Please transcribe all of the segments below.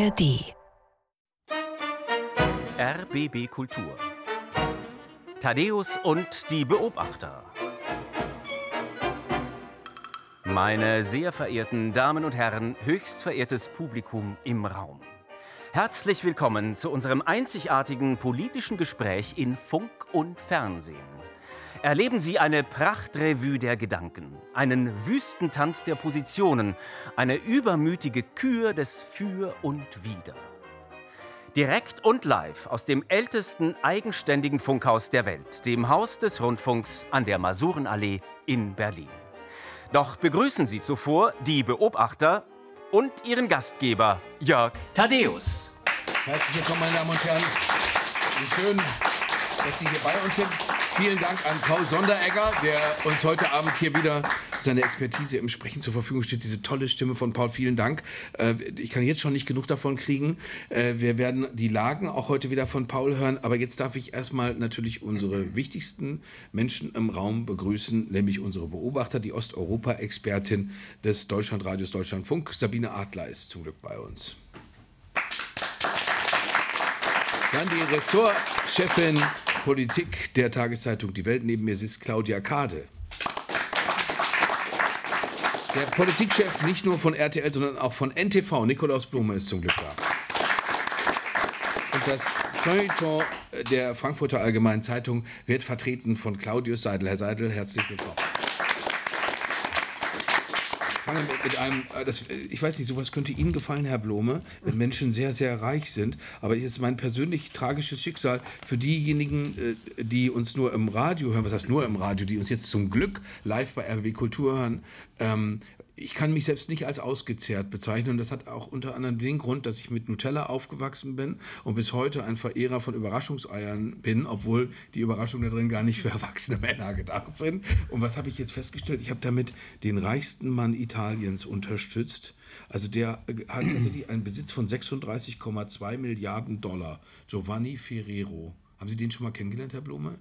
ARD. RBB Kultur. Thaddeus und die Beobachter. Meine sehr verehrten Damen und Herren, höchst verehrtes Publikum im Raum. Herzlich willkommen zu unserem einzigartigen politischen Gespräch in Funk und Fernsehen. Erleben Sie eine Prachtrevue der Gedanken, einen Wüstentanz der Positionen, eine übermütige Kür des Für und Wider. Direkt und live aus dem ältesten eigenständigen Funkhaus der Welt, dem Haus des Rundfunks an der Masurenallee in Berlin. Doch begrüßen Sie zuvor die Beobachter und ihren Gastgeber Jörg Thaddeus. Herzlich willkommen, meine Damen und Herren. Wie schön, dass Sie hier bei uns sind. Vielen Dank an Paul Sonderegger, der uns heute Abend hier wieder seine Expertise im Sprechen zur Verfügung steht. Diese tolle Stimme von Paul, vielen Dank. Äh, ich kann jetzt schon nicht genug davon kriegen. Äh, wir werden die Lagen auch heute wieder von Paul hören. Aber jetzt darf ich erstmal natürlich unsere wichtigsten Menschen im Raum begrüßen, nämlich unsere Beobachter, die Osteuropa-Expertin des Deutschlandradios Deutschlandfunk. Sabine Adler ist zum Glück bei uns. Dann die Ressortchefin Politik der Tageszeitung Die Welt. Neben mir sitzt Claudia Kade. Der Politikchef nicht nur von RTL, sondern auch von NTV, Nikolaus Blume, ist zum Glück da. Und das Feuilleton der Frankfurter Allgemeinen Zeitung wird vertreten von Claudius Seidel. Herr Seidel, herzlich willkommen. Ich fange mit einem, äh, das, ich weiß nicht, sowas könnte Ihnen gefallen, Herr Blome, wenn Menschen sehr, sehr reich sind. Aber ist mein persönlich tragisches Schicksal für diejenigen, äh, die uns nur im Radio hören, was heißt nur im Radio, die uns jetzt zum Glück live bei RBB Kultur hören. Ähm, ich kann mich selbst nicht als ausgezehrt bezeichnen und das hat auch unter anderem den Grund, dass ich mit Nutella aufgewachsen bin und bis heute ein Verehrer von Überraschungseiern bin, obwohl die Überraschungen da drin gar nicht für erwachsene Männer gedacht sind. Und was habe ich jetzt festgestellt? Ich habe damit den reichsten Mann Italiens unterstützt. Also der äh, hat tatsächlich einen Besitz von 36,2 Milliarden Dollar. Giovanni Ferrero. Haben Sie den schon mal kennengelernt, Herr Blume?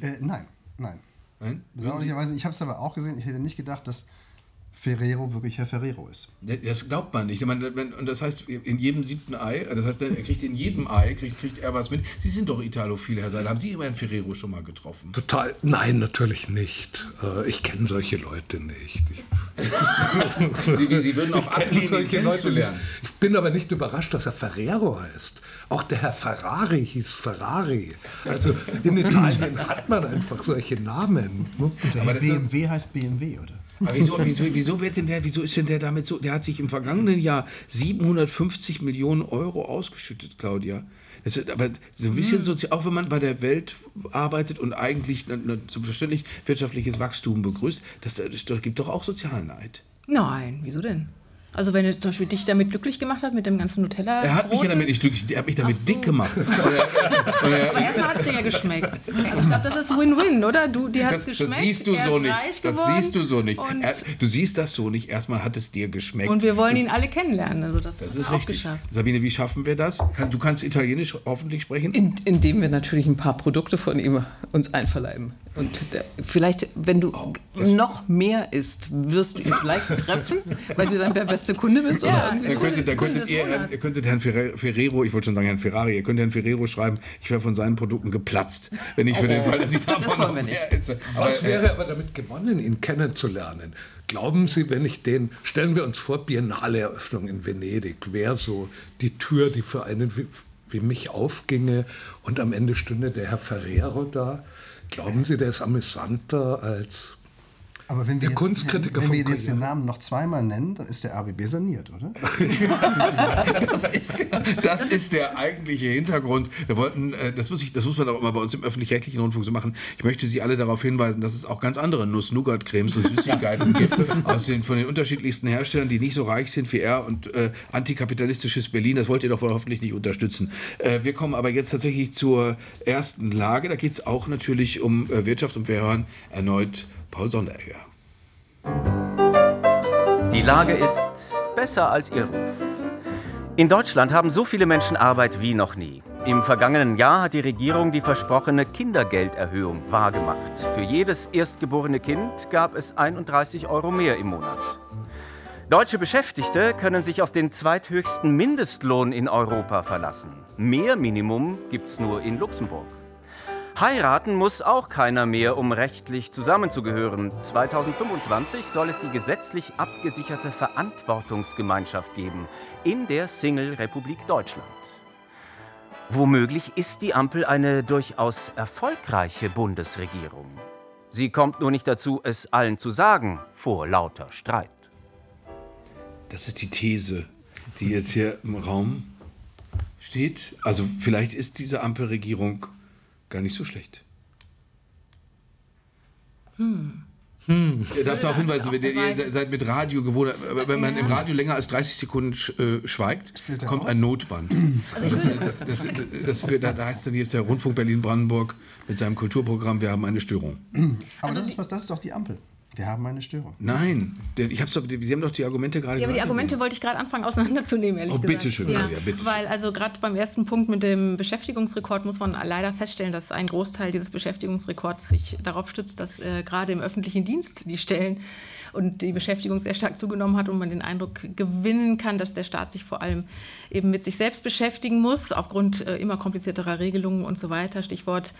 Äh, nein, nein. Nein? Bedauerlicherweise, ich habe es aber auch gesehen, ich hätte nicht gedacht, dass Ferrero wirklich Herr Ferrero ist. Das glaubt man nicht. Ich meine, wenn- und das heißt, in jedem siebten Ei, das heißt, er kriegt in jedem Ei, kriegt, kriegt er was mit. Sie sind doch Italophile, Herr Seidel. Haben Sie immer einen Ferrero schon mal getroffen? Total. Nein, natürlich nicht. Äh, Ich kenne solche Leute nicht. Ich Sie, Sie würden auch ablehnen, solche Leute nicht. Ich bin aber nicht überrascht, dass er Ferrero heißt. Auch der Herr Ferrari hieß Ferrari. Also in Italien hat man einfach solche Namen. ne? Und der BMW heißt BMW, oder? Aber wieso, wieso, wieso, wird denn der, wieso ist denn der damit so? Der hat sich im vergangenen Jahr 750 Millionen Euro ausgeschüttet, Claudia. Das ist aber so ein bisschen sozial, auch wenn man bei der Welt arbeitet und eigentlich selbstverständlich wirtschaftliches Wachstum begrüßt, das, das, das gibt doch auch Sozialneid. Nein, wieso denn? Also wenn er zum Beispiel dich damit glücklich gemacht hat mit dem ganzen Nutella. Er hat mich ja damit nicht glücklich, er hat mich damit so. dick gemacht. Aber erstmal hat es dir ja geschmeckt. Also ich glaube, das ist Win-Win, oder? Du, dir hat es geschmeckt. das siehst du er so nicht. Das siehst du so nicht. Er, du siehst das so nicht. Erstmal hat es dir geschmeckt. und wir wollen das, ihn alle kennenlernen. Also das, Das ist auch richtig. geschafft. Sabine, wie schaffen wir das? Du kannst Italienisch hoffentlich sprechen? In, indem wir natürlich ein paar Produkte von ihm uns einverleiben. Und vielleicht, wenn du noch mehr isst, wirst du ihn vielleicht treffen, weil du dann der beste Kunde bist. Ja, oder Dann so. könntet, Kunde könntet ihr, Monats. ihr könntet Herrn Ferre- Ferrero, ich wollte schon sagen Herrn Ferrari, ihr könnt Herrn Ferrero schreiben, ich wäre von seinen Produkten geplatzt, wenn ich für den Fall, dass ich davon Das wollen noch wir nicht. mehr esse. Aber, Was äh, wäre aber damit gewonnen, ihn kennenzulernen? Glauben Sie, wenn ich den, stellen wir uns vor, Biennale-Eröffnung in Venedig, wäre so die Tür, die für einen wie, wie mich aufginge und am Ende stünde der Herr Ferrero da. Glauben Sie, der ist amüsanter als Aber wenn wir, Der jetzt, Kunstkritiker wenn wir jetzt den. Namen noch zweimal nennen, dann ist der RBB saniert, oder? das, ist der, das ist der eigentliche Hintergrund. Wir wollten, äh, das muss, ich, das muss man auch immer bei uns im öffentlich-rechtlichen Rundfunk so machen. Ich möchte Sie alle darauf hinweisen, dass es auch ganz andere Nuss-Nougat-Cremes und Süßigkeiten gibt aus den, von den unterschiedlichsten Herstellern, die nicht so reich sind wie er und äh, antikapitalistisches Berlin. Das wollt ihr doch wohl hoffentlich nicht unterstützen. Äh, wir kommen aber jetzt tatsächlich zur ersten Lage. Da geht es auch natürlich um äh, Wirtschaft und wir hören erneut Paul Sonderegger. Die Lage ist besser als ihr Ruf. In Deutschland haben so viele Menschen Arbeit wie noch nie. Im vergangenen Jahr hat die Regierung die versprochene Kindergelderhöhung wahrgemacht. Für jedes erstgeborene Kind gab es 31 Euro mehr im Monat. Deutsche Beschäftigte können sich auf den zweithöchsten Mindestlohn in Europa verlassen. Mehr Minimum gibt's nur in Luxemburg. Heiraten muss auch keiner mehr, um rechtlich zusammenzugehören. 2025 soll es die gesetzlich abgesicherte Verantwortungsgemeinschaft geben in der Single-Republik Deutschland. Womöglich ist die Ampel eine durchaus erfolgreiche Bundesregierung. Sie kommt nur nicht dazu, es allen zu sagen, vor lauter Streit. Das ist die These, die jetzt hier im Raum steht. Also vielleicht ist diese Ampelregierung gar nicht so schlecht. Hm. Hm. Ihr darf darauf hinweisen, wenn ihr, ihr seid mit Radio gewohnt, aber wenn man im Radio länger als 30 Sekunden sch, äh, schweigt, kommt ein Notband. Also das, das, das, da, da heißt dann jetzt der Rundfunk Berlin-Brandenburg mit seinem Kulturprogramm, wir haben eine Störung. Aber also das, ist, was, das ist doch die Ampel. Wir haben eine Störung. Nein, ich hab's doch, Sie haben doch die Argumente gerade Ja, aber die Argumente wollte ich gerade anfangen auseinanderzunehmen, ehrlich oh, gesagt. Bitte schön, ja, ja, bitte Weil also gerade beim ersten Punkt mit dem Beschäftigungsrekord muss man leider feststellen, dass ein Großteil dieses Beschäftigungsrekords sich darauf stützt, dass äh, gerade im öffentlichen Dienst die Stellen und die Beschäftigung sehr stark zugenommen hat und man den Eindruck gewinnen kann, dass der Staat sich vor allem eben mit sich selbst beschäftigen muss, aufgrund äh, immer komplizierterer Regelungen und so weiter. Stichwort,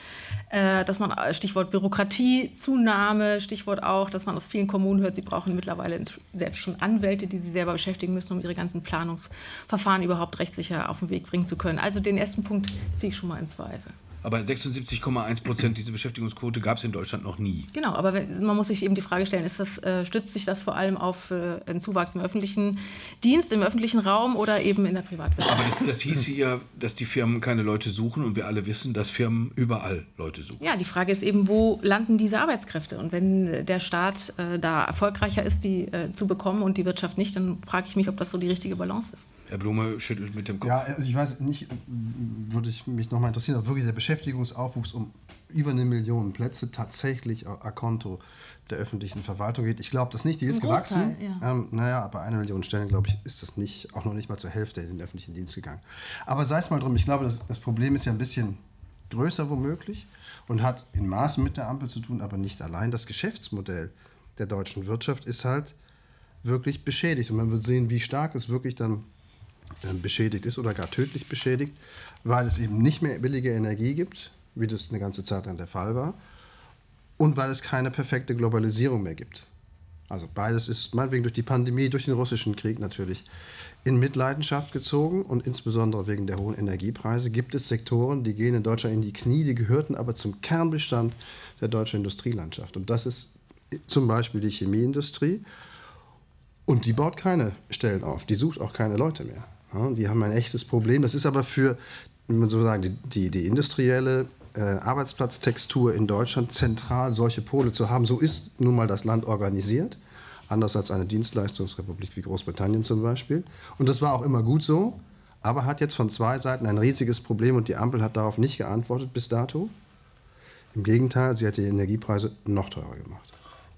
äh, dass man, äh, Stichwort Bürokratiezunahme, Stichwort auch, dass man aus vielen Kommunen hört, sie brauchen mittlerweile selbst schon Anwälte, die sie selber beschäftigen müssen, um ihre ganzen Planungsverfahren überhaupt rechtssicher auf den Weg bringen zu können. Also den ersten Punkt ziehe ich schon mal in Zweifel. Aber 76,1 Prozent diese Beschäftigungsquote gab es in Deutschland noch nie. Genau, aber man muss sich eben die Frage stellen, ist das, äh, stützt sich das vor allem auf äh, einen Zuwachs im öffentlichen Dienst, im öffentlichen Raum oder eben in der Privatwirtschaft? Aber das, das hieße ja, dass die Firmen keine Leute suchen und wir alle wissen, dass Firmen überall Leute suchen. Ja, die Frage ist eben, wo landen diese Arbeitskräfte? Und wenn der Staat äh, da erfolgreicher ist, die äh, zu bekommen und die Wirtschaft nicht, dann frage ich mich, ob das so die richtige Balance ist. Herr Blume schüttelt mit dem Kopf. Ja, also ich weiß nicht, würde ich mich nochmal interessieren, ob wirklich der Beschäftigungsaufwuchs um über eine Million Plätze tatsächlich a Konto der öffentlichen Verwaltung geht. Ich glaube das nicht, die ist gewachsen. Ja. Ähm, naja, bei einer Million Stellen, glaube ich, ist das nicht, auch noch nicht mal zur Hälfte in den öffentlichen Dienst gegangen. Aber sei es mal drum, ich glaube, das, das Problem ist ja ein bisschen größer womöglich und hat in Maßen mit der Ampel zu tun, aber nicht allein. Das Geschäftsmodell der deutschen Wirtschaft ist halt wirklich beschädigt. Und man wird sehen, wie stark es wirklich dann beschädigt ist oder gar tödlich beschädigt, weil es eben nicht mehr billige Energie gibt, wie das eine ganze Zeit lang der Fall war, und weil es keine perfekte Globalisierung mehr gibt. Also beides ist meinetwegen durch die Pandemie, durch den russischen Krieg natürlich in Mitleidenschaft gezogen und insbesondere wegen der hohen Energiepreise gibt es Sektoren, die gehen in Deutschland in die Knie, die gehörten aber zum Kernbestand der deutschen Industrielandschaft. Und das ist zum Beispiel die Chemieindustrie. Und die baut keine Stellen auf, die sucht auch keine Leute mehr. Ja, die haben ein echtes Problem. Das ist aber für, wenn man so sagen, die, die, die industrielle äh, Arbeitsplatztextur in Deutschland zentral, solche Pole zu haben. So ist nun mal das Land organisiert. Anders als eine Dienstleistungsrepublik wie Großbritannien zum Beispiel. Und das war auch immer gut so, aber hat jetzt von zwei Seiten ein riesiges Problem und die Ampel hat darauf nicht geantwortet bis dato. Im Gegenteil, sie hat die Energiepreise noch teurer gemacht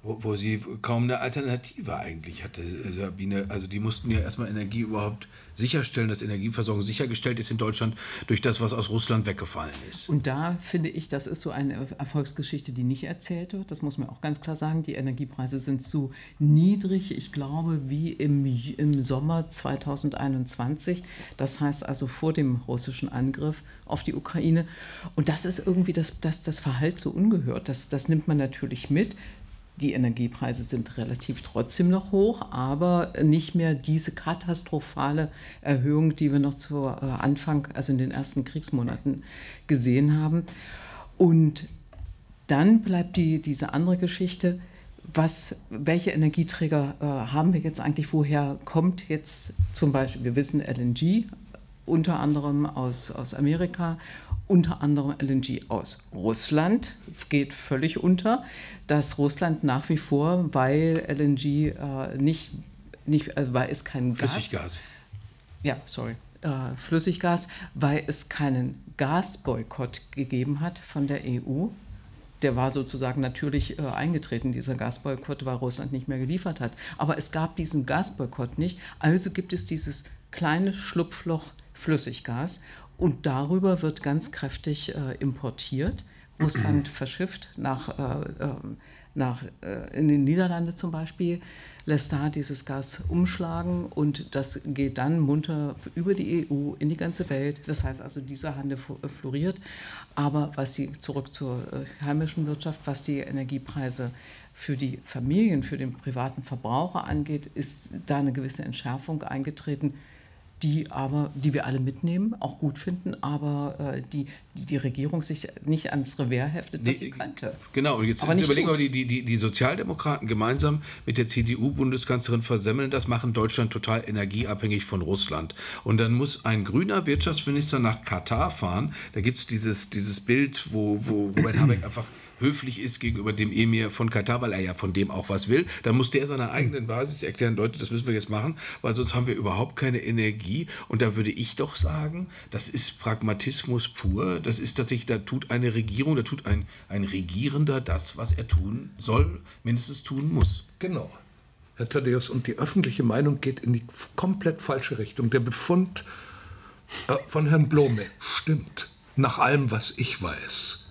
wo, wo sie kaum eine Alternative eigentlich hatte, Sabine. Also die mussten ja erstmal Energie überhaupt sicherstellen, dass Energieversorgung sichergestellt ist in Deutschland durch das, was aus Russland weggefallen ist. Und da finde ich, das ist so eine Erfolgsgeschichte, die nicht erzählt wird. Das muss man auch ganz klar sagen. Die Energiepreise sind zu niedrig, ich glaube, wie im, im Sommer 2021. Das heißt also vor dem russischen Angriff auf die Ukraine. Und das ist irgendwie das, das, das Verhalt so ungehört. Das, das nimmt man natürlich mit. Die Energiepreise sind relativ trotzdem noch hoch, aber nicht mehr diese katastrophale Erhöhung, die wir noch zu äh, Anfang, also in den ersten Kriegsmonaten gesehen haben. Und dann bleibt die, diese andere Geschichte, was, welche Energieträger äh, haben wir jetzt eigentlich? Woher kommt jetzt zum Beispiel, wir wissen LNG, unter anderem aus, aus Amerika unter anderem LNG aus Russland, geht völlig unter, dass Russland nach wie vor, weil LNG äh, nicht, nicht also weil es kein Gas... Flüssiggas. Ja, sorry. Äh, Flüssiggas, weil es keinen Gasboykott gegeben hat von der EU. Der war sozusagen natürlich äh, eingetreten, dieser Gasboykott, weil Russland nicht mehr geliefert hat. Aber es gab diesen Gasboykott nicht. Also gibt es dieses kleine Schlupfloch Flüssiggas. Und darüber wird ganz kräftig äh, importiert. Russland verschifft nach, äh, ähm, nach, äh, in den Niederlande zum Beispiel lässt da dieses Gas umschlagen und das geht dann munter über die EU in die ganze Welt. Das heißt also, dieser Handel floriert. Aber was die, zurück zur äh, heimischen Wirtschaft, was die Energiepreise für die Familien, für den privaten Verbraucher angeht, ist da eine gewisse Entschärfung eingetreten die aber, die wir alle mitnehmen, auch gut finden, aber äh, die, die Regierung sich nicht ans Revers heftet, was nee, sie könnte. Genau, und jetzt, jetzt überlegen wir, die, die, die Sozialdemokraten gemeinsam mit der CDU-Bundeskanzlerin versemmeln das, machen Deutschland total energieabhängig von Russland. Und dann muss ein grüner Wirtschaftsminister nach Katar fahren. Da gibt es dieses, dieses Bild, wo, wo Robert Habeck einfach höflich ist gegenüber dem Emir von Katar, weil er ja von dem auch was will, dann muss der seiner eigenen Basis erklären, Leute, das müssen wir jetzt machen, weil sonst haben wir überhaupt keine Energie. Und da würde ich doch sagen, das ist Pragmatismus pur. Das ist tatsächlich, da tut eine Regierung, da tut ein, ein Regierender das, was er tun soll, mindestens tun muss. Genau. Herr Thaddeus, und die öffentliche Meinung geht in die komplett falsche Richtung. Der Befund äh, von Herrn Blome stimmt, nach allem, was ich weiß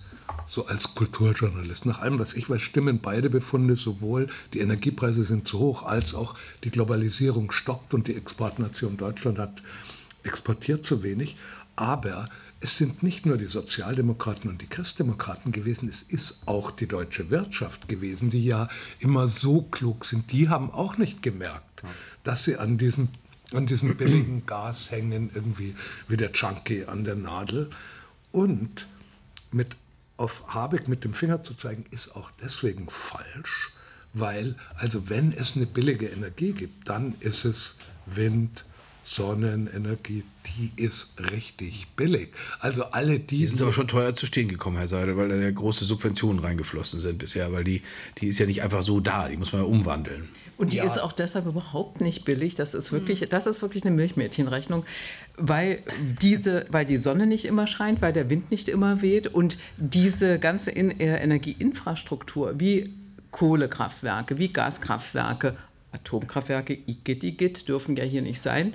so als Kulturjournalist. Nach allem, was ich weiß, stimmen beide Befunde, sowohl die Energiepreise sind zu hoch, als auch die Globalisierung stockt und die Exportnation Deutschland hat exportiert zu wenig. Aber es sind nicht nur die Sozialdemokraten und die Christdemokraten gewesen, es ist auch die deutsche Wirtschaft gewesen, die ja immer so klug sind. Die haben auch nicht gemerkt, dass sie an diesem, an diesem billigen Gas hängen, irgendwie wie der Junkie an der Nadel. Und mit auf Habeck mit dem Finger zu zeigen, ist auch deswegen falsch, weil, also wenn es eine billige Energie gibt, dann ist es Wind, Sonnenenergie, die ist richtig billig. Also alle die. Die sind aber schon teuer zu stehen gekommen, Herr Seidel, weil da ja große Subventionen reingeflossen sind bisher, weil die, die ist ja nicht einfach so da, die muss man ja umwandeln. Und die ja. ist auch deshalb überhaupt nicht billig. Das ist wirklich, hm. das ist wirklich eine Milchmädchenrechnung, weil diese, weil die Sonne nicht immer scheint, weil der Wind nicht immer weht und diese ganze äh, Energieinfrastruktur wie Kohlekraftwerke, wie Gaskraftwerke Atomkraftwerke, IGIT, IGIT, dürfen ja hier nicht sein,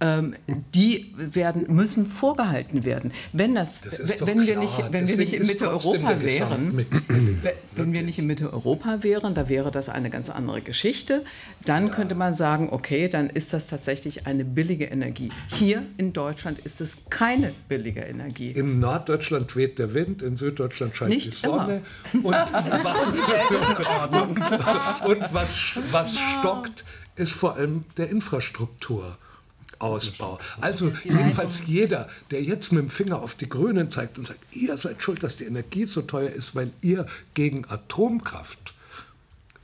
ähm, die werden, müssen vorgehalten werden. Wenn, das, das wenn, wir nicht, wenn wir nicht in Mitte Europa wären, wenn wir nicht in Mitte Europa wären, da wäre das eine ganz andere Geschichte. Dann ja. könnte man sagen, okay, dann ist das tatsächlich eine billige Energie. Hier in Deutschland ist es keine billige Energie. In Norddeutschland weht der Wind, in Süddeutschland scheint nicht die Sonne. Immer. Und was, und was, was stoppt blockt, ist vor allem der Infrastrukturausbau. Also jedenfalls jeder, der jetzt mit dem Finger auf die Grünen zeigt und sagt, ihr seid schuld, dass die Energie so teuer ist, weil ihr gegen Atomkraft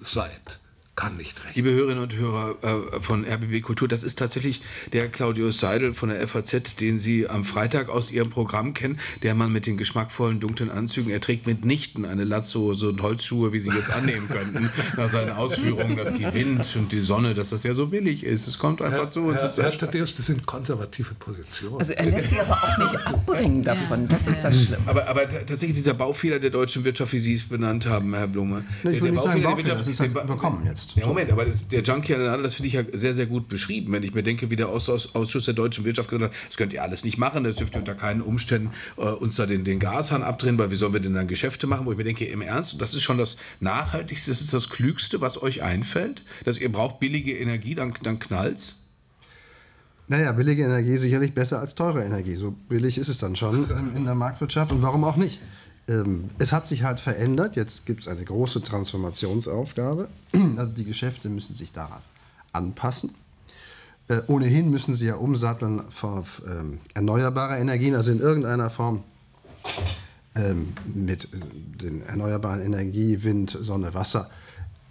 seid kann nicht recht. Liebe Hörerinnen und Hörer äh, von RBB Kultur, das ist tatsächlich der Claudius Seidel von der FAZ, den Sie am Freitag aus Ihrem Programm kennen. Der Mann mit den geschmackvollen, dunklen Anzügen. Er trägt mitnichten eine Latzhose und Holzschuhe, wie Sie jetzt annehmen könnten, nach seinen Ausführungen, dass die Wind und die Sonne, dass das ja so billig ist. Es kommt einfach Herr, zu uns. Herr, Herr Tadeus, das sind konservative Positionen. Also er lässt sich aber auch nicht abbringen davon. Das ist das Schlimme. Aber, aber tatsächlich dieser Baufehler der deutschen Wirtschaft, wie Sie es benannt haben, Herr Blume. ich will nicht sagen Baufehler, das ist halt überkommen jetzt. Ja, Moment, aber das, der Junkie an das finde ich ja sehr, sehr gut beschrieben. Wenn ich mir denke, wie der Ausschuss der deutschen Wirtschaft gesagt hat, das könnt ihr alles nicht machen, das dürft ihr unter keinen Umständen äh, uns da den, den Gashahn abdrehen, weil wie sollen wir denn dann Geschäfte machen? Wo ich mir denke, im Ernst, das ist schon das Nachhaltigste, das ist das Klügste, was euch einfällt, dass ihr braucht billige Energie, dann, dann knallt's. Naja, billige Energie sicherlich besser als teure Energie. So billig ist es dann schon in der Marktwirtschaft und warum auch nicht? Ähm, es hat sich halt verändert. Jetzt gibt es eine große Transformationsaufgabe. Also die Geschäfte müssen sich daran anpassen. Äh, ohnehin müssen sie ja umsatteln auf ähm, erneuerbare Energien, also in irgendeiner Form ähm, mit äh, den erneuerbaren Energie, Wind, Sonne, Wasser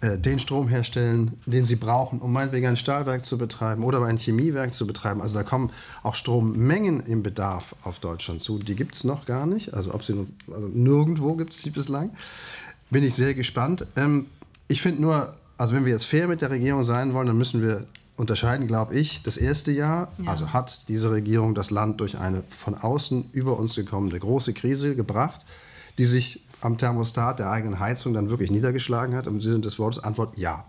den Strom herstellen, den sie brauchen, um meinetwegen ein Stahlwerk zu betreiben oder ein Chemiewerk zu betreiben. Also da kommen auch Strommengen im Bedarf auf Deutschland zu. Die gibt es noch gar nicht. Also, ob sie also nirgendwo gibt es sie bislang. Bin ich sehr gespannt. Ähm, ich finde nur, also wenn wir jetzt fair mit der Regierung sein wollen, dann müssen wir unterscheiden, glaube ich. Das erste Jahr, ja. also hat diese Regierung das Land durch eine von außen über uns gekommene große Krise gebracht, die sich am Thermostat der eigenen Heizung dann wirklich niedergeschlagen hat? Im Sinne des Wortes Antwort ja.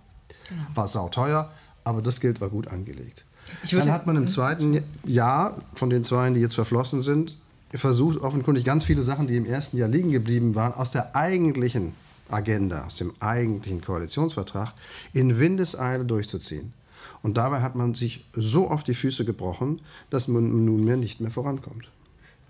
Genau. War sauteuer, aber das Geld war gut angelegt. dann hat man im zweiten Jahr von den zwei, die jetzt verflossen sind, versucht offenkundig ganz viele Sachen, die im ersten Jahr liegen geblieben waren, aus der eigentlichen Agenda, aus dem eigentlichen Koalitionsvertrag in Windeseile durchzuziehen. Und dabei hat man sich so auf die Füße gebrochen, dass man nunmehr nicht mehr vorankommt.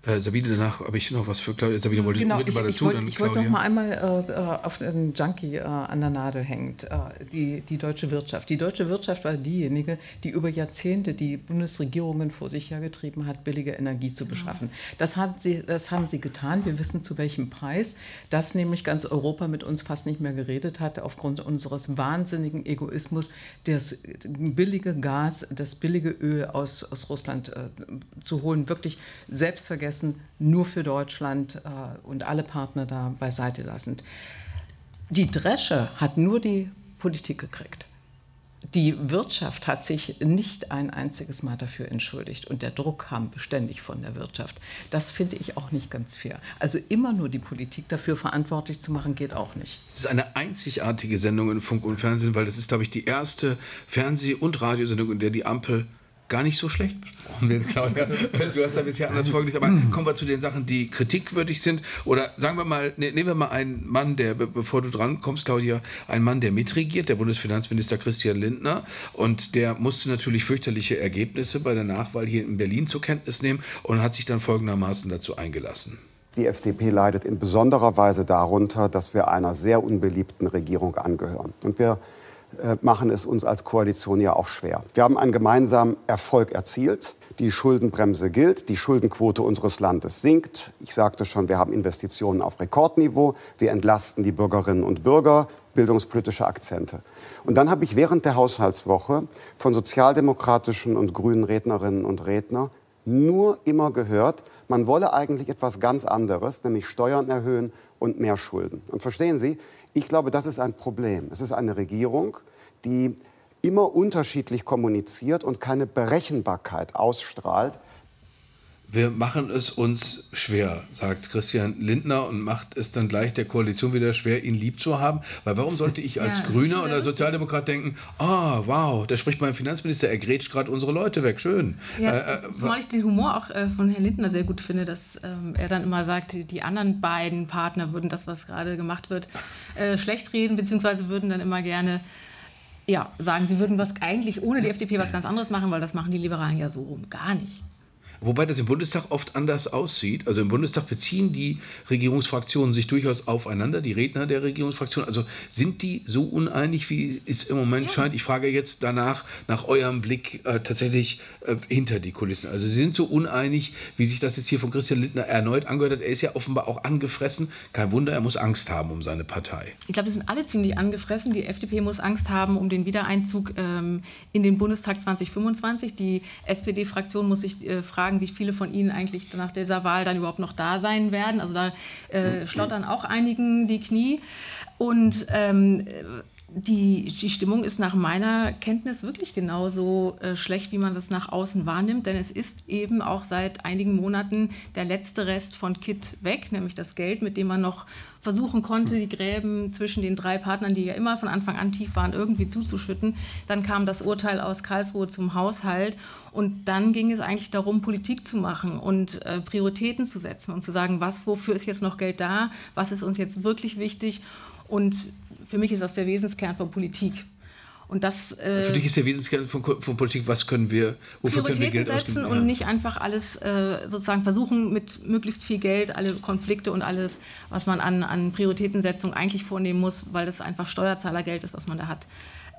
Äh, Sabine, danach habe ich noch was für Claudia. Sabine, wollte genau, ich, ich, ich, wollte, ich wollte noch mal einmal äh, auf den Junkie äh, an der Nadel hängt, äh, die, die deutsche Wirtschaft. Die deutsche Wirtschaft war diejenige, die über Jahrzehnte die Bundesregierungen vor sich hergetrieben hat, billige Energie zu beschaffen. Das, hat sie, das haben sie getan. Wir wissen zu welchem Preis. Dass nämlich ganz Europa mit uns fast nicht mehr geredet hat, aufgrund unseres wahnsinnigen Egoismus, das billige Gas, das billige Öl aus, aus Russland äh, zu holen, wirklich selbstvergessen vergessen, nur für Deutschland äh, und alle Partner da beiseite lassend. Die Dresche hat nur die Politik gekriegt. Die Wirtschaft hat sich nicht ein einziges Mal dafür entschuldigt und der Druck kam beständig von der Wirtschaft. Das finde ich auch nicht ganz fair. Also immer nur die Politik dafür verantwortlich zu machen, geht auch nicht. Es ist eine einzigartige Sendung in Funk und Fernsehen, weil das ist, glaube ich, die erste Fernseh- und Radiosendung, in der die Ampel gar nicht so schlecht besprochen wird, Claudia. Du hast da bisher anders vorgelegt, aber kommen wir zu den Sachen, die kritikwürdig sind. Oder sagen wir mal, ne, nehmen wir mal einen Mann, der, bevor du dran kommst, Claudia, ein Mann, der mitregiert, der Bundesfinanzminister Christian Lindner. Und der musste natürlich fürchterliche Ergebnisse bei der Nachwahl hier in Berlin zur Kenntnis nehmen und hat sich dann folgendermaßen dazu eingelassen. Die FDP leidet in besonderer Weise darunter, dass wir einer sehr unbeliebten Regierung angehören. Und wir machen es uns als Koalition ja auch schwer. Wir haben einen gemeinsamen Erfolg erzielt. Die Schuldenbremse gilt, die Schuldenquote unseres Landes sinkt. Ich sagte schon, wir haben Investitionen auf Rekordniveau, wir entlasten die Bürgerinnen und Bürger, bildungspolitische Akzente. Und dann habe ich während der Haushaltswoche von sozialdemokratischen und grünen Rednerinnen und Rednern nur immer gehört, man wolle eigentlich etwas ganz anderes, nämlich Steuern erhöhen und mehr Schulden. Und verstehen Sie, ich glaube, das ist ein Problem. Es ist eine Regierung, die immer unterschiedlich kommuniziert und keine Berechenbarkeit ausstrahlt wir machen es uns schwer, sagt Christian Lindner und macht es dann gleich der Koalition wieder schwer, ihn lieb zu haben. Weil warum sollte ich als ja, Grüner oder Sozialdemokrat denken, ah, oh, wow, da spricht mein Finanzminister, er grätscht gerade unsere Leute weg, schön. Ja, äh, äh zumal ich den Humor auch äh, von Herrn Lindner sehr gut finde, dass ähm, er dann immer sagt, die anderen beiden Partner würden das, was gerade gemacht wird, äh, schlecht reden, beziehungsweise würden dann immer gerne ja, sagen, sie würden was eigentlich ohne die FDP was ganz anderes machen, weil das machen die Liberalen ja so rum gar nicht. Wobei das im Bundestag oft anders aussieht. Also im Bundestag beziehen die Regierungsfraktionen sich durchaus aufeinander, die Redner der Regierungsfraktionen. Also sind die so uneinig, wie es im Moment ja. scheint? Ich frage jetzt danach, nach eurem Blick äh, tatsächlich äh, hinter die Kulissen. Also sie sind so uneinig, wie sich das jetzt hier von Christian Lindner erneut angehört hat. Er ist ja offenbar auch angefressen. Kein Wunder, er muss Angst haben um seine Partei. Ich glaube, wir sind alle ziemlich angefressen. Die FDP muss Angst haben um den Wiedereinzug ähm, in den Bundestag 2025. Die SPD-Fraktion muss sich äh, fragen, fragen, wie viele von Ihnen eigentlich nach dieser Wahl dann überhaupt noch da sein werden. Also da äh, schlottern auch einigen die Knie. Und ähm, die, die Stimmung ist nach meiner Kenntnis wirklich genauso äh, schlecht, wie man das nach außen wahrnimmt, denn es ist eben auch seit einigen Monaten der letzte Rest von KIT weg, nämlich das Geld, mit dem man noch versuchen konnte, die Gräben zwischen den drei Partnern, die ja immer von Anfang an tief waren, irgendwie zuzuschütten. Dann kam das Urteil aus Karlsruhe zum Haushalt. Und dann ging es eigentlich darum, Politik zu machen und äh, Prioritäten zu setzen und zu sagen, was, wofür ist jetzt noch Geld da, was ist uns jetzt wirklich wichtig? Und für mich ist das der Wesenskern von Politik. Und das, äh, Für dich ist der Wesenskern von, von, Politik, was können wir, wofür können wir Geld setzen ausgeben? und nicht einfach alles äh, sozusagen versuchen, mit möglichst viel Geld alle Konflikte und alles, was man an, an Prioritätensetzung eigentlich vornehmen muss, weil das einfach Steuerzahlergeld ist, was man da hat,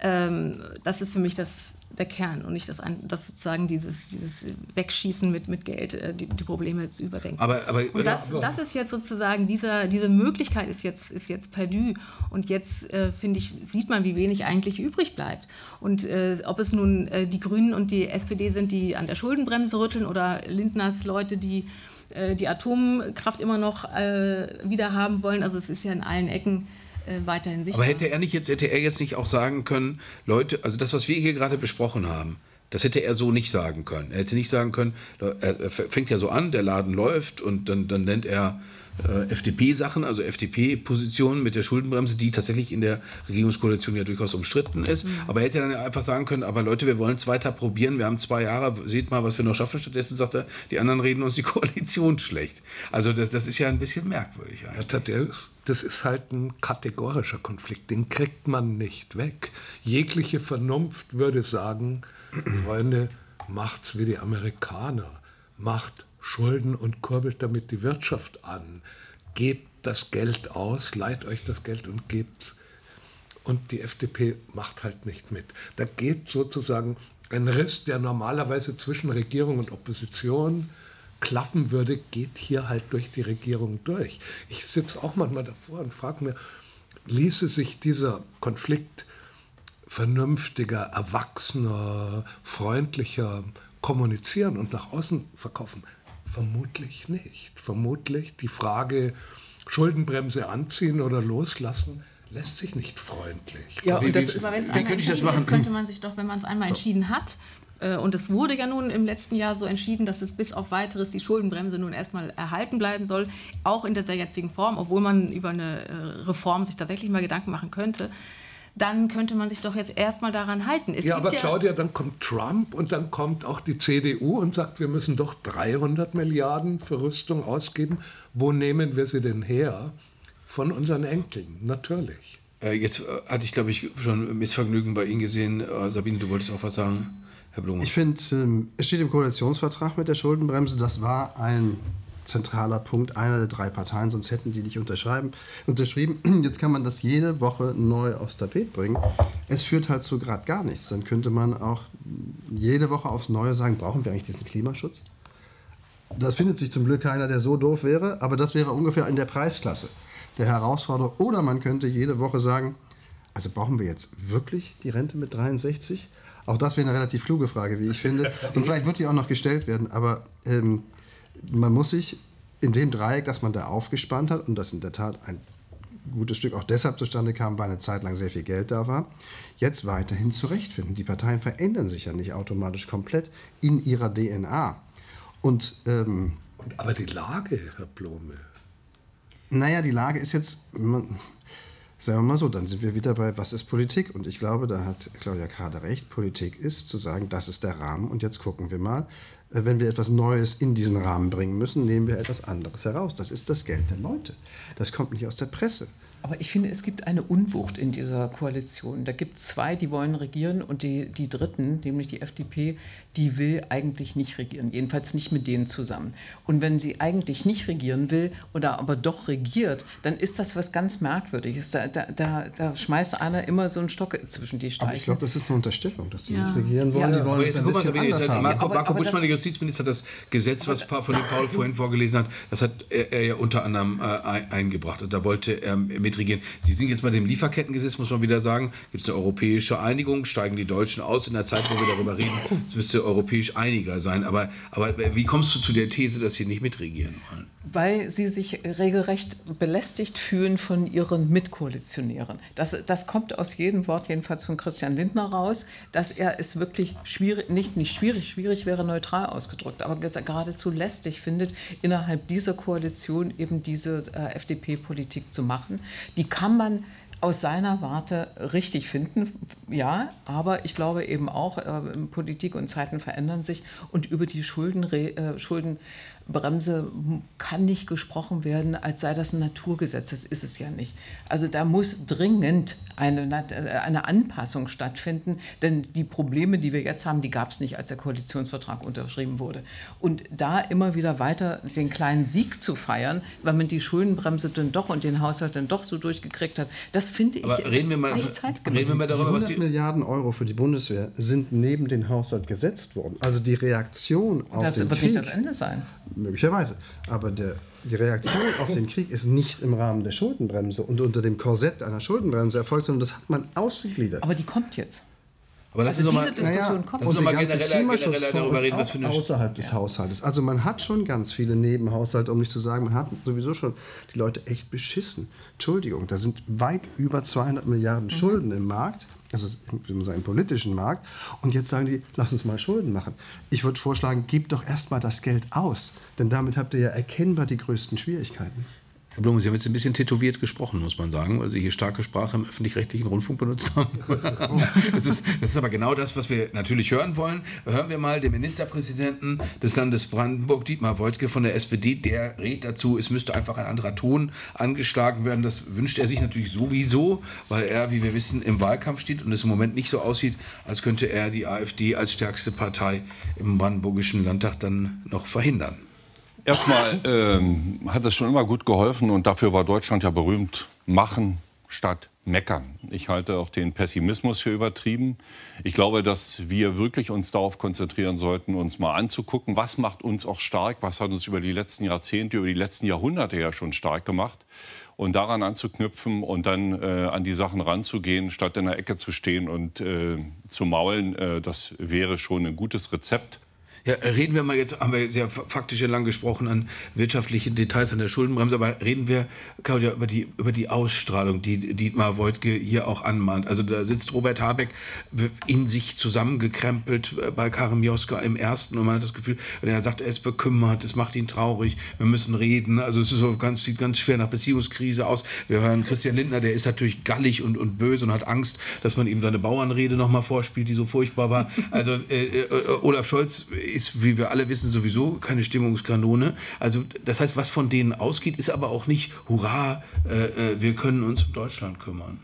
ähm, das ist für mich das, der Kern und nicht das, das sozusagen dieses, dieses Wegschießen mit, mit Geld, äh, die, die Probleme zu überdenken. Aber, aber, und das, das ist jetzt sozusagen, dieser, diese Möglichkeit ist jetzt, ist jetzt perdu und jetzt, äh, finde ich, sieht man, wie wenig eigentlich übrig bleibt. Und äh, ob es nun äh, die Grünen und die SPD sind, die an der Schuldenbremse rütteln oder Lindners Leute, die äh, die Atomkraft immer noch äh, wieder haben wollen, also es ist ja in allen Ecken äh, weiterhin sichtbar. Aber hätte er nicht jetzt, hätte er jetzt nicht auch sagen können, Leute, also das, was wir hier gerade besprochen haben, das hätte er so nicht sagen können. Er hätte nicht sagen können, er fängt ja so an, der Laden läuft und dann, dann nennt er äh, FDP-Sachen, also FDP-Positionen mit der Schuldenbremse, die tatsächlich in der Regierungskoalition ja durchaus umstritten ist. Mhm. Aber er hätte dann einfach sagen können, aber Leute, wir wollen es weiter probieren, wir haben zwei Jahre, seht mal, was wir noch schaffen. Stattdessen sagt er, die anderen reden uns die Koalition schlecht. Also das, das ist ja ein bisschen merkwürdig eigentlich. Das ist halt ein kategorischer Konflikt, den kriegt man nicht weg. Jegliche Vernunft würde sagen, Freunde, macht's wie die Amerikaner, macht Schulden und kurbelt damit die Wirtschaft an. Gebt das Geld aus, leiht euch das Geld und gebt und die FDP macht halt nicht mit. Da geht sozusagen ein Riss, der normalerweise zwischen Regierung und Opposition klaffen würde, geht hier halt durch die Regierung durch. Ich sitze auch manchmal davor und frage mir, ließe sich dieser Konflikt vernünftiger, erwachsener, freundlicher kommunizieren und nach außen verkaufen? Vermutlich nicht. Vermutlich die Frage Schuldenbremse anziehen oder loslassen lässt sich nicht freundlich. Ja, und das ist, aber wenn es einmal entschieden ist, könnte man sich doch, wenn man es einmal so. entschieden hat, äh, und es wurde ja nun im letzten Jahr so entschieden, dass es bis auf weiteres die Schuldenbremse nun erstmal erhalten bleiben soll, auch in der jetzigen Form, obwohl man über eine äh, Reform sich tatsächlich mal Gedanken machen könnte dann könnte man sich doch jetzt erstmal daran halten. Es ja, aber ja Claudia, dann kommt Trump und dann kommt auch die CDU und sagt, wir müssen doch 300 Milliarden für Rüstung ausgeben. Wo nehmen wir sie denn her? Von unseren Enkeln, natürlich. Äh, jetzt äh, hatte ich, glaube ich, schon Missvergnügen bei Ihnen gesehen. Äh, Sabine, du wolltest auch was sagen, Herr Blume. Ich finde, ähm, es steht im Koalitionsvertrag mit der Schuldenbremse, das war ein zentraler Punkt einer der drei Parteien, sonst hätten die nicht unterschreiben, unterschrieben. Jetzt kann man das jede Woche neu aufs Tapet bringen. Es führt halt zu gerade gar nichts. Dann könnte man auch jede Woche aufs Neue sagen, brauchen wir eigentlich diesen Klimaschutz? Das findet sich zum Glück keiner, der so doof wäre, aber das wäre ungefähr in der Preisklasse der Herausforderung. Oder man könnte jede Woche sagen, also brauchen wir jetzt wirklich die Rente mit 63? Auch das wäre eine relativ kluge Frage, wie ich finde. Und vielleicht wird die auch noch gestellt werden, aber ähm, man muss sich in dem Dreieck, das man da aufgespannt hat, und das in der Tat ein gutes Stück auch deshalb zustande kam, weil eine Zeit lang sehr viel Geld da war, jetzt weiterhin zurechtfinden. Die Parteien verändern sich ja nicht automatisch komplett in ihrer DNA. Und, ähm, aber die Lage, Herr Blome. Naja, die Lage ist jetzt, sagen wir mal so, dann sind wir wieder bei, was ist Politik? Und ich glaube, da hat Claudia Kader recht, Politik ist zu sagen, das ist der Rahmen und jetzt gucken wir mal, wenn wir etwas Neues in diesen Rahmen bringen müssen, nehmen wir etwas anderes heraus. Das ist das Geld der Leute. Das kommt nicht aus der Presse. Aber ich finde, es gibt eine Unwucht in dieser Koalition. Da gibt es zwei, die wollen regieren und die, die dritten, nämlich die FDP, die will eigentlich nicht regieren. Jedenfalls nicht mit denen zusammen. Und wenn sie eigentlich nicht regieren will oder aber doch regiert, dann ist das was ganz Merkwürdiges. Da, da, da, da schmeißt einer immer so einen Stock zwischen die Streichen. Aber ich glaube, das ist eine Unterstellung, dass die ja. nicht regieren wollen. Ja. Die wollen jetzt, ein bisschen mal, anders haben. Marco, Marco Buschmann, der Justizminister, das Gesetz, was von dem Paul vorhin vorgelesen hat, das hat er, er ja unter anderem äh, eingebracht. Und da wollte er mit mitregieren. Sie sind jetzt bei dem Lieferkettengesetz, muss man wieder sagen, gibt es eine europäische Einigung, steigen die Deutschen aus in der Zeit, wo wir darüber reden. Es müsste europäisch einiger sein. Aber, aber wie kommst du zu der These, dass sie nicht mitregieren wollen? Weil sie sich regelrecht belästigt fühlen von ihren Mitkoalitionären. Das, das kommt aus jedem Wort, jedenfalls von Christian Lindner raus, dass er es wirklich schwierig, nicht, nicht schwierig, schwierig wäre neutral ausgedrückt, aber geradezu lästig findet, innerhalb dieser Koalition eben diese äh, FDP-Politik zu machen. Die kann man aus seiner Warte richtig finden, ja, aber ich glaube eben auch, äh, Politik und Zeiten verändern sich und über die Schulden, äh, Schulden Bremse kann nicht gesprochen werden, als sei das ein Naturgesetz. Das ist es ja nicht. Also da muss dringend eine, eine Anpassung stattfinden, denn die Probleme, die wir jetzt haben, die gab es nicht, als der Koalitionsvertrag unterschrieben wurde. Und da immer wieder weiter den kleinen Sieg zu feiern, weil man die Schuldenbremse dann doch und den Haushalt dann doch so durchgekriegt hat, das finde ich Aber reden wir mal. Reden wir mal darüber, die 100 Milliarden Euro für die Bundeswehr sind neben den Haushalt gesetzt worden. Also die Reaktion auf das den Krieg... Das wird nicht das Ende sein möglicherweise. Aber der, die Reaktion auf den Krieg ist nicht im Rahmen der Schuldenbremse und unter dem Korsett einer Schuldenbremse erfolgt, sondern das hat man ausgegliedert. Aber die kommt jetzt. Aber lass also diese Diskussion naja, kommt. Lass uns mal generell, generell darüber reden, was für eine außerhalb des ja. Haushaltes. Also man hat schon ganz viele Nebenhaushalte, um nicht zu sagen, man hat sowieso schon die Leute echt beschissen. Entschuldigung, da sind weit über 200 Milliarden mhm. Schulden im Markt also im politischen Markt. Und jetzt sagen die, lass uns mal Schulden machen. Ich würde vorschlagen, gebt doch erstmal das Geld aus, denn damit habt ihr ja erkennbar die größten Schwierigkeiten. Herr Blum, Sie haben jetzt ein bisschen tätowiert gesprochen, muss man sagen, weil Sie hier starke Sprache im öffentlich-rechtlichen Rundfunk benutzt haben. das, ist, das ist aber genau das, was wir natürlich hören wollen. Hören wir mal den Ministerpräsidenten des Landes Brandenburg, Dietmar Woidke von der SPD, der rät dazu, es müsste einfach ein anderer Ton angeschlagen werden. Das wünscht er sich natürlich sowieso, weil er, wie wir wissen, im Wahlkampf steht und es im Moment nicht so aussieht, als könnte er die AfD als stärkste Partei im brandenburgischen Landtag dann noch verhindern. Erstmal ähm, hat es schon immer gut geholfen und dafür war Deutschland ja berühmt. Machen statt meckern. Ich halte auch den Pessimismus für übertrieben. Ich glaube, dass wir wirklich uns darauf konzentrieren sollten, uns mal anzugucken, was macht uns auch stark, was hat uns über die letzten Jahrzehnte, über die letzten Jahrhunderte ja schon stark gemacht und daran anzuknüpfen und dann äh, an die Sachen ranzugehen, statt in der Ecke zu stehen und äh, zu maulen. Äh, das wäre schon ein gutes Rezept. Ja, reden wir mal jetzt, haben wir sehr faktisch lang gesprochen an wirtschaftlichen Details an der Schuldenbremse, aber reden wir, Claudia, über die, über die Ausstrahlung, die Dietmar Woidke hier auch anmahnt. Also da sitzt Robert Habeck in sich zusammengekrempelt bei Karim Joska im ersten und man hat das Gefühl, wenn er sagt, er ist bekümmert, es macht ihn traurig, wir müssen reden. Also es so ganz, sieht ganz schwer nach Beziehungskrise aus. Wir hören Christian Lindner, der ist natürlich gallig und, und böse und hat Angst, dass man ihm seine Bauernrede nochmal vorspielt, die so furchtbar war. Also äh, äh, Olaf Scholz ist, wie wir alle wissen, sowieso keine Stimmungskanone. Also das heißt, was von denen ausgeht, ist aber auch nicht, hurra, äh, äh wir können uns um Deutschland kümmern.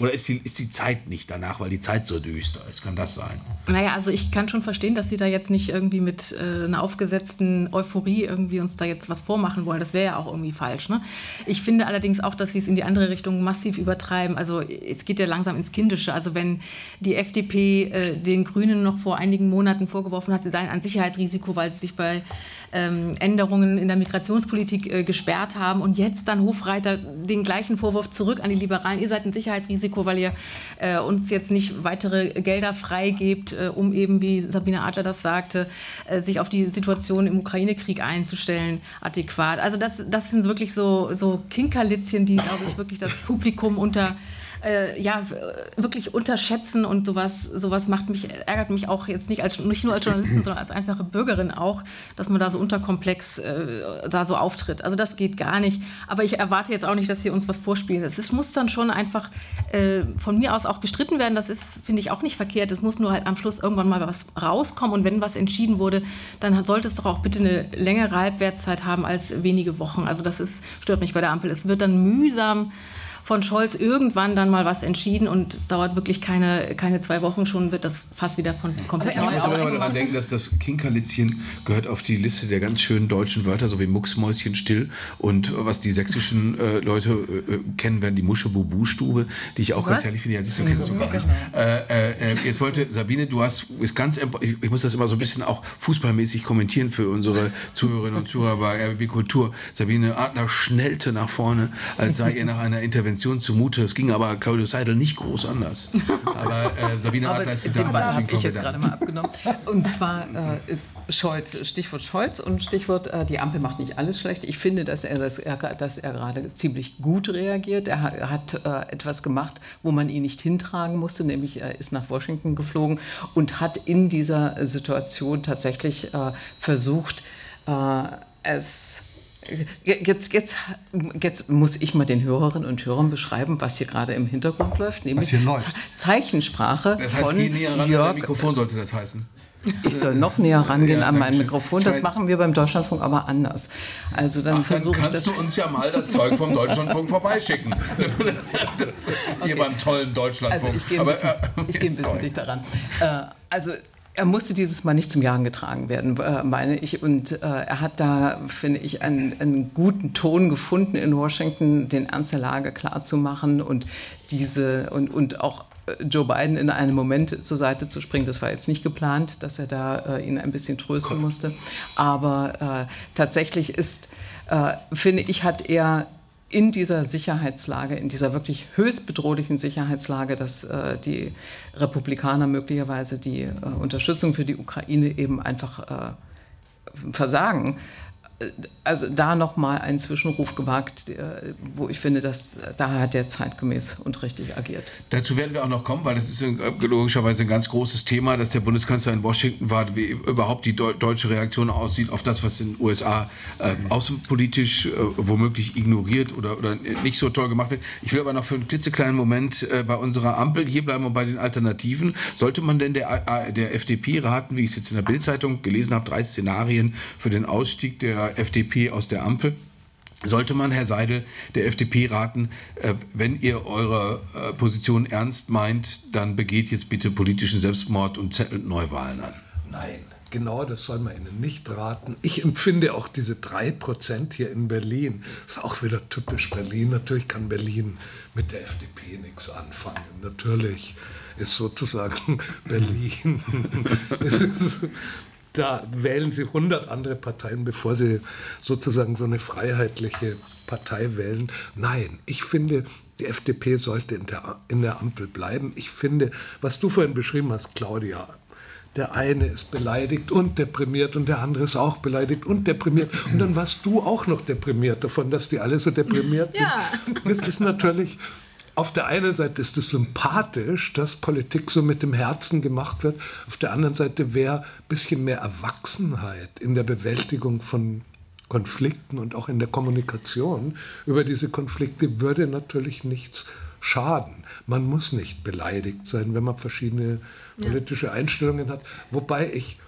Oder ist die, ist die Zeit nicht danach, weil die Zeit so düster ist? Kann das sein? Naja, also ich kann schon verstehen, dass Sie da jetzt nicht irgendwie mit äh, einer aufgesetzten Euphorie irgendwie uns da jetzt was vormachen wollen. Das wäre ja auch irgendwie falsch. Ne? Ich finde allerdings auch, dass Sie es in die andere Richtung massiv übertreiben. Also es geht ja langsam ins Kindische. Also wenn die FDP äh, den Grünen noch vor einigen Monaten vorgeworfen hat, sie seien ein Sicherheitsrisiko, weil sie sich bei ähm, Änderungen in der Migrationspolitik äh, gesperrt haben und jetzt dann Hofreiter den gleichen Vorwurf zurück an die Liberalen. Ihr seid ein Sicherheitsrisiko, weil ihr äh, uns jetzt nicht weitere Gelder freigebt, äh, um eben, wie Sabine Adler das sagte, sich auf die Situation im Ukraine-Krieg einzustellen, adäquat. Also das, das sind wirklich so, so Kinkerlitzchen, die, glaube ich, wirklich das Publikum unter äh, ja, wirklich unterschätzen und sowas, sowas macht mich, ärgert mich auch jetzt nicht, als, nicht nur als Journalistin, sondern als einfache Bürgerin auch, dass man da so unterkomplex äh, da so auftritt. Also das geht gar nicht. Aber ich erwarte jetzt auch nicht, dass sie uns was vorspielen. Es muss dann schon einfach äh, von mir aus auch gestritten werden. Das ist, finde ich, auch nicht verkehrt. Es muss nur halt am Schluss irgendwann mal was rauskommen. Und wenn was entschieden wurde, dann sollte es doch auch bitte eine längere Halbwertszeit haben als wenige Wochen. Also das ist, stört mich bei der Ampel. Es wird dann mühsam von Scholz irgendwann dann mal was entschieden und es dauert wirklich keine, keine zwei Wochen schon, wird das fast wieder von komplett. Ich muss aber daran denken, dass das Kinkerlitzchen gehört auf die Liste der ganz schönen deutschen Wörter, so wie Mucksmäuschen still und was die sächsischen äh, Leute äh, kennen werden, die Muschebubu-Stube, die ich auch was? ganz herrlich finde. Ja, siehst du, kennst du gar nicht. Äh, äh, jetzt wollte Sabine, du hast ganz, ich, ich, muss das immer so ein bisschen auch fußballmäßig kommentieren für unsere Zuhörerinnen und Zuhörer bei RBB Kultur. Sabine Adler schnellte nach vorne, als sei ihr nach einer Intervention Intervention zumute. Das ging aber Claudio Seidel nicht groß anders. Aber äh, Sabine Adler ist die Den Ball habe ich jetzt gerade mal abgenommen. Und zwar äh, Scholz, Stichwort Scholz und Stichwort, äh, die Ampel macht nicht alles schlecht. Ich finde, dass er, dass er, dass er gerade ziemlich gut reagiert. Er hat, hat äh, etwas gemacht, wo man ihn nicht hintragen musste, nämlich er ist nach Washington geflogen und hat in dieser Situation tatsächlich äh, versucht, äh, es Jetzt, jetzt, jetzt muss ich mal den Hörerinnen und Hörern beschreiben, was hier gerade im Hintergrund läuft, nämlich läuft. Zeichensprache das heißt, von geh näher ran Jörg. Mikrofon sollte das heißen. Ich soll noch näher rangehen ja, an mein Mikrofon. Das machen wir beim Deutschlandfunk aber anders. Also dann Ach, dann kannst du uns ja mal das Zeug vom Deutschlandfunk vorbeischicken. das, hier beim tollen Deutschlandfunk. Also ich gehe ein bisschen, aber, äh, geh ein bisschen dichter ran. Äh, also er musste dieses Mal nicht zum Jagen getragen werden, äh, meine ich. Und äh, er hat da, finde ich, einen, einen, guten Ton gefunden in Washington, den Ernst der Lage klarzumachen und diese und, und auch äh, Joe Biden in einem Moment zur Seite zu springen. Das war jetzt nicht geplant, dass er da äh, ihn ein bisschen trösten musste. Aber äh, tatsächlich ist, äh, finde ich, hat er in dieser Sicherheitslage, in dieser wirklich höchst bedrohlichen Sicherheitslage, dass äh, die Republikaner möglicherweise die äh, Unterstützung für die Ukraine eben einfach äh, versagen, also da nochmal einen Zwischenruf gewagt, wo ich finde, dass da hat er zeitgemäß und richtig agiert. Dazu werden wir auch noch kommen, weil das ist logischerweise ein ganz großes Thema, dass der Bundeskanzler in Washington war, wie überhaupt die deutsche Reaktion aussieht auf das, was in den USA äh, außenpolitisch äh, womöglich ignoriert oder, oder nicht so toll gemacht wird. Ich will aber noch für einen klitzekleinen Moment äh, bei unserer Ampel hier bleiben und bei den Alternativen. Sollte man denn der, der FDP raten, wie ich es jetzt in der Bildzeitung gelesen habe, drei Szenarien für den Ausstieg der FDP aus der Ampel? sollte man, Herr Seidel, der FDP raten, äh, wenn ihr eure äh, Position ernst meint, dann begeht jetzt bitte politischen Selbstmord und zettelt Neuwahlen an. Nein, genau das soll man Ihnen nicht raten. Ich empfinde auch diese 3% hier in Berlin, das ist auch wieder typisch Berlin. Natürlich kann Berlin mit der FDP nichts anfangen. Natürlich ist sozusagen Berlin. ist, da wählen sie 100 andere Parteien, bevor sie sozusagen so eine freiheitliche Partei wählen. Nein, ich finde, die FDP sollte in der, in der Ampel bleiben. Ich finde, was du vorhin beschrieben hast, Claudia, der eine ist beleidigt und deprimiert und der andere ist auch beleidigt und deprimiert. Und dann warst du auch noch deprimiert davon, dass die alle so deprimiert sind. Ja. Das ist natürlich auf der einen Seite ist es sympathisch, dass Politik so mit dem Herzen gemacht wird. Auf der anderen Seite wäre ein bisschen mehr Erwachsenheit in der Bewältigung von Konflikten und auch in der Kommunikation über diese Konflikte würde natürlich nichts schaden. Man muss nicht beleidigt sein, wenn man verschiedene politische Einstellungen hat. Wobei ich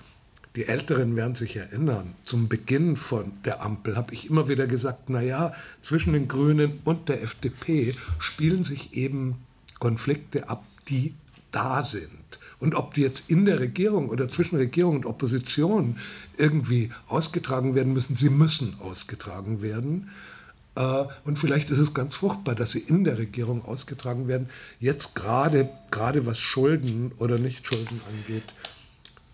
die Älteren werden sich erinnern, zum Beginn von der Ampel habe ich immer wieder gesagt, naja, zwischen den Grünen und der FDP spielen sich eben Konflikte ab, die da sind. Und ob die jetzt in der Regierung oder zwischen Regierung und Opposition irgendwie ausgetragen werden müssen, sie müssen ausgetragen werden. Äh, und vielleicht ist es ganz fruchtbar, dass sie in der Regierung ausgetragen werden. Jetzt gerade, gerade was Schulden oder Nicht-Schulden angeht,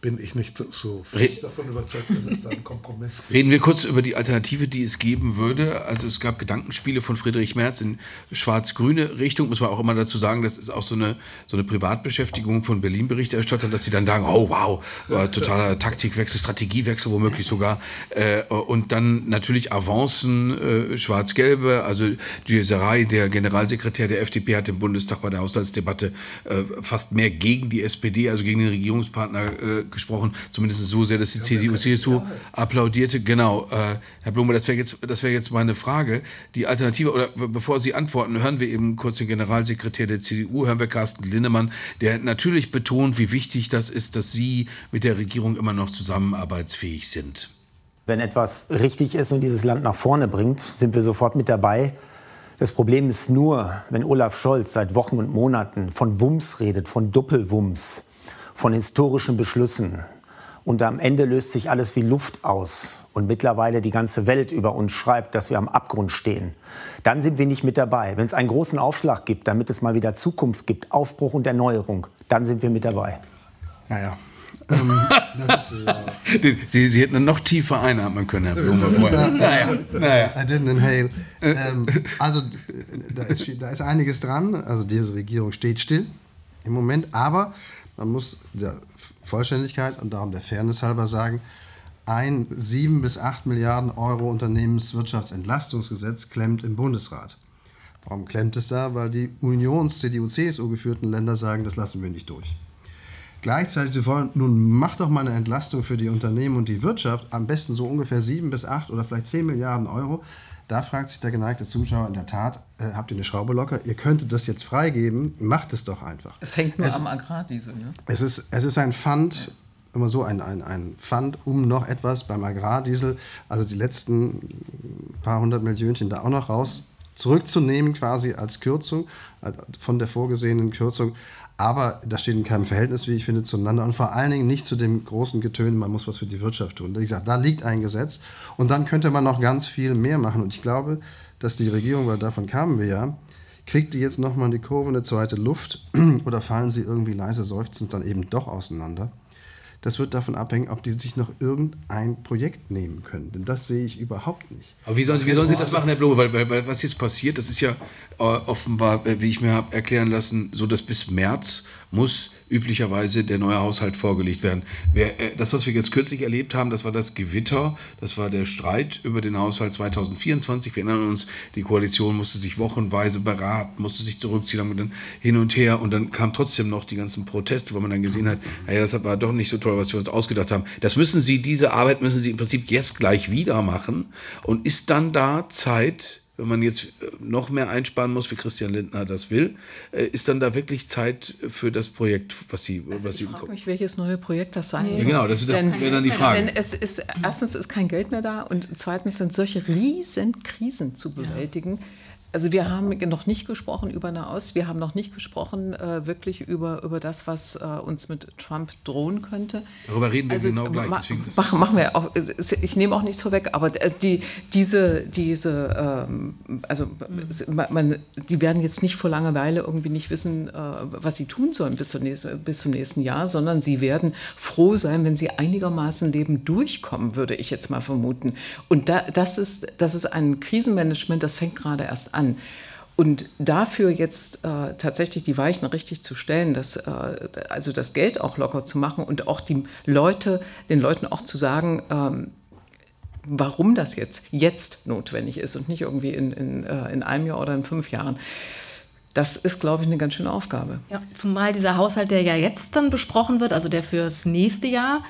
bin ich nicht so, so fest davon überzeugt, dass es da einen Kompromiss gibt. Reden wir kurz über die Alternative, die es geben würde. Also es gab Gedankenspiele von Friedrich Merz in schwarz-grüne Richtung. Muss man auch immer dazu sagen, das ist auch so eine, so eine Privatbeschäftigung von Berlin-Berichterstattern, dass sie dann sagen, oh wow, totaler Taktikwechsel, Strategiewechsel womöglich sogar. Äh, und dann natürlich Avancen, äh, schwarz-gelbe. Also die Sarai, der Generalsekretär der FDP, hat im Bundestag bei der Haushaltsdebatte äh, fast mehr gegen die SPD, also gegen den Regierungspartner gesprochen, zumindest so sehr, dass die CDU, CSU applaudierte. Genau, äh, Herr Blume, das wäre jetzt, das jetzt meine Frage. Die Alternative, oder bevor Sie antworten, hören wir eben kurz den Generalsekretär der CDU, hören wir Carsten Linnemann, der natürlich betont, wie wichtig das ist, dass Sie mit der Regierung immer noch zusammenarbeitsfähig sind. Wenn etwas richtig ist und dieses Land nach vorne bringt, sind wir sofort mit dabei. Das Problem ist nur, wenn Olaf Scholz seit Wochen und Monaten von Wumms redet, von Doppelwumms, von historischen Beschlüssen. Und am Ende löst sich alles wie Luft aus und mittlerweile die ganze Welt über uns schreibt, dass wir am Abgrund stehen. Dann sind wir nicht mit dabei. Wenn es einen großen Aufschlag gibt, damit es mal wieder Zukunft gibt, Aufbruch und Erneuerung, dann sind wir mit dabei. Naja. ähm, ist, äh, Sie, Sie hätten noch tiefer einatmen können, Herr Blume. naja, naja. I didn't inhale. Ähm, also da ist, da ist einiges dran. Also diese Regierung steht still im Moment, aber man muss der Vollständigkeit und darum der Fairness halber sagen, ein 7 bis 8 Milliarden Euro Unternehmenswirtschaftsentlastungsgesetz klemmt im Bundesrat. Warum klemmt es da? Weil die Unions-, CDU, CSU geführten Länder sagen, das lassen wir nicht durch. Gleichzeitig sie wollen, nun macht doch mal eine Entlastung für die Unternehmen und die Wirtschaft, am besten so ungefähr 7 bis 8 oder vielleicht 10 Milliarden Euro. Da fragt sich der geneigte Zuschauer in der Tat, äh, habt ihr eine Schraube locker? Ihr könntet das jetzt freigeben, macht es doch einfach. Es hängt nur es, am Agrardiesel. Ne? Es, ist, es ist ein Fund, immer so ein, ein, ein Fund um noch etwas beim Agrardiesel, also die letzten paar hundert Millionen da auch noch raus zurückzunehmen quasi als Kürzung, von der vorgesehenen Kürzung. Aber das steht in keinem Verhältnis, wie ich finde, zueinander und vor allen Dingen nicht zu dem großen Getönen, man muss was für die Wirtschaft tun. Wie gesagt, da liegt ein Gesetz und dann könnte man noch ganz viel mehr machen. Und ich glaube, dass die Regierung, weil davon kamen wir ja, kriegt die jetzt nochmal die Kurve eine zweite Luft oder fallen sie irgendwie leise seufzend dann eben doch auseinander? Das wird davon abhängen, ob die sich noch irgendein Projekt nehmen können. Denn das sehe ich überhaupt nicht. Aber wie sollen, Sie, wie sollen Sie das machen, Herr Blume? Weil, weil, weil, was jetzt passiert, das ist ja äh, offenbar, äh, wie ich mir habe erklären lassen, so dass bis März muss üblicherweise der neue Haushalt vorgelegt werden. Äh, das, was wir jetzt kürzlich erlebt haben, das war das Gewitter, das war der Streit über den Haushalt 2024. Wir erinnern uns, die Koalition musste sich wochenweise beraten, musste sich zurückziehen, dann hin und her und dann kamen trotzdem noch die ganzen Proteste, wo man dann gesehen hat, naja, das war doch nicht so toll, was wir uns ausgedacht haben. Das müssen Sie, diese Arbeit müssen Sie im Prinzip jetzt gleich wieder machen und ist dann da Zeit, wenn man jetzt äh, noch mehr einsparen muss, wie Christian Lindner das will, äh, ist dann da wirklich Zeit für das Projekt, was Sie, also was ich frage mich, welches neue Projekt das sein soll. Ja, genau, das, das wäre dann die Frage. Denn es ist, erstens ist kein Geld mehr da und zweitens sind solche riesen Krisen zu bewältigen. Ja also wir haben noch nicht gesprochen über Nahost, wir haben noch nicht gesprochen äh, wirklich über, über das, was äh, uns mit Trump drohen könnte. Darüber reden wir also, genau gleich. Ma mach, machen wir auch, ich nehme auch nichts vorweg, aber äh, die, diese, diese ähm, also man, die werden jetzt nicht vor Langeweile irgendwie nicht wissen, äh, was sie tun sollen bis, nächsten, bis zum nächsten Jahr, sondern sie werden froh sein, wenn sie einigermaßen Leben durchkommen, würde ich jetzt mal vermuten. Und da, das, ist, das ist ein Krisenmanagement, das fängt gerade erst an an. Und dafür jetzt äh, tatsächlich die Weichen richtig zu stellen, das, äh, also das Geld auch locker zu machen und auch die Leute, den Leuten auch zu sagen, ähm, warum das jetzt, jetzt notwendig ist und nicht irgendwie in, in, äh, in einem Jahr oder in fünf Jahren. Das ist, glaube ich, eine ganz schöne Aufgabe. Ja, zumal dieser Haushalt, der ja jetzt dann besprochen wird, also der fürs nächste Jahr,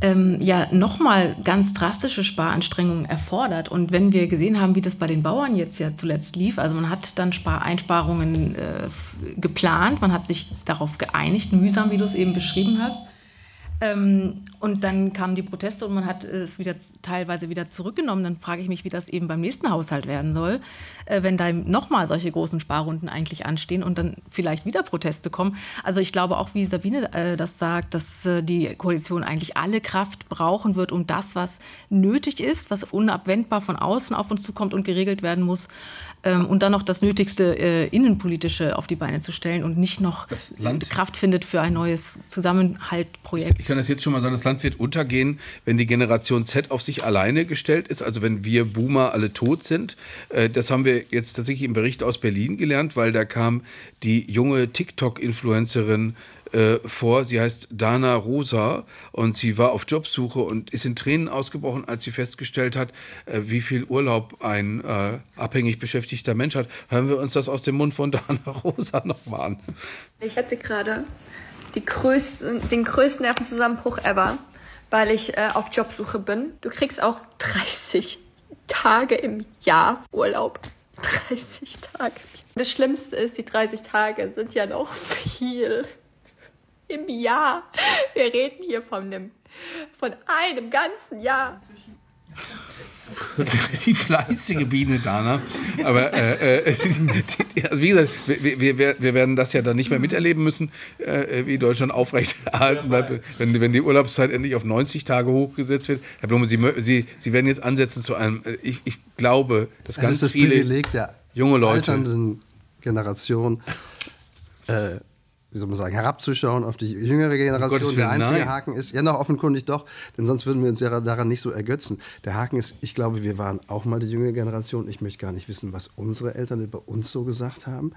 ähm, ja nochmal ganz drastische Sparanstrengungen erfordert. Und wenn wir gesehen haben, wie das bei den Bauern jetzt ja zuletzt lief, also man hat dann Spareinsparungen äh, geplant, man hat sich darauf geeinigt, mühsam, wie du es eben beschrieben hast. Ähm, und dann kamen die Proteste und man hat es wieder teilweise wieder zurückgenommen. Dann frage ich mich, wie das eben beim nächsten Haushalt werden soll, äh, wenn da nochmal solche großen Sparrunden eigentlich anstehen und dann vielleicht wieder Proteste kommen. Also ich glaube auch, wie Sabine äh, das sagt, dass äh, die Koalition eigentlich alle Kraft brauchen wird, um das, was nötig ist, was unabwendbar von außen auf uns zukommt und geregelt werden muss, ähm, und dann noch das nötigste äh, Innenpolitische auf die Beine zu stellen und nicht noch Kraft findet für ein neues Zusammenhaltprojekt. Ich kann das jetzt schon mal sagen, das Land wird untergehen, wenn die Generation Z auf sich alleine gestellt ist, also wenn wir Boomer alle tot sind. Äh, das haben wir jetzt tatsächlich im Bericht aus Berlin gelernt, weil da kam die junge TikTok-Influencerin äh, vor. Sie heißt Dana Rosa und sie war auf Jobsuche und ist in Tränen ausgebrochen, als sie festgestellt hat, äh, wie viel Urlaub ein äh, abhängig beschäftigter Mensch hat. Hören wir uns das aus dem Mund von Dana Rosa nochmal an. Ich hatte gerade größten, den größten Nervenzusammenbruch ever, weil ich äh, auf Jobsuche bin. Du kriegst auch 30 Tage im Jahr Urlaub. 30 Tage. Das Schlimmste ist, die 30 Tage sind ja noch viel im Jahr. Wir reden hier von einem, von einem ganzen Jahr. Die fleißige Biene Dana. Aber äh, äh, also wie gesagt, wir, wir, wir, werden das ja dann nicht mehr miterleben müssen, äh, wie Deutschland aufrechterhalten bleibt, wenn, wenn die Urlaubszeit endlich auf 90 Tage hochgesetzt wird. Herr Blume, Sie, Sie, Sie werden jetzt ansetzen zu einem, äh, ich, ich glaube, dass ganz das ist das viele Privileg der junge Leute Generation äh, wie soll man sagen, herabzuschauen auf die jüngere Generation. Willen, der einzige nein. Haken ist, ja, noch offenkundig doch, denn sonst würden wir uns ja daran nicht so ergötzen. Der Haken ist, ich glaube, wir waren auch mal die jüngere Generation. Ich möchte gar nicht wissen, was unsere Eltern über uns so gesagt haben.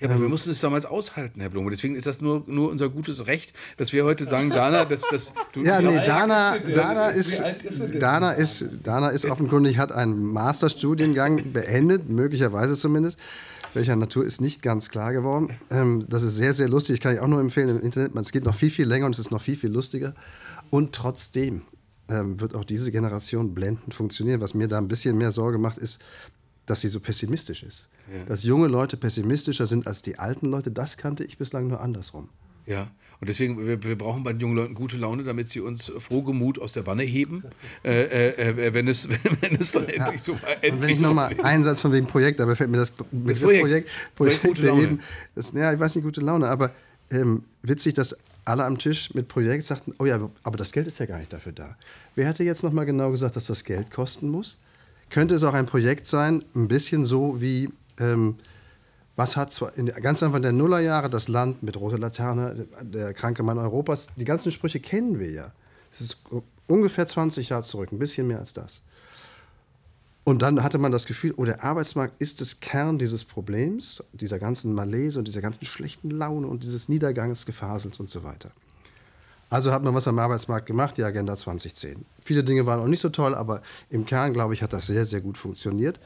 Ja, aber ähm, wir mussten es damals aushalten, Herr Blume. Deswegen ist das nur, nur unser gutes Recht, dass wir heute sagen, Dana, dass das. Du, ja, nee, Dana, Dana ist, Dana ist, Dana ist offenkundig, hat einen Masterstudiengang beendet, möglicherweise zumindest welcher Natur ist nicht ganz klar geworden. Ähm, das ist sehr, sehr lustig. Kann ich auch nur empfehlen im Internet. Es geht noch viel, viel länger und es ist noch viel, viel lustiger. Und trotzdem ähm, wird auch diese Generation blendend funktionieren. Was mir da ein bisschen mehr Sorge macht, ist, dass sie so pessimistisch ist. Ja. Dass junge Leute pessimistischer sind als die alten Leute, das kannte ich bislang nur andersrum. Ja, und deswegen, wir, wir, brauchen bei den jungen Leuten gute Laune, damit sie uns frohgemut aus der Wanne heben, äh, äh, äh wenn, es, wenn es dann ja. endlich so endlich Und wenn ich nochmal einen Satz von wegen Projekt, aber fällt mir das, das Projekt, Projekt, Projekt, Projekt gute Laune. Eben, das, ja, ich weiß nicht, gute Laune, aber ähm, witzig, dass alle am Tisch mit Projekt sagten, oh ja, aber das Geld ist ja gar nicht dafür da. Wer hatte jetzt nochmal genau gesagt, dass das Geld kosten muss? Könnte es auch ein Projekt sein, ein bisschen so wie... Ähm, was hat zwar in, ganz Anfang der Nullerjahre das Land mit roter Laterne, der kranke Mann Europas, die ganzen Sprüche kennen wir ja. Es ist ungefähr 20 Jahre zurück, ein bisschen mehr als das. Und dann hatte man das Gefühl, oh, der Arbeitsmarkt ist das Kern dieses Problems, dieser ganzen Malaise und dieser ganzen schlechten Laune und dieses Niedergangsgefasels und so weiter. Also hat man was am Arbeitsmarkt gemacht, die Agenda 2010. Viele Dinge waren auch nicht so toll, aber im Kern, glaube ich, hat das sehr, sehr gut funktioniert.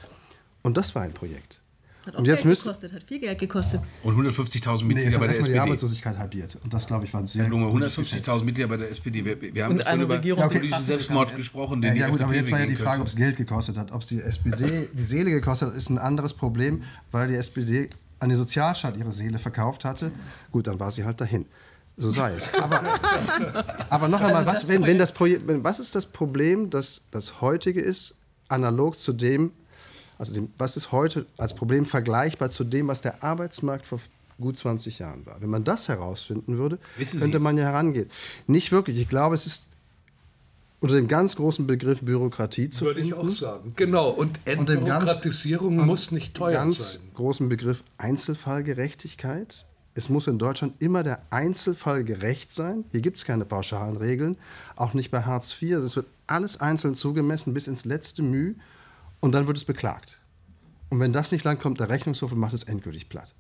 Und das war ein Projekt. Hat auch und jetzt Geld gekostet, hat viel Geld gekostet. Und 150.000 Mitglieder nee, bei der SPD. die Arbeitslosigkeit halbiert. Und das, glaube ich, war ein sehr. 150.000 Mitglieder bei der SPD. Wir, wir haben schon über ja, okay. politischen Selbstmord gesprochen. Den ja, ja gut, aber jetzt war ja die Frage, ob es Geld gekostet hat. Ob es die SPD die Seele gekostet hat, ist ein anderes Problem, weil die SPD an den Sozialstaat ihre Seele verkauft hatte. Gut, dann war sie halt dahin. So sei es. Aber, aber noch einmal, also was, wenn, wenn das Projekt, was ist das Problem, dass das heutige ist, analog zu dem, also dem, was ist heute als Problem vergleichbar zu dem, was der Arbeitsmarkt vor gut 20 Jahren war? Wenn man das herausfinden würde, Wissen könnte man ja herangehen. Nicht wirklich. Ich glaube, es ist unter dem ganz großen Begriff Bürokratie zu Würde finden. Würde ich auch sagen. Genau. Und Entbürokratisierung muss nicht teuer ganz sein. Ganz großen Begriff Einzelfallgerechtigkeit. Es muss in Deutschland immer der Einzelfall gerecht sein. Hier gibt es keine pauschalen Regeln, auch nicht bei Hartz IV. Es wird alles einzeln zugemessen bis ins letzte Mühe und dann wird es beklagt. Und wenn das nicht lang kommt, der Rechnungshof macht es endgültig platt.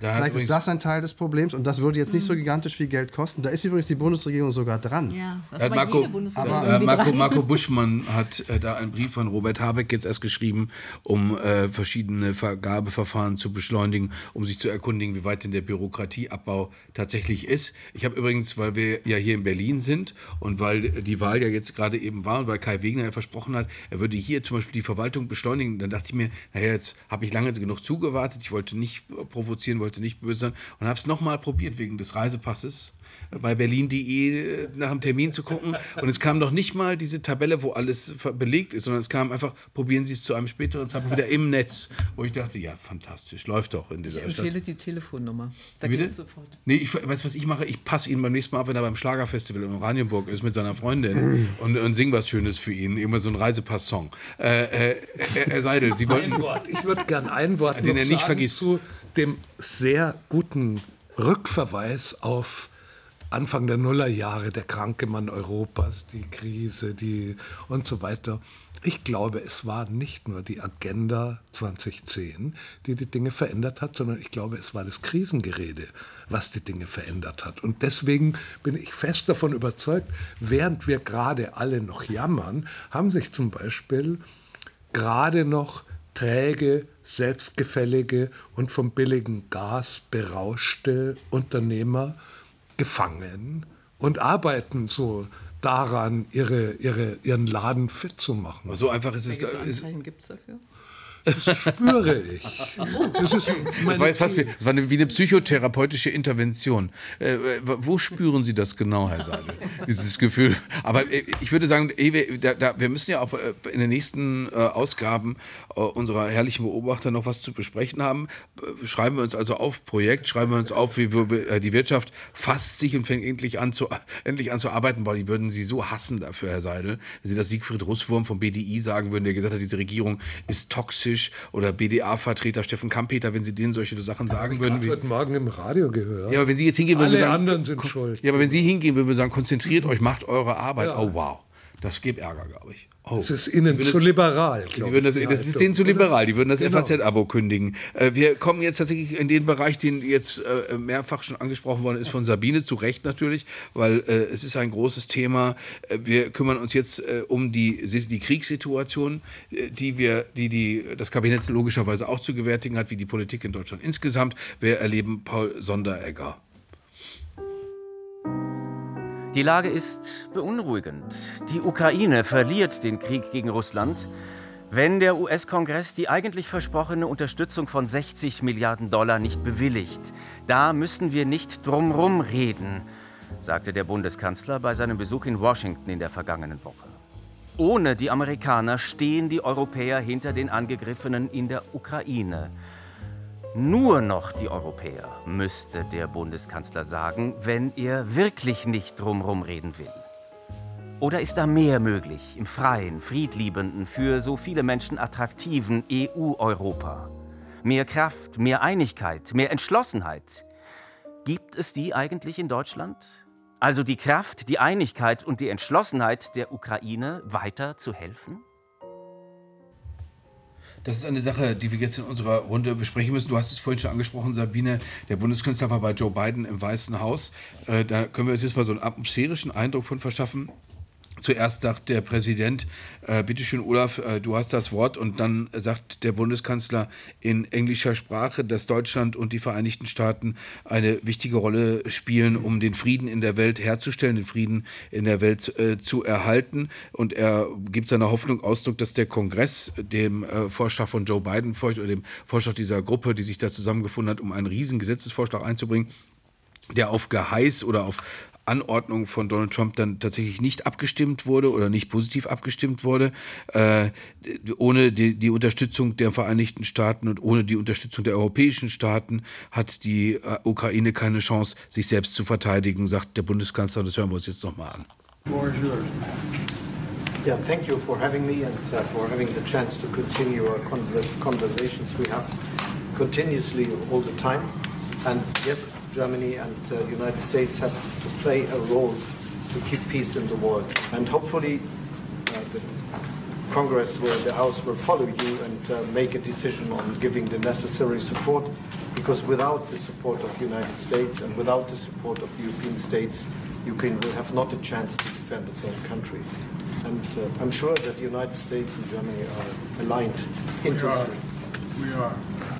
Da Vielleicht ist das ein Teil des Problems und das würde jetzt nicht so gigantisch viel Geld kosten. Da ist übrigens die Bundesregierung sogar dran. Ja, das hat Marco, aber, äh, Marco, Marco, Buschmann hat äh, da einen Brief von Robert Habeck jetzt erst geschrieben, um äh, verschiedene Vergabeverfahren zu beschleunigen, um sich zu erkundigen, wie weit denn der Bürokratieabbau tatsächlich ist. Ich habe übrigens, weil wir ja hier in Berlin sind und weil die Wahl ja jetzt gerade eben war und weil Kai Wegner ja versprochen hat, er würde hier zum Beispiel die Verwaltung beschleunigen, dann dachte ich mir, naja, jetzt habe ich lange genug zugewartet, ich wollte nicht provozieren, wollte wollte nicht böse sein und habe es nochmal probiert wegen des Reisepasses bei berlin.de nach einem Termin zu gucken. Und es kam noch nicht mal diese Tabelle, wo alles belegt ist, sondern es kam einfach, probieren Sie es zu einem späteren Zeitpunkt wieder im Netz. Wo ich dachte, ja, fantastisch, läuft doch in dieser. Ich empfehle Stadt. die Telefonnummer. Da Bitte? geht's sofort. Nee, ich weiß, was ich mache? Ich passe ihn beim nächsten Mal ab, wenn er beim Schlagerfestival in Oranienburg ist mit seiner Freundin und, und sing was Schönes für ihn. Immer so ein Reisepass-Song. Äh, äh, Herr Seidel, Sie wollten... Ein Wort. Ich würde gern ein Wort den er nicht vergisst. zu dem sehr guten Rückverweis auf Anfang der Nullerjahre, der kranke Mann Europas, die Krise die und so weiter. Ich glaube, es war nicht nur die Agenda 2010, die die Dinge verändert hat, sondern ich glaube, es war das Krisengerede, was die Dinge verändert hat. Und deswegen bin ich fest davon überzeugt, während wir gerade alle noch jammern, haben sich zum Beispiel gerade noch träge, selbstgefällige und vom billigen Gas berauschte Unternehmer gefangen und arbeiten so daran, ihre, ihre, ihren Laden fit zu machen. Aber so einfach ist es. Welches Anzeichen gibt es dafür? Das spüre ich. Das, ist das war jetzt fast wie, das war eine, wie eine psychotherapeutische Intervention. Äh, wo spüren Sie das genau, Herr Seidel? Dieses Gefühl. Aber äh, ich würde sagen, wir, da, wir müssen ja auch äh, in den nächsten äh, Ausgaben äh, unserer herrlichen Beobachter noch was zu besprechen haben. Schreiben wir uns also auf Projekt, schreiben wir uns auf, wie wir, äh, die Wirtschaft fasst sich und fängt endlich an zu, endlich an zu arbeiten. Boah, die würden Sie so hassen dafür, Herr Seidel. Wenn Sie das Siegfried Russwurm vom BDI sagen würden, der gesagt hat, diese Regierung ist toxisch Tisch oder BDA-Vertreter Steffen Kampeter, wenn Sie denen solche Sachen sagen ich würden. Ich heute Morgen im Radio gehört. Ja, aber wenn Sie jetzt hingehen würden, Alle sagen, anderen sind schuld. Ja, aber wenn Sie hingehen würden, wir sagen, konzentriert euch, macht eure Arbeit. Ja. Oh wow, das gibt Ärger, glaube ich. Oh. Das ist Ihnen zu liberal. Die würden das, das ist denen zu liberal. Die würden das genau. FAZ-Abo kündigen. Äh, wir kommen jetzt tatsächlich in den Bereich, den jetzt äh, mehrfach schon angesprochen worden ist von Sabine, zu Recht natürlich, weil äh, es ist ein großes Thema. Wir kümmern uns jetzt um die, die Kriegssituation, die wir, die, die das Kabinett logischerweise auch zu gewärtigen hat, wie die Politik in Deutschland insgesamt. Wir erleben Paul Sonderegger. Die Lage ist beunruhigend. Die Ukraine verliert den Krieg gegen Russland, wenn der US-Kongress die eigentlich versprochene Unterstützung von 60 Milliarden Dollar nicht bewilligt. Da müssen wir nicht drumrum reden, sagte der Bundeskanzler bei seinem Besuch in Washington in der vergangenen Woche. Ohne die Amerikaner stehen die Europäer hinter den Angegriffenen in der Ukraine. Nur noch die Europäer, müsste der Bundeskanzler sagen, wenn er wirklich nicht drumherum reden will. Oder ist da mehr möglich im freien, friedliebenden, für so viele Menschen attraktiven EU-Europa? Mehr Kraft, mehr Einigkeit, mehr Entschlossenheit. Gibt es die eigentlich in Deutschland? Also die Kraft, die Einigkeit und die Entschlossenheit der Ukraine weiter zu helfen? Das ist eine Sache, die wir jetzt in unserer Runde besprechen müssen. Du hast es vorhin schon angesprochen, Sabine. Der Bundeskanzler war bei Joe Biden im Weißen Haus. Äh, da können wir uns jetzt mal so einen atmosphärischen Eindruck von verschaffen. Zuerst sagt der Präsident, äh, bitteschön Olaf, äh, du hast das Wort und dann sagt der Bundeskanzler in englischer Sprache, dass Deutschland und die Vereinigten Staaten eine wichtige Rolle spielen, um den Frieden in der Welt herzustellen, den Frieden in der Welt äh, zu erhalten. Und er gibt seiner Hoffnung Ausdruck, dass der Kongress dem äh, Vorschlag von Joe Biden folgt oder dem Vorschlag dieser Gruppe, die sich da zusammengefunden hat, um einen riesen Gesetzesvorschlag einzubringen, der auf Geheiß oder auf Anordnung von Donald Trump dann tatsächlich nicht abgestimmt wurde oder nicht positiv abgestimmt wurde, äh, ohne die, die, Unterstützung der Vereinigten Staaten und ohne die Unterstützung der europäischen Staaten hat die äh, Ukraine keine Chance, sich selbst zu verteidigen, sagt der Bundeskanzler. Das hören wir uns jetzt nochmal an. Yeah, thank you for having me and uh, for having the chance to continue our conversations we have continuously all the time. And yes, Germany and the uh, United States have to play a role to keep peace in the world. And hopefully uh, the Congress, will, the House will follow you and uh, make a decision on giving the necessary support because without the support of the United States and without the support of European states, Ukraine will have not a chance to defend its own country. And uh, I'm sure that the United States and Germany are aligned intensely. We are. We are.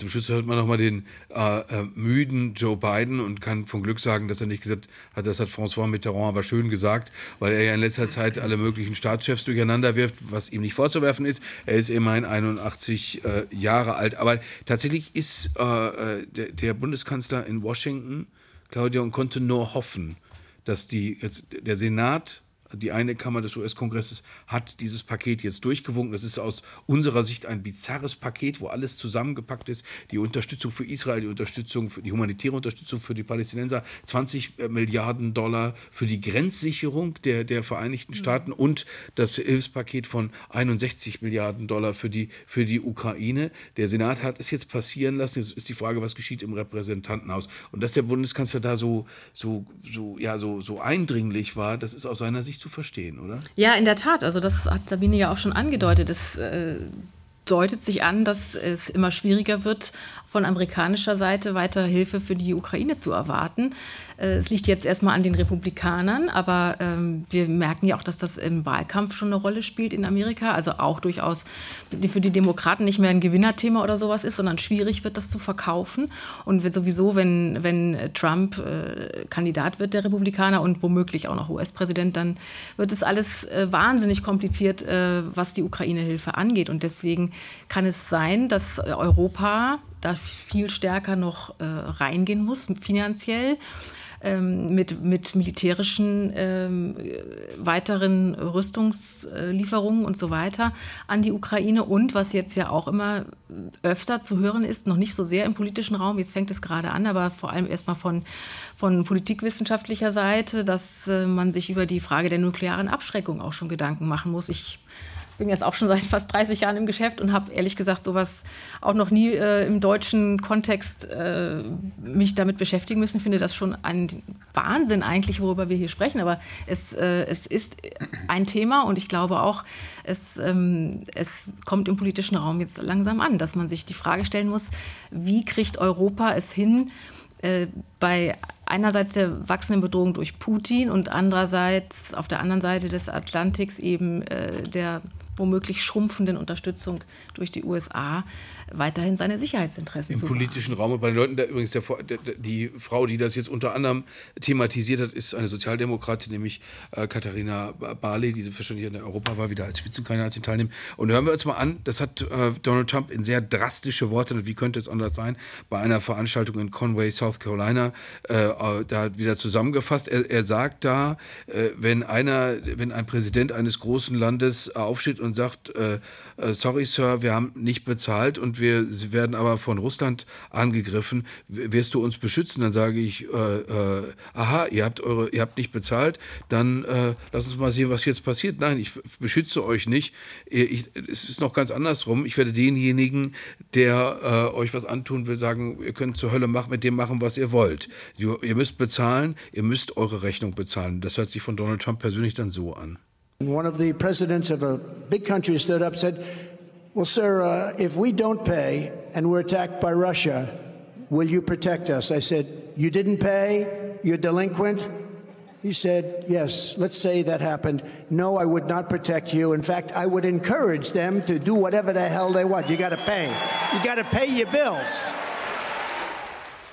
Zum Schluss hört man nochmal den äh, äh, müden Joe Biden und kann von Glück sagen, dass er nicht gesagt hat, das hat François Mitterrand aber schön gesagt, weil er ja in letzter Zeit alle möglichen Staatschefs durcheinander wirft, was ihm nicht vorzuwerfen ist. Er ist immerhin 81 äh, Jahre alt. Aber tatsächlich ist äh, äh, der, der, Bundeskanzler in Washington, Claudia, und konnte nur hoffen, dass die, der Senat die eine Kammer des US-Kongresses hat dieses Paket jetzt durchgewunken. Das ist aus unserer Sicht ein bizarres Paket, wo alles zusammengepackt ist. Die Unterstützung für Israel, die Unterstützung für die humanitäre Unterstützung für die Palästinenser, 20 äh, Milliarden Dollar für die Grenzsicherung der, der Vereinigten Staaten und das Hilfspaket von 61 Milliarden Dollar für die, für die Ukraine. Der Senat hat es jetzt passieren lassen. Jetzt ist die Frage, was geschieht im Repräsentantenhaus. Und dass der Bundeskanzler da so, so, so, ja, so, so eindringlich war, das ist aus seiner Sicht zu verstehen, oder? Ja, in der Tat. Also das hat Sabine ja auch schon angedeutet. Es äh, deutet sich an, dass es immer schwieriger wird, von amerikanischer Seite weiter Hilfe für die Ukraine zu erwarten. Äh, es liegt jetzt erstmal an den Republikanern, aber ähm, wir merken ja auch, dass das im Wahlkampf schon eine Rolle spielt in Amerika. Also auch durchaus für die Demokraten nicht mehr ein Gewinnerthema oder sowas ist, sondern schwierig wird, das zu verkaufen. Und sowieso, wenn, wenn Trump äh, Kandidat wird, der Republikaner und womöglich auch noch US-Präsident, dann wird es alles äh, wahnsinnig kompliziert, was die Ukraine-Hilfe angeht. Und deswegen kann es sein, dass Europa da viel stärker noch äh, reingehen muss, finanziell. Ähm, mit, mit militärischen ähm, weiteren Rüstungslieferungen und so weiter an die Ukraine. Und was jetzt ja auch immer öfter zu hören ist, noch nicht so sehr im politischen Raum, jetzt fängt es gerade an, aber vor allem erstmal von, von politikwissenschaftlicher Seite, dass äh, man sich über die Frage der nuklearen Abschreckung auch schon Gedanken machen muss. Ich bin jetzt auch schon seit fast 30 Jahren im Geschäft und habe ehrlich gesagt sowas auch noch nie äh, im deutschen Kontext äh, mich damit beschäftigen müssen. Finde das schon ein Wahnsinn eigentlich, worüber wir hier sprechen. Aber es, äh, es ist ein Thema und ich glaube auch, es, ähm, es kommt im politischen Raum jetzt langsam an, dass man sich die Frage stellen muss, wie kriegt Europa es hin, äh, bei einerseits der wachsenden Bedrohung durch Putin und andererseits auf der anderen Seite des Atlantiks eben äh, der womöglich schrumpfenden Unterstützung durch die USA weiterhin seine Sicherheitsinteressen Im zu politischen Raum und bei den Leuten, der, übrigens der, der, die Frau, die das jetzt unter anderem thematisiert hat, ist eine Sozialdemokratin, nämlich äh, Katharina Barley, die wahrscheinlich in der Europawahl wieder als Spitzenkandidatin teilnimmt. Und hören wir uns mal an, das hat äh, Donald Trump in sehr drastische Worte, wie könnte es anders sein, bei einer Veranstaltung in Conway, South Carolina, äh, äh da wieder zusammengefasst. Er, er sagt da, äh, wenn einer, wenn ein Präsident eines großen Landes aufsteht und sagt, äh, sorry Sir, wir haben nicht bezahlt und wir werden aber von Russland angegriffen, wirst du uns beschützen? Dann sage ich, äh, äh, aha, ihr habt eure, ihr habt nicht bezahlt, dann äh, lass uns mal sehen, was jetzt passiert. Nein, ich beschütze euch nicht. Ich, es ist noch ganz andersrum. Ich werde denjenigen, der äh, euch was antun will, sagen, ihr könnt zur Hölle machen, mit dem machen, was ihr wollt. Ihr, ihr müsst bezahlen, ihr müsst eure Rechnung bezahlen. Das hört sich von Donald Trump persönlich dann so an. One of the presidents of a big country stood up and said, Well, sir, uh, if we don't pay and we're attacked by Russia, will you protect us? I said, You didn't pay? You're delinquent? He said, Yes, let's say that happened. No, I would not protect you. In fact, I would encourage them to do whatever the hell they want. You got to pay. You got to pay your bills.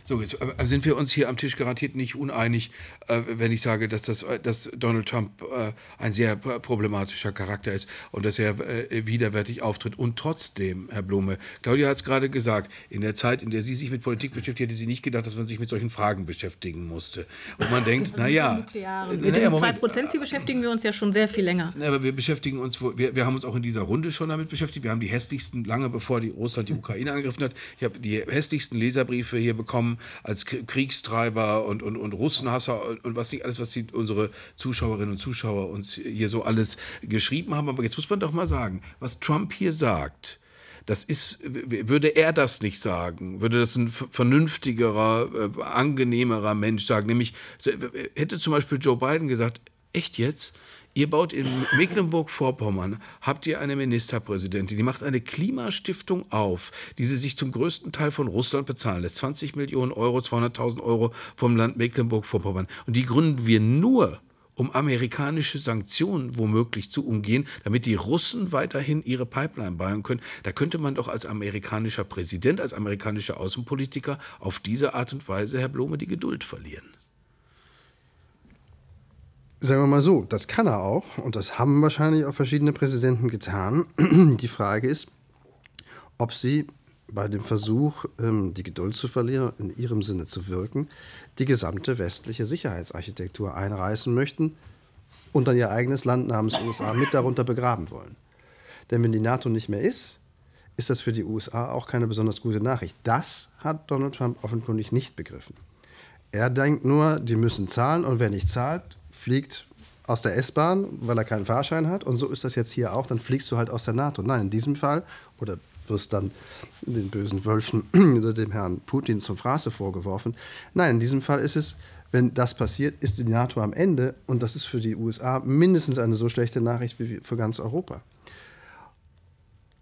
So, jetzt äh, sind wir uns hier am Tisch garantiert nicht uneinig, äh, wenn ich sage, dass, das, äh, dass Donald Trump äh, ein sehr problematischer Charakter ist und dass er äh, widerwärtig auftritt. Und trotzdem, Herr Blume, Claudia hat es gerade gesagt, in der Zeit, in der sie sich mit Politik beschäftigt, hätte sie nicht gedacht, dass man sich mit solchen Fragen beschäftigen musste. Und man denkt, naja. Mit dem 2%-Ziel beschäftigen wir uns ja schon sehr viel länger. Aber wir beschäftigen uns, wir, wir haben uns auch in dieser Runde schon damit beschäftigt. Wir haben die hässlichsten, lange bevor die Russland die Ukraine angegriffen hat, ich habe die hässlichsten Leserbriefe hier bekommen als Kriegstreiber und, und, und Russenhasser und, und was nicht alles, was die, unsere Zuschauerinnen und Zuschauer uns hier so alles geschrieben haben. Aber jetzt muss man doch mal sagen, was Trump hier sagt, das ist, würde er das nicht sagen, würde das ein vernünftigerer, äh, angenehmerer Mensch sagen, nämlich hätte zum Beispiel Joe Biden gesagt, echt jetzt? Ihr baut in Mecklenburg-Vorpommern, habt ihr eine Ministerpräsidentin, die macht eine Klimastiftung auf, die sie sich zum größten Teil von Russland bezahlen lässt. 20 Millionen Euro, 200.000 Euro vom Land Mecklenburg-Vorpommern. Und die gründen wir nur, um amerikanische Sanktionen womöglich zu umgehen, damit die Russen weiterhin ihre Pipeline bauen können. Da könnte man doch als amerikanischer Präsident, als amerikanischer Außenpolitiker auf diese Art und Weise, Herr Blome, die Geduld verlieren. Sagen wir mal so, das kann er auch und das haben wahrscheinlich auch verschiedene Präsidenten getan. Die Frage ist, ob sie bei dem Versuch, ähm, die Geduld zu verlieren, in ihrem Sinne zu wirken, die gesamte westliche Sicherheitsarchitektur einreißen möchten und dann ihr eigenes Land namens USA mit darunter begraben wollen. Denn wenn die NATO nicht mehr ist, ist das für die USA auch keine besonders gute Nachricht. Das hat Donald Trump offenkundig nicht begriffen. Er denkt nur, die müssen zahlen und wer nicht zahlt, fliegt aus der S-Bahn, weil er keinen Fahrschein hat. Und so ist das jetzt hier auch. Dann fliegst du halt aus der NATO. Nein, in diesem Fall, oder wirst dann den bösen Wölfen oder dem Herrn Putin zum Fraße vorgeworfen. Nein, in diesem Fall ist es, wenn das passiert, ist die NATO am Ende. Und das ist für die USA mindestens eine so schlechte Nachricht wie für ganz Europa.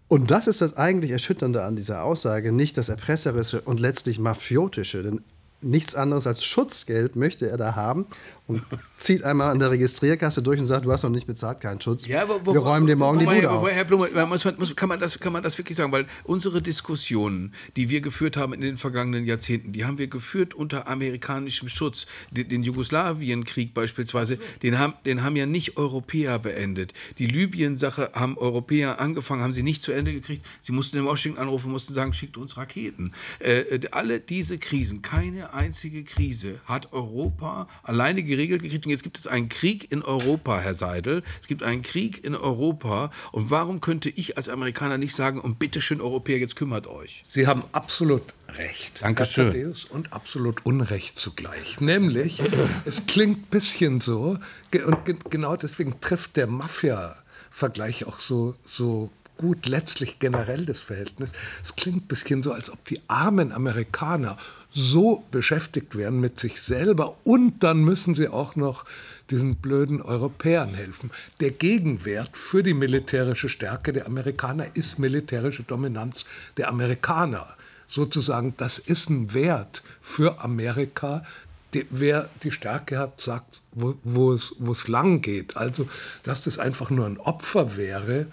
Und das ist das eigentlich Erschütternde an dieser Aussage, nicht das Erpresserische und letztlich Mafiotische. Denn nichts anderes als Schutzgeld möchte er da haben und zieht einmal an der Registrierkasse durch und sagt, du hast noch nicht bezahlt, keinen Schutz. Ja, wo, Wir räumen dir morgen wo, wo, die Bude auf. Herr Blume, muss, muss, kann, man das, kann man das wirklich sagen? Weil unsere Diskussionen, die wir geführt haben in den vergangenen Jahrzehnten, die haben wir geführt unter amerikanischem Schutz. Den, den Jugoslawienkrieg beispielsweise, den haben, den haben ja nicht Europäer beendet. Die Libyen-Sache haben Europäer angefangen, haben sie nicht zu Ende gekriegt. Sie mussten in Washington anrufen, mussten sagen, schickt uns Raketen. Äh, äh alle diese Krisen, keine einzige Krise hat Europa alleine geregelt gekriegt. Und jetzt gibt es einen Krieg in Europa, Herr Seidel. Es gibt einen Krieg in Europa. Und warum könnte ich als Amerikaner nicht sagen, und bitteschön, Europäer, jetzt kümmert euch? Sie haben absolut recht. Dankeschön. Und absolut Unrecht zugleich. Nämlich, es klingt ein bisschen so, und genau deswegen trifft der Mafia-Vergleich auch so, so gut letztlich generell das Verhältnis. Es klingt ein bisschen so, als ob die armen Amerikaner so beschäftigt werden mit sich selber und dann müssen sie auch noch diesen blöden Europäern helfen. Der Gegenwert für die militärische Stärke der Amerikaner ist militärische Dominanz der Amerikaner. Sozusagen, das ist ein Wert für Amerika, die, wer die Stärke hat, sagt, wo, es lang geht. Also, dass das einfach nur ein Opfer wäre,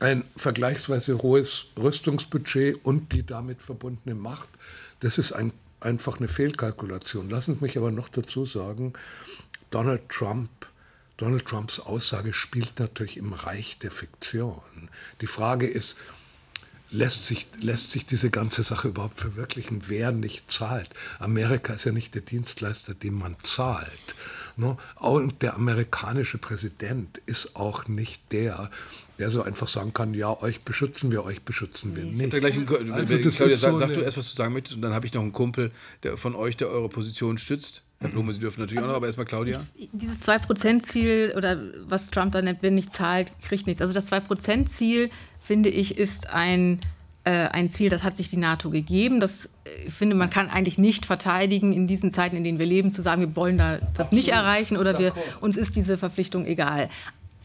ein vergleichsweise hohes Rüstungsbudget und die damit verbundene Macht, das ist ein einfach eine Fehlkalkulation. Lassen Sie mich aber noch dazu sagen, Donald Trump, Donald Trumps Aussage spielt natürlich im Reich der Fiktion. Die Frage ist, lässt sich, lässt sich diese ganze Sache überhaupt verwirklichen, wer nicht zahlt? Amerika ist ja nicht der Dienstleister, den man zahlt. Ne? Und der amerikanische Präsident ist auch nicht der, der so einfach sagen kann, ja, euch beschützen wir, euch beschützen wir nicht. Gleich einen, also das Claudia, sag, so sag du erst, was du sagen möchtest, und dann habe ich noch einen Kumpel der von euch, der eure Position stützt. Herr Blume, Sie dürfen natürlich also, auch noch, aber erstmal Claudia. Dieses 2%-Ziel oder was Trump da nennt, wer nicht zahlt, kriegt nichts. Also das 2%-Ziel, finde ich, ist ein äh, ein Ziel, das hat sich die NATO gegeben. Das äh, ich finde, man kann eigentlich nicht verteidigen, in diesen Zeiten, in denen wir leben, zu sagen, wir wollen da das Absolut. nicht erreichen oder wir, uns ist diese Verpflichtung egal.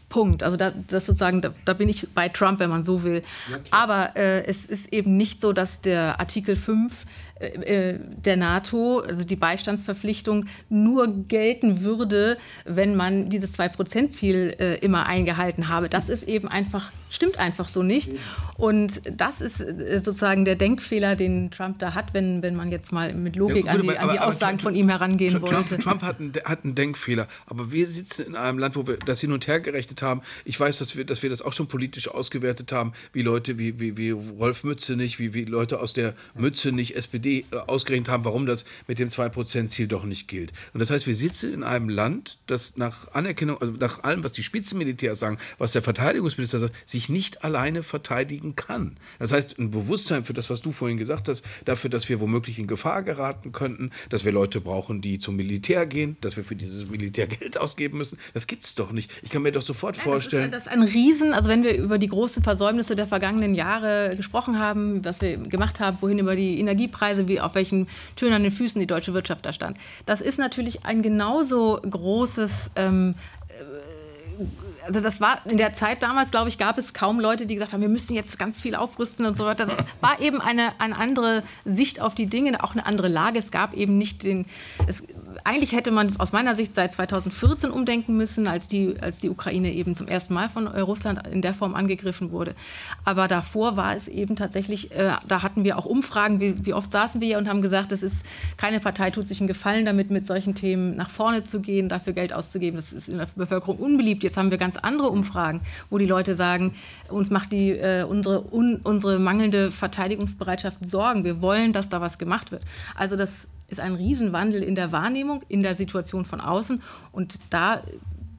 Punkt. Also da, das sozusagen, da, da, bin ich bei Trump, wenn man so will. Ja, Aber äh, es ist eben nicht so, dass der Artikel 5 äh, äh, der NATO, also die Beistandsverpflichtung, nur gelten würde, wenn man dieses 2-Prozent-Ziel äh, immer eingehalten habe. Das ist eben einfach, stimmt einfach so nicht. Und das ist äh, sozusagen der Denkfehler, den Trump da hat, wenn, wenn man jetzt mal mit Logik ja, gut, an die, an die aber, Aussagen aber, von ihm herangehen Trump, wollte. Trump hat einen, hat einen Denkfehler. Aber wir sitzen in einem Land, wo wir das hin und her gerechnet haben. Ich weiß, dass wir, dass wir das auch schon politisch ausgewertet haben, wie Leute wie, wie, wie Rolf Mützenich, wie, wie Leute aus der Mützenich SPD SPD äh, ausgerechnet haben, warum das mit dem 2%-Ziel doch nicht gilt. Und das heißt, wir sitzen in einem Land, das nach Anerkennung, also nach allem, was die Spitzenmilitärs sagen, was der Verteidigungsminister sagt, sich nicht alleine verteidigen kann. Das heißt, ein Bewusstsein für das, was du vorhin gesagt hast, dafür, dass wir womöglich in Gefahr geraten könnten, dass wir Leute brauchen, die zum Militär gehen, dass wir für dieses Militär Geld ausgeben müssen, das gibt es doch nicht. Ich kann mir doch sofort Nein, vorstellen. Das ist, das ist ein Riesen, also wenn wir über die großen Versäumnisse der vergangenen Jahre gesprochen haben, was wir gemacht haben, wohin über die Energiepreise, Weise, wie auf welchen Tönen an den Füßen die deutsche Wirtschaft da stand. Das ist natürlich ein genauso großes ähm, äh, also das war in der Zeit damals, glaube ich, gab es kaum Leute, die gesagt haben, wir müssen jetzt ganz viel aufrüsten und so weiter. Das war eben eine, eine andere Sicht auf die Dinge, auch eine andere Lage. Es gab eben nicht den, es, eigentlich hätte man aus meiner Sicht seit 2014 umdenken müssen, als die, als die Ukraine eben zum ersten Mal von Russland in der Form angegriffen wurde. Aber davor war es eben tatsächlich, äh, da hatten wir auch Umfragen, wie, wie, oft saßen wir hier und haben gesagt, es ist keine Partei tut sich einen Gefallen damit, mit solchen Themen nach vorne zu gehen, dafür Geld auszugeben. Das ist in der Bevölkerung unbeliebt. Jetzt haben wir ganz andere Umfragen, wo die Leute sagen, uns macht die, äh, unsere, un, unsere mangelnde Verteidigungsbereitschaft Sorgen. Wir wollen, dass da was gemacht wird. Also das ist ein Riesenwandel in der Wahrnehmung, in der Situation von außen. Und da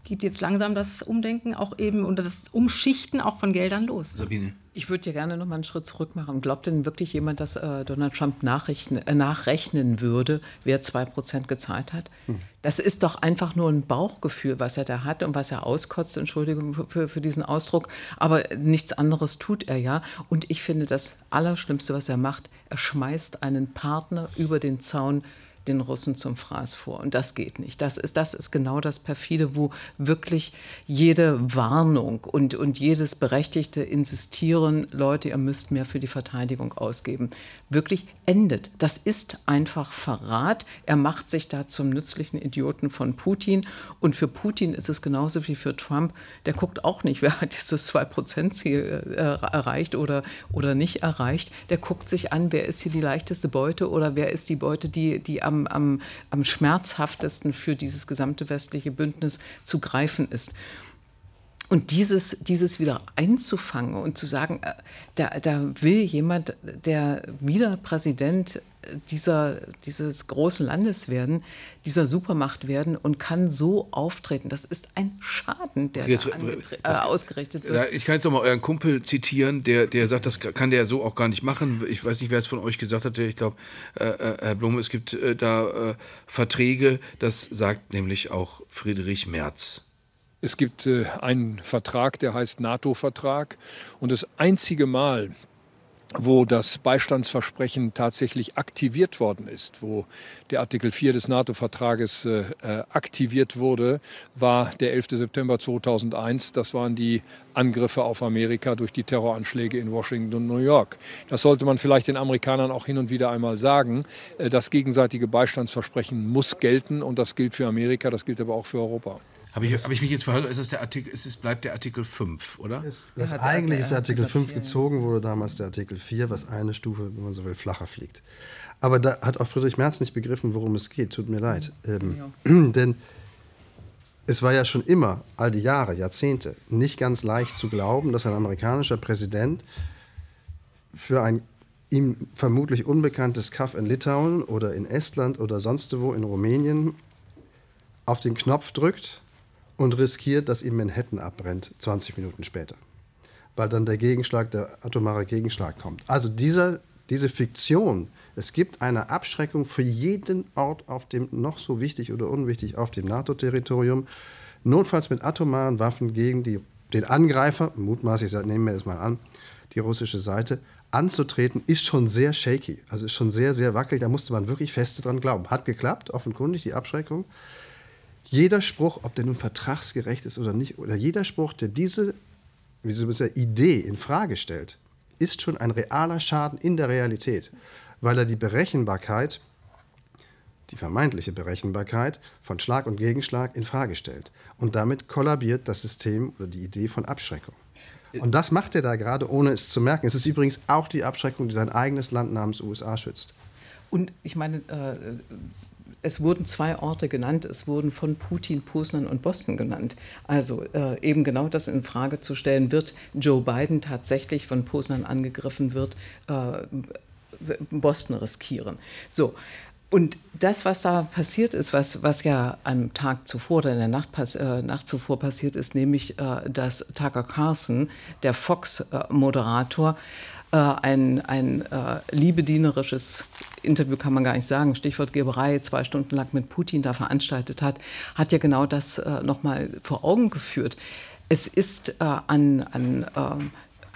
geht jetzt langsam das Umdenken auch eben und das Umschichten auch von Geldern los. Sabine. Ich würde ja gerne noch mal einen Schritt zurück machen. Glaubt denn wirklich jemand, dass äh, Donald Trump äh, nachrechnen würde, wer 2% gezahlt hat? Hm. Das ist doch einfach nur ein Bauchgefühl, was er da hat und was er auskotzt. Entschuldigung für, für diesen Ausdruck. Aber nichts anderes tut er ja. Und ich finde, das Allerschlimmste, was er macht, er schmeißt einen Partner über den Zaun, den Russen zum Fraß vor. Und das geht nicht. Das ist, das ist genau das Perfide, wo wirklich jede Warnung und, und jedes berechtigte Insistieren, Leute, ihr müsst mehr für die Verteidigung ausgeben, wirklich endet. Das ist einfach Verrat. Er macht sich da zum nützlichen Idioten von Putin. Und für Putin ist es genauso wie für Trump. Der guckt auch nicht, wer hat dieses 2-Prozent-Ziel äh, erreicht oder, oder nicht erreicht. Der guckt sich an, wer ist hier die leichteste Beute oder wer ist die Beute, die, die am, am, am schmerzhaftesten für dieses gesamte westliche Bündnis zu greifen ist. Und dieses, dieses wieder einzufangen und zu sagen, äh, da, da will jemand, der wieder Präsident dieser, dieses großen Landes werden, dieser Supermacht werden und kann so auftreten. Das ist ein Schaden, der Jetzt, äh, ausgerichtet wird. Ich kann jetzt noch mal euren Kumpel zitieren, der, der sagt, das kann der so auch gar nicht machen. Ich weiß nicht, wer es von euch gesagt hatte. Ich glaube, äh, äh, Herr Blum, es gibt äh, da äh, Verträge, das sagt nämlich auch Friedrich Merz. Es gibt äh, einen Vertrag, der heißt NATO-Vertrag. Und das einzige Mal, wo das Beistandsversprechen tatsächlich aktiviert worden ist, wo der Artikel 4 des NATO-Vertrages äh, äh, aktiviert wurde, war der 11. September 2001. Das waren die Angriffe auf Amerika durch die Terroranschläge in Washington und New York. Das sollte man vielleicht den Amerikanern auch hin und wieder einmal sagen. Äh, das gegenseitige Beistandsversprechen muss gelten und das gilt für Amerika, das gilt aber auch für Europa. Habe ich, hab ich mich jetzt verhört? Ist das der Artikel, ist es bleibt der Artikel 5, oder? Es, das ja, eigentlich ist der Artikel 5 gezogen, wurde damals der Artikel 4, was eine Stufe, wenn man so will, flacher fliegt. Aber da hat auch Friedrich Merz nicht begriffen, worum es geht. Tut mir leid. Ähm, ja. Denn es war ja schon immer, all die Jahre, Jahrzehnte, nicht ganz leicht zu glauben, dass ein amerikanischer Präsident für ein ihm vermutlich unbekanntes Kaff in Litauen oder in Estland oder sonst wo in Rumänien auf den Knopf drückt und riskiert, dass ihm Manhattan abbrennt, 20 Minuten später. Weil dann der Gegenschlag, der atomare Gegenschlag kommt. Also dieser, diese Fiktion, es gibt eine Abschreckung für jeden Ort, auf dem noch so wichtig oder unwichtig auf dem NATO-Territorium, notfalls mit atomaren Waffen gegen die, den Angreifer, mutmaßlich nehmen wir es mal an, die russische Seite, anzutreten, ist schon sehr shaky. Also ist schon sehr, sehr wackelig. Da musste man wirklich fest dran glauben. Hat geklappt, offenkundig, die Abschreckung. Jeder Spruch, ob der nun vertragsgerecht ist oder nicht, oder jeder Spruch, der diese wie man sagen, Idee in Frage stellt, ist schon ein realer Schaden in der Realität, weil er die Berechenbarkeit, die vermeintliche Berechenbarkeit von Schlag und Gegenschlag in Frage stellt. Und damit kollabiert das System oder die Idee von Abschreckung. Und das macht er da gerade, ohne es zu merken. Es ist übrigens auch die Abschreckung, die sein eigenes Land namens USA schützt. Und ich meine, äh, es wurden zwei Orte genannt. Es wurden von Putin Poznan und Boston genannt. Also äh, eben genau das in Frage zu stellen, wird Joe Biden tatsächlich von Poznan angegriffen wird, äh, Boston riskieren. So. Und das, was da passiert ist, was, was ja am Tag zuvor oder in der Nacht, äh, Nacht zuvor passiert ist, nämlich, äh, dass Tucker Carlson, der Fox-Moderator, äh, ein, ein äh, liebedienerisches Interview kann man gar nicht sagen, Stichwort Geberei, zwei Stunden lang mit Putin da veranstaltet hat, hat ja genau das äh, nochmal vor Augen geführt. Es ist äh, an, an äh,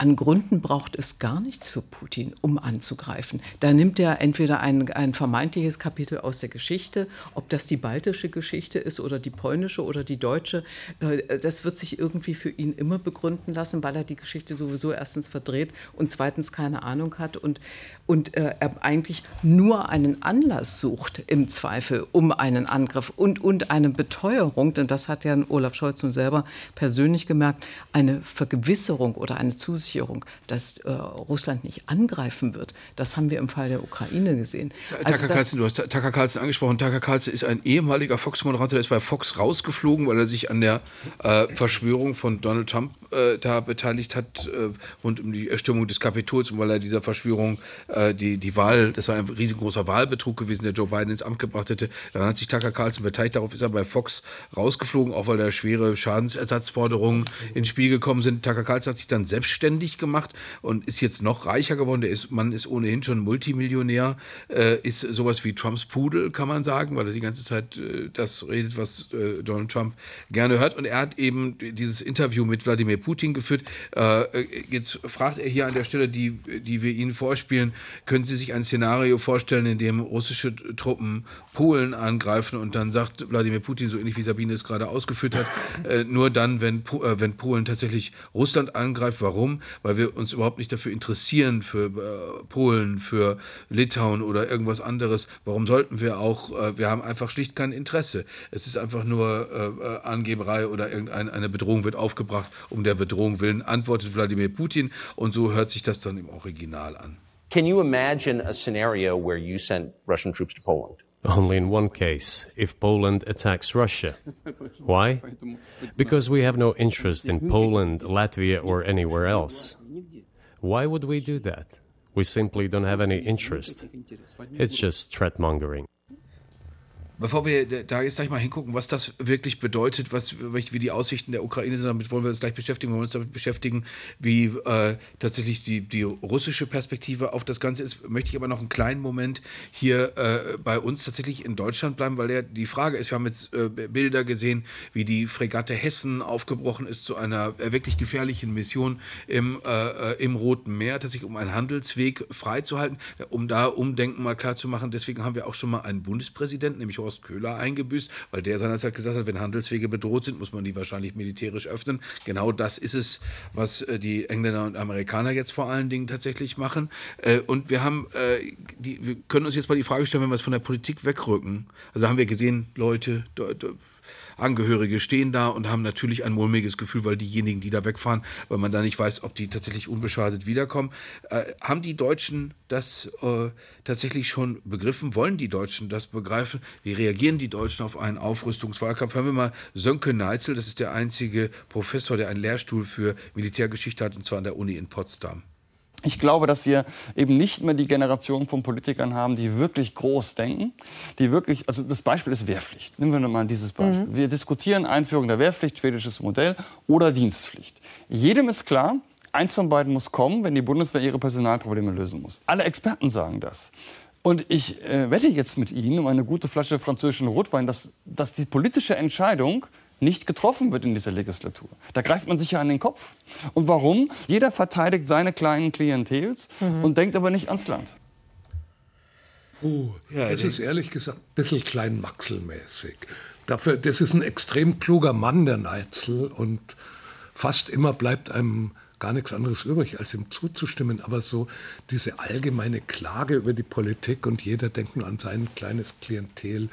an Gründen braucht es gar nichts für Putin, um anzugreifen. Da nimmt er entweder ein, ein vermeintliches Kapitel aus der Geschichte, ob das die baltische Geschichte ist oder die polnische oder die deutsche, äh, das wird sich irgendwie für ihn immer begründen lassen, weil er die Geschichte sowieso erstens verdreht und zweitens keine Ahnung hat und, und äh, er eigentlich nur einen Anlass sucht im Zweifel um einen Angriff und, und eine Beteuerung, denn das hat ja Olaf Scholz nun selber persönlich gemerkt, eine Vergewisserung oder eine Zusicherung Zusicherung, dass äh, Russland nicht angreifen wird, das haben wir im Fall der Ukraine gesehen. Also Tucker Carlson, du hast Tucker Carlson angesprochen. Tucker Carlson ist ein ehemaliger Fox-Moderator, der ist bei Fox rausgeflogen, weil er sich an der äh, Verschwörung von Donald Trump äh, da beteiligt hat, äh, rund um die Erstürmung des Kapitols und weil er dieser Verschwörung äh, die, die Wahl, das war ein riesengroßer Wahlbetrug gewesen, der Joe Biden ins Amt gebracht hätte. Daran hat sich Tucker Carlson beteiligt. Darauf ist er bei Fox rausgeflogen, auch weil da schwere Schadensersatzforderungen ins Spiel gekommen sind. Tucker Carlson hat sich dann selbstständig gemacht und ist jetzt noch reicher geworden. Der ist, Mann ist ohnehin schon Multimillionär, äh, ist sowas wie Trumps Pudel, kann man sagen, weil er die ganze Zeit äh, das redet, was äh, Donald Trump gerne hört. Und er hat eben dieses Interview mit Wladimir Putin geführt. Äh, jetzt fragt er hier an der Stelle, die, die wir Ihnen vorspielen, können Sie sich ein Szenario vorstellen, in dem russische Truppen Polen angreifen und dann sagt Wladimir Putin, so ähnlich wie Sabine es gerade ausgeführt hat, äh, nur dann, wenn, äh, wenn Polen tatsächlich Russland angreift. Warum? Weil wir uns überhaupt nicht dafür interessieren, für äh, Polen, für Litauen oder irgendwas anderes. Warum sollten wir auch? Äh, wir haben einfach schlicht kein Interesse. Es ist einfach nur äh, Angeberei oder irgendeine Bedrohung wird aufgebracht, um der Bedrohung willen, antwortet Wladimir Putin. Und so hört sich das dann im Original an. Can you imagine a scenario where you sent Russian troops to Poland? Only in one case, if Poland attacks Russia. Why? Because we have no interest in Poland, Latvia, or anywhere else. Why would we do that? We simply don't have any interest. It's just threat mongering. Bevor wir da jetzt gleich mal hingucken, was das wirklich bedeutet, was, wie die Aussichten der Ukraine sind, damit wollen wir uns gleich beschäftigen. Wir wollen uns damit beschäftigen, wie äh, tatsächlich die, die russische Perspektive auf das Ganze ist. Möchte ich aber noch einen kleinen Moment hier äh, bei uns tatsächlich in Deutschland bleiben, weil der, die Frage ist, wir haben jetzt äh, Bilder gesehen, wie die Fregatte Hessen aufgebrochen ist zu einer äh, wirklich gefährlichen Mission im, äh, äh, im Roten Meer, tatsächlich um einen Handelsweg freizuhalten, um da Umdenken mal klar zu machen. Deswegen haben wir auch schon mal einen Bundespräsidenten, nämlich Horst Köhler eingebüßt, weil der seinerzeit gesagt hat, wenn Handelswege bedroht sind, muss man die wahrscheinlich militärisch öffnen. Genau das ist es, was äh, die Engländer und Amerikaner jetzt vor allen Dingen tatsächlich machen. Äh, und wir haben, äh, die, wir können uns jetzt mal die Frage stellen, wenn wir es von der Politik wegrücken. Also haben wir gesehen, Leute, Angehörige stehen da und haben natürlich ein mulmiges Gefühl, weil diejenigen, die da wegfahren, weil man da nicht weiß, ob die tatsächlich unbeschadet wiederkommen. Äh, haben die Deutschen das äh, tatsächlich schon begriffen? Wollen die Deutschen das begreifen? Wie reagieren die Deutschen auf einen Aufrüstungswahlkampf? Hören wir mal Sönke Neitzel, das ist der einzige Professor, der einen Lehrstuhl für Militärgeschichte hat, und zwar an der Uni in Potsdam. Ich glaube, dass wir eben nicht mehr die Generation von Politikern haben, die wirklich groß denken, die wirklich, also das Beispiel ist Wehrpflicht. Nehmen wir mal dieses Beispiel. Mhm. Wir diskutieren Einführung der Wehrpflicht, schwedisches Modell oder Dienstpflicht. Jedem ist klar, eins von beiden muss kommen, wenn die Bundeswehr ihre Personalprobleme lösen muss. Alle Experten sagen das. Und ich äh, wette jetzt mit Ihnen um eine gute Flasche französischen Rotwein, dass, dass die politische Entscheidung nicht getroffen wird in dieser Legislatur. Da greift man sich ja an den Kopf. Und warum? Jeder verteidigt seine kleinen Klientels mhm. und denkt aber nicht ans Land. Oh, ja, das ist ehrlich gesagt ein bisschen kleinmaxelmäßig. dafür, das ist ein extrem kluger Mann, der Neitzel, und fast immer bleibt einem gar nichts anderes übrig, als ihm zuzustimmen. Aber so diese allgemeine Klage über die Politik und jeder denkt nur an sein kleines Klientel,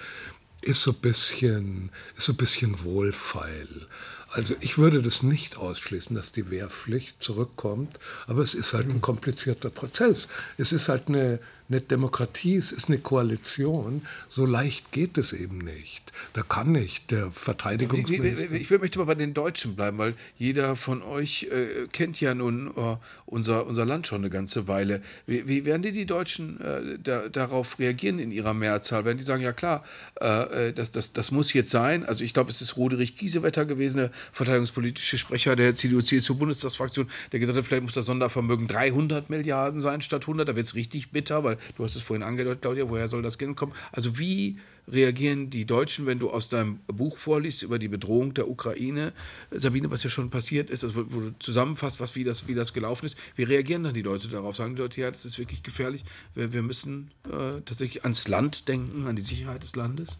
ist so ein bisschen, ist so ein bisschen wohlfeil. Also ich würde das nicht ausschließen, dass die Wehrpflicht zurückkommt, aber es ist halt ein komplizierter Prozess. Es ist halt eine, eine Demokratie, es ist eine Koalition. So leicht geht es eben nicht. Da kann nicht der Verteidigungsminister. Ich, ich, ich möchte mal bei den Deutschen bleiben, weil jeder von euch äh, kennt ja nun äh, unser, unser Land schon eine ganze Weile. Wie, wie werden die, die Deutschen äh, da, darauf reagieren in ihrer Mehrzahl? Werden die sagen, ja klar, äh, äh, das, das, das muss jetzt sein? Also ich glaube, es ist Roderich Giesewetter gewesen, der verteidigungspolitische Sprecher der CDU-CSU-Bundestagsfraktion, der gesagt hat, vielleicht muss das Sondervermögen 300 Milliarden sein statt 100. Da wird es richtig bitter, weil du hast es vorhin angedeutet, Claudia, woher soll das Geld kommen? Also wie reagieren die Deutschen, wenn du aus deinem Buch vorliest über die Bedrohung der Ukraine, Sabine, was ja schon passiert ist, also wo, du zusammenfasst, was, wie, das, wie das gelaufen ist, wie reagieren dann die Leute darauf? Sagen die Leute, ja, das ist wirklich gefährlich, wir, wir müssen äh, tatsächlich ans Land denken, an die Sicherheit des Landes?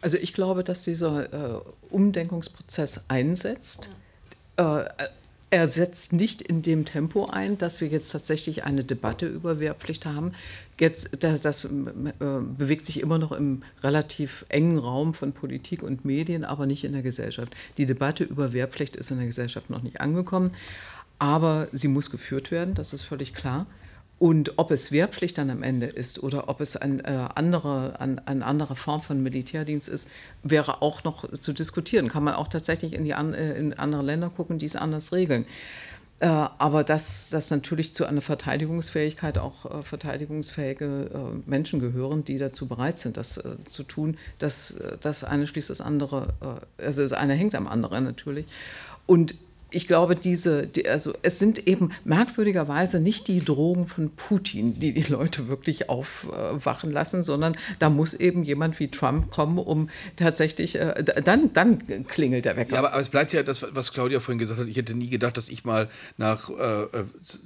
Also ich glaube, dass dieser äh, Umdenkungsprozess einsetzt. Äh, er setzt nicht in dem Tempo ein, dass wir jetzt tatsächlich eine Debatte über Wehrpflicht haben. Jetzt, das, das äh, bewegt sich immer noch im relativ engen Raum von Politik und Medien, aber nicht in der Gesellschaft. Die Debatte über Wehrpflicht ist in der Gesellschaft noch nicht angekommen, aber sie muss geführt werden, das ist völlig klar. Und ob es Wehrpflicht dann am Ende ist oder ob es ein, äh, andere, ein, eine andere Form von Militärdienst ist, wäre auch noch zu diskutieren. Kann man auch tatsächlich in, die an, äh, in andere Länder gucken, die es anders regeln. Äh, aber dass, dass natürlich zu einer Verteidigungsfähigkeit auch äh, verteidigungsfähige äh, Menschen gehören, die dazu bereit sind, das äh, zu tun, dass das eine schließt das andere, also das eine hängt am anderen natürlich. Und ich glaube, diese, die, also es sind eben merkwürdigerweise nicht die Drogen von Putin, die die Leute wirklich aufwachen lassen, sondern da muss eben jemand wie Trump kommen, um tatsächlich, äh, dann, dann klingelt der Wecker. Ja, aber, aber, es bleibt ja das, was Claudia vorhin gesagt hat. Ich hätte nie gedacht, dass ich mal nach äh,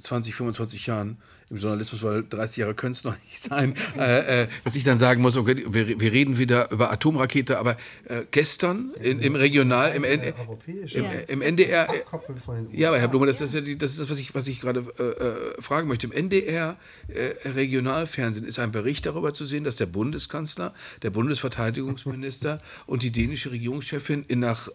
20, 25 Jahren im Journalismus, weil 30 Jahre können es noch nicht sein, äh, äh, dass ich dann sagen muss, okay, wir, wir reden wieder über Atomrakete, aber äh, gestern in, im Regional, im, im, im, im NDR, ja, aber Herr Blume, das ist ja die, das, ist das, was ich, was ich gerade äh, äh fragen möchte. Im NDR äh, Regionalfernsehen ist ein Bericht darüber zu sehen, dass der Bundeskanzler, der Bundesverteidigungsminister und die dänische Regierungschefin in, nach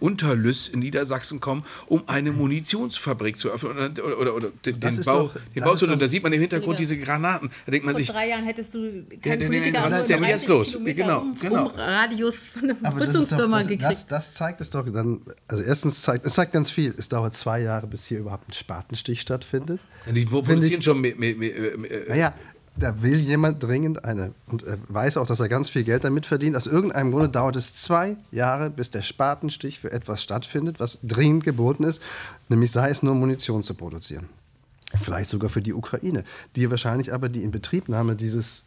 Unterlüss in Niedersachsen kommen, um eine Munitionsfabrik zu öffnen oder, oder, oder den, den Bau, doch, den Bau zu da sieht man im Hintergrund diese Granaten. Da denkt man Vor sich. drei Jahren hättest du keinen nee, nee, Politiker Was ist denn jetzt los? Genau, genau. Um Radius von einer Rüstungsfirma das, gekriegt. Das, das, zeigt es doch dann. Also erstens zeigt es zeigt ganz viel. Es dauert zwei Jahre, bis hier überhaupt ein Spatenstich stattfindet. Ja, die produzieren schon mit, mit, mit, äh, naja, da will jemand dringend eine und er weiß auch, dass er ganz viel Geld damit verdient. Aus irgendeinem Grunde dauert es zwei Jahre, bis der Spatenstich für etwas stattfindet, was dringend geboten ist, nämlich sei es nur Munition zu produzieren. Vielleicht sogar für die Ukraine, die wahrscheinlich aber die Inbetriebnahme dieses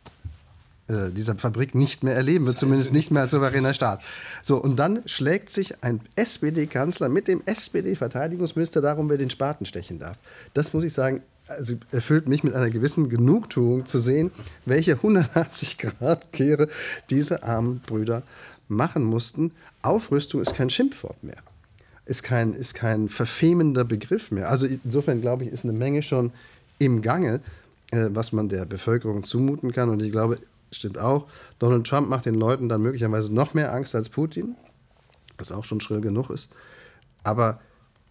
äh, dieser Fabrik nicht mehr erleben wird, zumindest nicht mehr als souveräner Staat. So, und dann schlägt sich ein SPD-Kanzler mit dem SPD-Verteidigungsminister darum, wer den Spaten stechen darf. Das muss ich sagen, also erfüllt mich mit einer gewissen Genugtuung zu sehen, welche 180-Grad-Kehre diese armen Brüder machen mussten. Aufrüstung ist kein Schimpfwort mehr ist kein, ist kein verfemender Begriff mehr. Also insofern glaube ich, ist eine Menge schon im Gange, äh, was man der Bevölkerung zumuten kann. Und ich glaube, stimmt auch, Donald Trump macht den Leuten dann möglicherweise noch mehr Angst als Putin, was auch schon schrill genug ist. Aber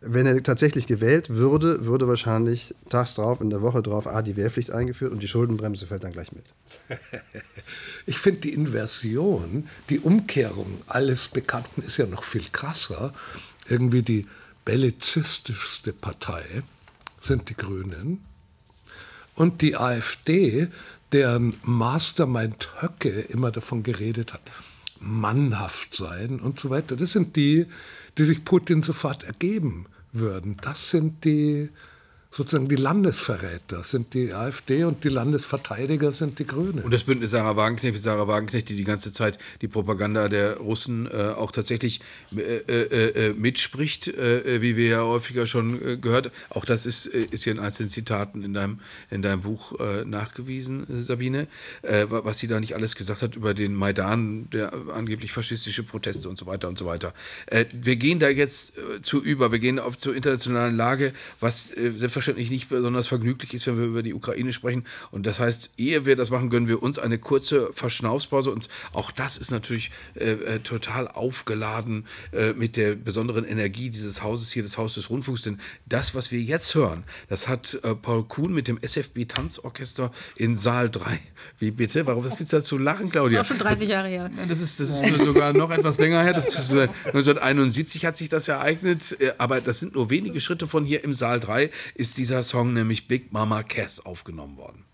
wenn er tatsächlich gewählt würde, würde wahrscheinlich tags drauf, in der Woche drauf, ah, die Wehrpflicht eingeführt und die Schuldenbremse fällt dann gleich mit. Ich finde die Inversion, die Umkehrung alles Bekannten ist ja noch viel krasser irgendwie die bellizistischste Partei sind die Grünen. Und die AfD, deren Mastermind Höcke immer davon geredet hat, mannhaft sein und so weiter, das sind die, die sich Putin sofort ergeben würden. Das sind die sozusagen die Landesverräter sind die AfD und die Landesverteidiger sind die Grünen. Und das Bündnis Sarah Wagenknecht, Sarah Wagenknecht, die die ganze Zeit die Propaganda der Russen äh, auch tatsächlich äh, äh, äh mitspricht, äh, wie wir ja häufiger schon äh, gehört. Auch das ist, ist hier in einzelnen Zitaten in deinem, in deinem Buch nachgewiesen, Sabine, was sie da nicht alles gesagt hat über den Maidan, der angeblich faschistische Proteste und so weiter und so weiter. wir gehen da jetzt zu über, wir gehen auf zur internationalen Lage, was selbstverständlich selbstverständlich nicht besonders vergnüglich ist, wenn wir über die Ukraine sprechen. Und das heißt, ehe wir das machen, gönnen wir uns eine kurze Verschnaufspause. Und auch das ist natürlich äh, äh, total aufgeladen äh, mit der besonderen Energie dieses Hauses hier, des Hauses des Rundfunks. Denn das, was wir jetzt hören, das hat äh, Paul Kuhn mit dem SFB Tanzorchester in Saal 3. Wie bitte? Warum was gibt's da zu lachen, Claudia? Das ist auch schon 30 Jahre her. Das ist, das ist sogar noch etwas länger her. Das ist, 1971 äh, hat sich das ereignet, äh, aber das sind nur wenige Schritte von hier im Saal 3 ist dieser Song nämlich Big Mama Cass aufgenommen worden.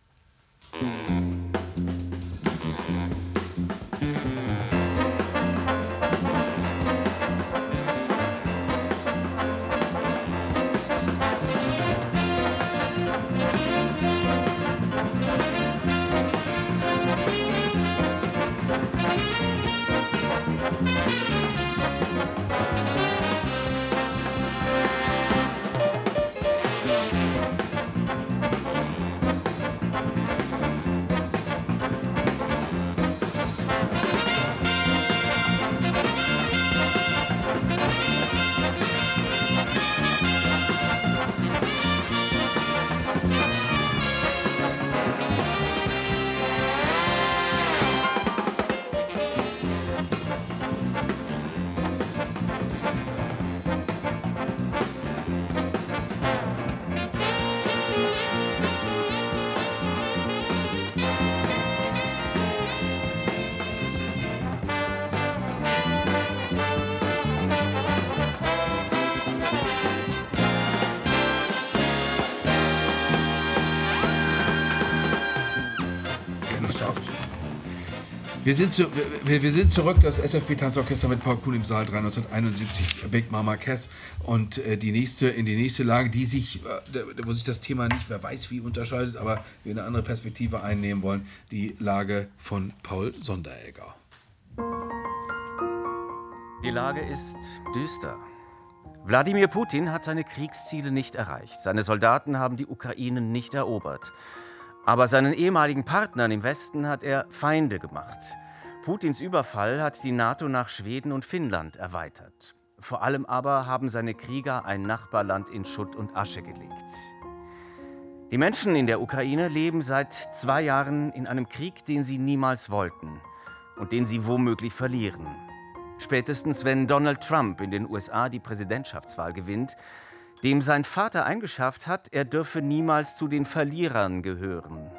Wir sind, zu, wir, wir, sind zurück, das SFB Tanzorchester mit Paul Kuhn im Saal 3, 1971, Big Mama Cass. Und äh, die nächste, in die nächste Lage, die sich, äh, wo sich das Thema nicht, wer weiß wie unterscheidet, aber wir eine andere Perspektive einnehmen wollen, die Lage von Paul Sonderegger. Die Lage ist düster. Wladimir Putin hat seine Kriegsziele nicht erreicht. Seine Soldaten haben die Ukraine nicht erobert. Aber seinen ehemaligen Partnern im Westen hat er Feinde gemacht. Putins Überfall hat die NATO nach Schweden und Finnland erweitert. Vor allem aber haben seine Krieger ein Nachbarland in Schutt und Asche gelegt. Die Menschen in der Ukraine leben seit zwei Jahren in einem Krieg, den sie niemals wollten und den sie womöglich verlieren. Spätestens wenn Donald Trump in den USA die Präsidentschaftswahl gewinnt, dem sein Vater eingeschafft hat, er dürfe niemals zu den Verlierern gehören.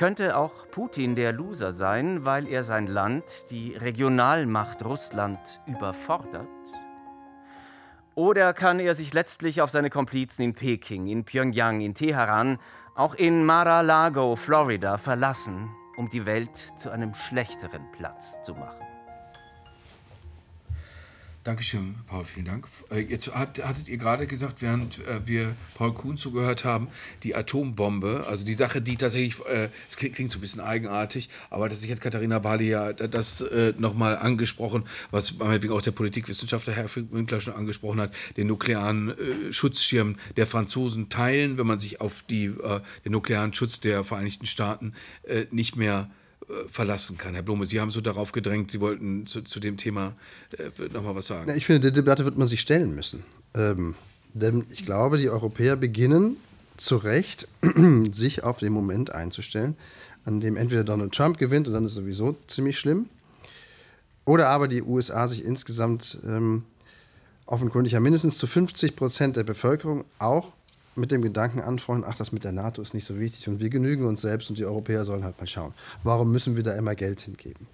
Könnte auch Putin der Loser sein, weil er sein Land, die Regionalmacht Russland, überfordert? Oder kann er sich letztlich auf seine Komplizen in Peking, in Pyongyang, in Teheran, auch in Mar-a-Lago, Florida verlassen, um die Welt zu einem schlechteren Platz zu machen? Dankeschön, Paul, vielen Dank. Äh, jetzt hattet ihr gerade gesagt, während äh, wir Paul Kuhn zugehört haben, die Atombombe, also die Sache, die tatsächlich, äh, es klingt so ein bisschen eigenartig, aber das hat Katharina Bali ja das nochmal angesprochen, was meinetwegen auch der Politikwissenschaftler Herr Winkler schon angesprochen hat, den nuklearen Schutzschirm der Franzosen teilen, wenn man sich auf die, den nuklearen Schutz der Vereinigten Staaten nicht mehr äh, verlassen kann. Herr Blome, Sie haben so darauf gedrängt, Sie wollten zu, zu dem Thema äh, noch mal was sagen. Ich finde, die Debatte wird man sich stellen müssen. Ähm, denn ich glaube, die Europäer beginnen zu Recht, sich auf den Moment einzustellen, an dem entweder Donald Trump gewinnt und dann ist es sowieso ziemlich schlimm, oder aber die USA sich insgesamt ähm, offenkundig ja mindestens zu 50 Prozent der Bevölkerung auch mit dem Gedanken anfreunden, ach, das mit der NATO ist nicht so wichtig und wir genügen uns selbst und die Europäer sollen halt mal schauen. Warum müssen wir da immer Geld hingeben?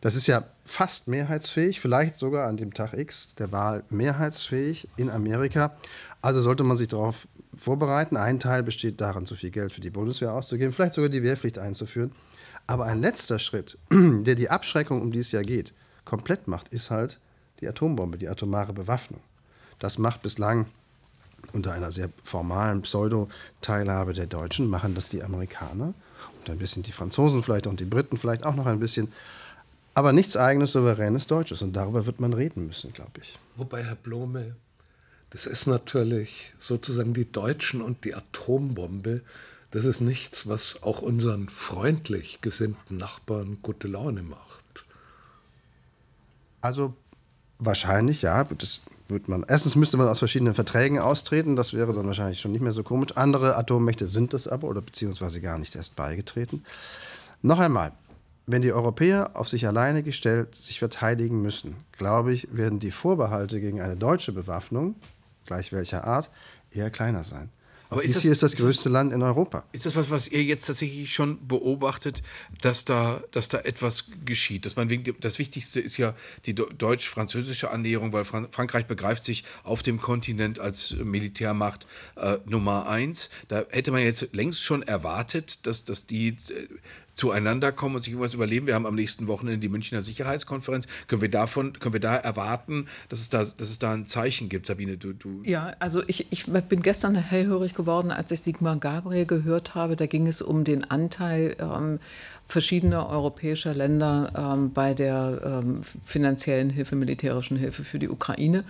Das ist ja fast mehrheitsfähig, vielleicht sogar an dem Tag X der Wahl mehrheitsfähig in Amerika. Also sollte man sich darauf vorbereiten. Ein Teil besteht darin, zu viel Geld für die Bundeswehr auszugeben, vielleicht sogar die Wehrpflicht einzuführen. Aber ein letzter Schritt, der die Abschreckung, um die es ja geht, komplett macht, ist halt die Atombombe, die atomare Bewaffnung. Das macht bislang unter einer sehr formalen Pseudo-Teilhabe der Deutschen machen das die Amerikaner und ein bisschen die Franzosen vielleicht und die Briten vielleicht auch noch ein bisschen. Aber nichts eigenes, souveränes Deutsches. Und darüber wird man reden müssen, glaube ich. Wobei, Herr Blome, das ist natürlich sozusagen die Deutschen und die Atombombe. Das ist nichts, was auch unseren freundlich gesinnten Nachbarn gute Laune macht. Also wahrscheinlich, ja. Das wird man, erstens müsste man aus verschiedenen Verträgen austreten. Das wäre dann wahrscheinlich schon nicht mehr so komisch. Andere Atommächte sind das aber oder beziehungsweise gar nicht erst beigetreten. Noch einmal, wenn die Europäer auf sich alleine gestellt sich verteidigen müssen, glaube ich, werden die Vorbehalte gegen eine deutsche Bewaffnung gleich welcher Art, eher kleiner sein. Aber dies das, hier ist das größte ist Land in Europa. Ist das was, was ihr jetzt tatsächlich schon beobachtet, dass da, dass da etwas geschieht? Dass man wegen, das Wichtigste ist ja die deutsch-französische Annäherung, weil Frankreich begreift sich auf dem Kontinent als Militärmacht äh, Nummer eins. Da hätte man jetzt längst schon erwartet, dass, dass die äh, zueinander kommen und sich irgendwas überleben. Wir haben am nächsten Wochenende die Münchner Sicherheitskonferenz. Können wir davon, können wir da erwarten, dass es da, dass es da ein Zeichen gibt, Sabine? Du, du ja, also ich, ich bin gestern hellhörig geworden, als ich Sigmar Gabriel gehört habe. Da ging es um den Anteil ähm, verschiedener europäischer Länder ähm, bei der ähm, finanziellen Hilfe, militärischen Hilfe für die Ukraine.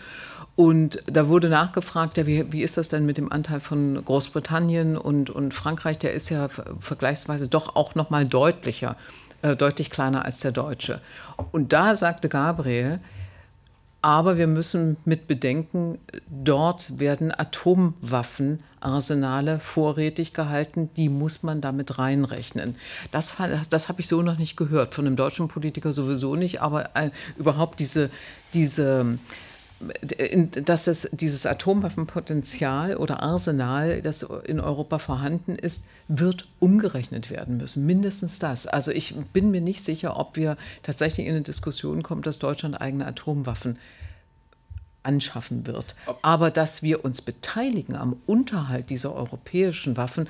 Und da wurde nachgefragt, ja, wie, wie ist das denn mit dem Anteil von Großbritannien und, und Frankreich? Der ist ja vergleichsweise doch auch noch mal deutlicher, äh, deutlich kleiner als der deutsche. Und da sagte Gabriel, aber wir müssen mit bedenken, dort werden Atomwaffenarsenale vorrätig gehalten, die muss man damit reinrechnen. Das, das habe ich so noch nicht gehört, von einem deutschen Politiker sowieso nicht, aber äh, überhaupt diese, diese dass es dieses Atomwaffenpotenzial oder Arsenal, das in Europa vorhanden ist, wird umgerechnet werden müssen. Mindestens das. Also ich bin mir nicht sicher, ob wir tatsächlich in eine Diskussion kommen, dass Deutschland eigene Atomwaffen anschaffen wird. Aber dass wir uns beteiligen am Unterhalt dieser europäischen Waffen,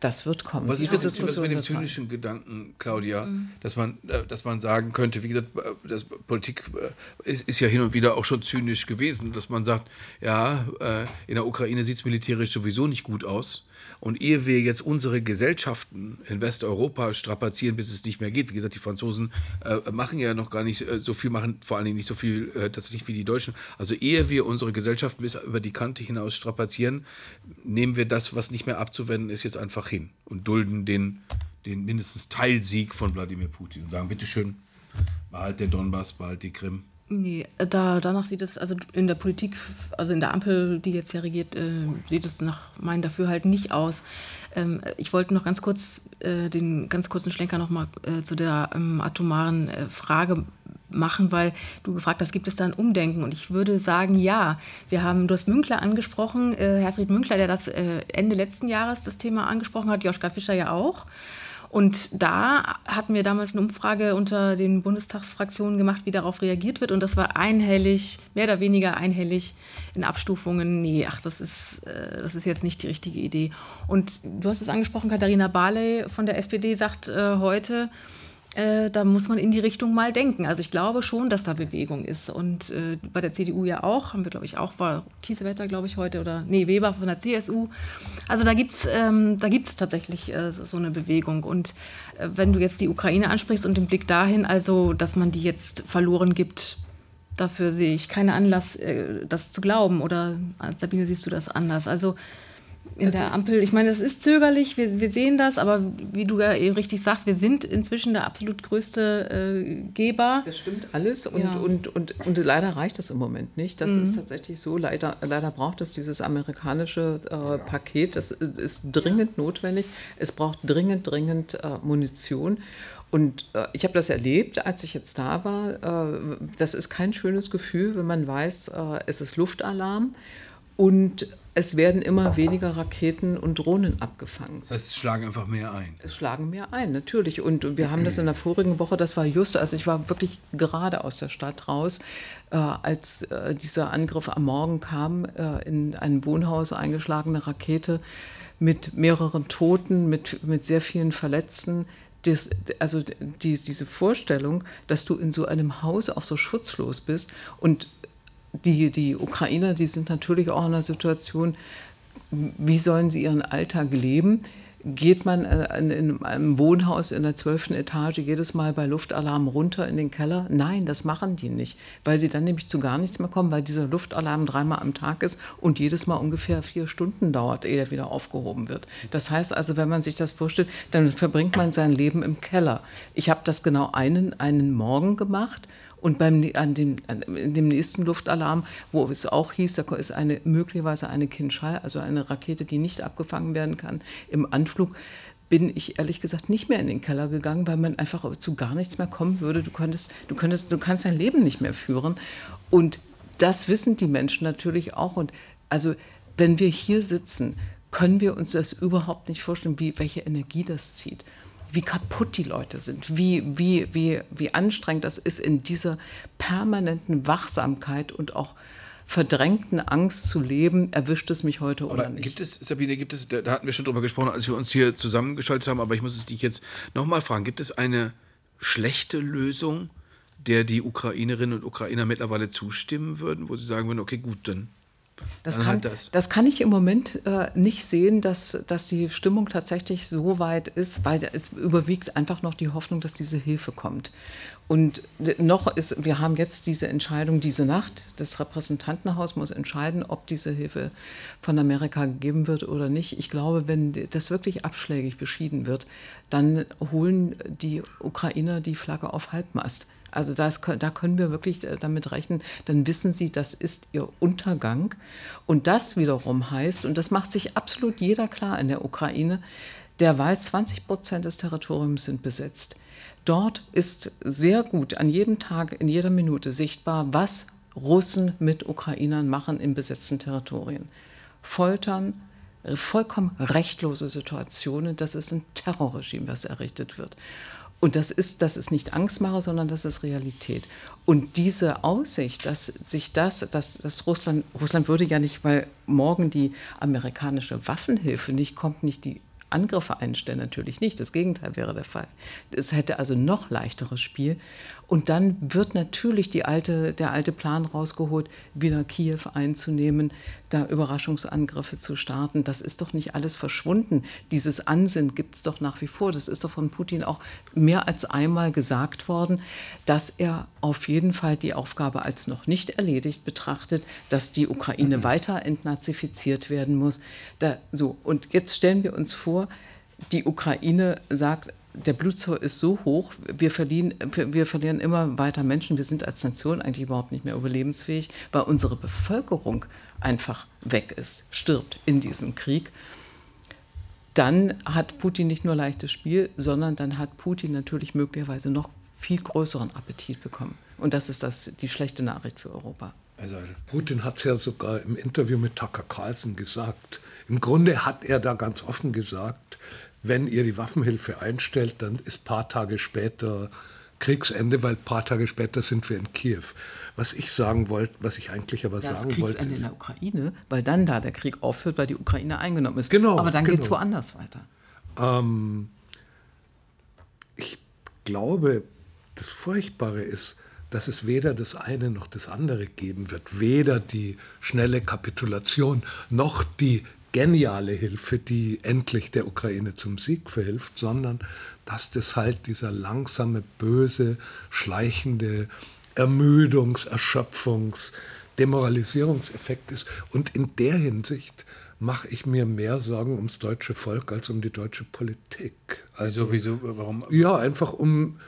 das wird kommen. Was ist Diese Diskussion mit dem zynischen Gedanken, Claudia, mhm. dass, man, äh, dass man sagen könnte, wie gesagt, äh, das Politik äh, ist, ist, ja hin und wieder auch schon zynisch gewesen, dass man sagt, ja, in der Ukraine sieht es militärisch sowieso nicht gut aus. Und ehe wir jetzt unsere Gesellschaften in Westeuropa strapazieren, bis es nicht mehr geht, wie gesagt, die Franzosen äh, machen ja noch gar nicht äh, so viel, machen vor allen Dingen nicht so viel äh, tatsächlich wie die Deutschen. Also ehe wir unsere Gesellschaften bis über die Kante hinaus strapazieren, nehmen wir das, was nicht mehr abzuwenden ist, jetzt einfach hin und dulden den, den mindestens Teilsieg von Wladimir Putin und sagen, bitteschön, behalt den Donbass, behalt die Krim. Nee, da, danach sieht es, also in der Politik, also in der Ampel, die jetzt ja regiert, äh, sieht es nach meinem Dafürhalten nicht aus. Ähm, ich wollte noch ganz kurz äh, den ganz kurzen Schlenker nochmal äh, zu der ähm, atomaren äh, Frage machen, weil du gefragt hast, gibt es da ein Umdenken? Und ich würde sagen, ja. Wir haben, du hast Münkler angesprochen, äh, Herfried Münkler, der das äh, Ende letzten Jahres das Thema angesprochen hat, Joschka Fischer ja auch. Und da hatten wir damals eine Umfrage unter den Bundestagsfraktionen gemacht, wie darauf reagiert wird. Und das war einhellig, mehr oder weniger einhellig in Abstufungen. Nee, ach, das ist, äh, das ist jetzt nicht die richtige Idee. Und du hast es angesprochen, Katharina Barley von der SPD sagt äh, heute, äh, da muss man in die Richtung mal denken. Also ich glaube schon, dass da Bewegung ist. Und äh, bei der CDU ja auch, haben wir, glaube ich, auch, war Kiesewetter, glaube ich, heute, oder nee, Weber von der CSU. Also da gibt es ähm, tatsächlich äh, so, eine Bewegung. Und äh, wenn du jetzt die Ukraine ansprichst und den Blick dahin, also dass man die jetzt verloren gibt, dafür sehe ich keinen Anlass, äh, das zu glauben. Oder Sabine, siehst du das anders? Also in also, der Ampel. Ich meine, es ist zögerlich, wir, wir sehen das, aber wie du ja eben richtig sagst, wir sind inzwischen der absolut größte äh, Geber. Das stimmt alles und, ja. und, und, und, leider reicht das im Moment nicht. Das mhm. ist tatsächlich so. Leider, leider braucht es dieses amerikanische äh, Paket. Das ist dringend notwendig. Es braucht dringend, dringend äh, Munition. Und äh, ich habe das erlebt, als ich jetzt da war. Äh, das ist kein schönes Gefühl, wenn man weiß, äh, es ist Luftalarm. Und es werden immer weniger Raketen und Drohnen abgefangen. Das heißt, es schlagen einfach mehr ein. Es schlagen mehr ein, natürlich. Und wir haben das in der vorigen Woche, das war just, also ich war wirklich gerade aus der Stadt raus, äh, als äh, dieser Angriff am Morgen kam, äh, in ein Wohnhaus eingeschlagene Rakete mit mehreren Toten, mit, mit sehr vielen Verletzten. Das, also die, diese Vorstellung, dass du in so einem Haus auch so schutzlos bist und die, die Ukrainer, die sind natürlich auch in einer Situation, wie sollen sie ihren Alltag leben? geht man äh, in, einem Wohnhaus in der zwölften Etage jedes Mal bei Luftalarm runter in den Keller? Nein, das machen die nicht, weil sie dann nämlich zu gar nichts mehr kommen, weil dieser Luftalarm dreimal am Tag ist und jedes Mal ungefähr vier Stunden dauert, ehe er wieder aufgehoben wird. Das heißt also, wenn man sich das vorstellt, dann verbringt man sein Leben im Keller. Ich habe das genau einen, einen Morgen gemacht und beim, an dem, an, dem nächsten Luftalarm, wo es auch hieß, da ist eine, möglicherweise eine Kinschall, also eine Rakete, die nicht abgefangen werden kann, im Anflug, bin ich ehrlich gesagt nicht mehr in den Keller gegangen, weil man einfach zu gar nichts mehr kommen würde. Du, könntest, du, könntest, du kannst dein Leben nicht mehr führen. Und das wissen die Menschen natürlich auch. Und also, wenn wir hier sitzen, können wir uns das überhaupt nicht vorstellen, wie, welche Energie das zieht wie kaputt die Leute sind, wie, wie, wie, wie anstrengend das ist, in dieser permanenten Wachsamkeit und auch verdrängten Angst zu leben, erwischt es mich heute oder aber nicht. Gibt es, Sabine, gibt es, da, da hatten wir schon drüber gesprochen, als wir uns hier zusammengeschaltet haben, aber ich muss es dich jetzt nochmal fragen, gibt es eine schlechte Lösung, der die Ukrainerinnen und Ukrainer mittlerweile zustimmen würden, wo sie sagen würden, okay, gut, dann das kann, das. das. kann ich im Moment äh, nicht sehen, dass, dass die Stimmung tatsächlich so weit ist, weil es überwiegt einfach noch die Hoffnung, dass diese Hilfe kommt. Und noch ist, wir haben jetzt diese Entscheidung diese Nacht. Das Repräsentantenhaus muss entscheiden, ob diese Hilfe von Amerika gegeben wird oder nicht. Ich glaube, wenn das wirklich abschlägig beschieden wird, dann holen die Ukrainer die Flagge auf Halbmast. Also das, da können wir wirklich äh, damit rechnen, dann wissen sie, das ist ihr Untergang. Und das wiederum heißt, und das macht sich absolut jeder klar in der Ukraine, der weiß, 20 Prozent des Territoriums sind besetzt. Dort ist sehr gut an jedem Tag, in jeder Minute sichtbar, was Russen mit Ukrainern machen in besetzten Territorien. Foltern, äh, vollkommen rechtlose Situationen, das ist ein Terrorregime, was errichtet wird. Und das ist, das ist nicht Angstmacher, sondern das ist Realität. Und diese Aussicht, dass sich das, dass, dass Russland, Russland würde ja nicht, weil morgen die amerikanische Waffenhilfe nicht kommt, nicht die Angriffe einstellen, natürlich nicht. Das Gegenteil wäre der Fall. Es hätte also noch leichteres Spiel. Und dann wird natürlich die alte, der alte Plan rausgeholt, wieder Kiew einzunehmen, da Überraschungsangriffe zu starten. Das ist doch nicht alles verschwunden. Dieses Ansinnen gibt es doch nach wie vor. Das ist doch von Putin auch mehr als einmal gesagt worden, dass er auf jeden Fall die Aufgabe als noch nicht erledigt betrachtet, dass die Ukraine weiter entnazifiziert werden muss. Da, so. Und jetzt stellen wir uns vor, die Ukraine sagt, der Blutzucker ist so hoch, wir verlieren, wir verlieren immer weiter Menschen. Wir sind als Nation eigentlich überhaupt nicht mehr überlebensfähig, weil unsere Bevölkerung einfach weg ist, stirbt in diesem Krieg. Dann hat Putin nicht nur leichtes Spiel, sondern dann hat Putin natürlich möglicherweise noch viel größeren Appetit bekommen. Und das ist das, die schlechte Nachricht für Europa. Putin hat es ja sogar im Interview mit Tucker Carlson gesagt. Im Grunde hat er da ganz offen gesagt, wenn ihr die Waffenhilfe einstellt, dann ist ein paar Tage später Kriegsende, weil ein paar Tage später sind wir in Kiew. Was ich sagen wollte, was ich eigentlich aber das sagen wollte. Kriegsende in der Ukraine, weil dann da der Krieg aufhört, weil die Ukraine eingenommen ist. Genau. Aber dann genau. geht es woanders weiter. Ähm, ich glaube, das Furchtbare ist, dass es weder das eine noch das andere geben wird. Weder die schnelle Kapitulation noch die geniale Hilfe, die endlich der Ukraine zum Sieg verhilft, sondern dass das halt dieser langsame, böse, schleichende Ermüdungs-, Erschöpfungs-, Demoralisierungseffekt ist. Und in der Hinsicht mache ich mir mehr Sorgen ums deutsche Volk als um die deutsche Politik. Also, wieso, warum? Ja, einfach um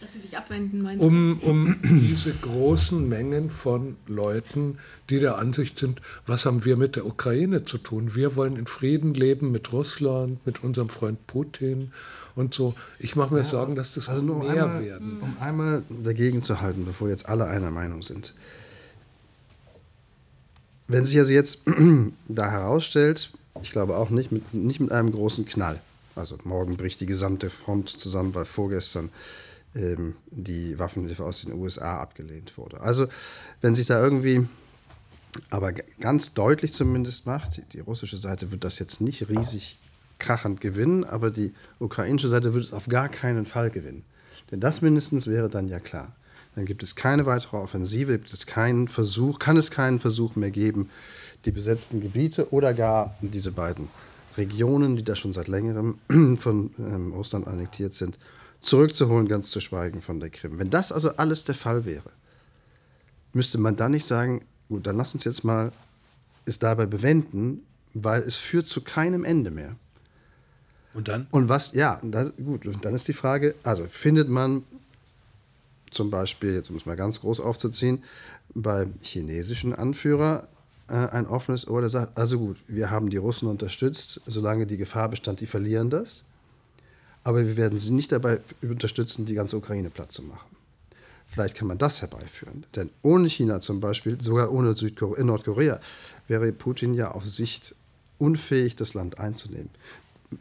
dass sie sich abwenden, meinst um, um diese großen Mengen von Leuten, die der Ansicht sind, was haben wir mit der Ukraine zu tun? Wir wollen in Frieden leben mit Russland, mit unserem Freund Putin und so. Ich mache mir ja, Sorgen, dass das also mehr einmal, werden. Um einmal dagegen zu halten, bevor jetzt alle einer Meinung sind. Wenn sich also jetzt da herausstellt, ich glaube auch nicht mit, nicht mit einem großen Knall, also morgen bricht die gesamte Front zusammen, weil vorgestern ähm, die Waffenhilfe aus den USA abgelehnt wurde. Also wenn sich da irgendwie aber ganz deutlich zumindest macht, die russische Seite wird das jetzt nicht riesig krachend gewinnen, aber die ukrainische Seite wird es auf gar keinen Fall gewinnen. Denn das mindestens wäre dann ja klar. dann gibt es keine weitere Offensive, gibt es keinen Versuch, kann es keinen Versuch mehr geben, die besetzten Gebiete oder gar diese beiden Regionen, die da schon seit längerem von ähm, Russland annektiert sind, zurückzuholen, ganz zu schweigen von der Krim. Wenn das also alles der Fall wäre, müsste man dann nicht sagen, gut, dann lass uns jetzt mal es dabei bewenden, weil es führt zu keinem Ende mehr. Und dann? Und was, ja, das, gut, und dann ist die Frage, also findet man zum Beispiel, jetzt um es mal ganz groß aufzuziehen, beim chinesischen Anführer äh, ein offenes Ohr, der sagt, also gut, wir haben die Russen unterstützt, solange die Gefahr bestand, die verlieren das, aber wir werden sie nicht dabei unterstützen, die ganze Ukraine platt zu machen. Vielleicht kann man das herbeiführen. Denn ohne China zum Beispiel, sogar ohne Südkorea, Nordkorea, wäre Putin ja auf Sicht unfähig, das Land einzunehmen.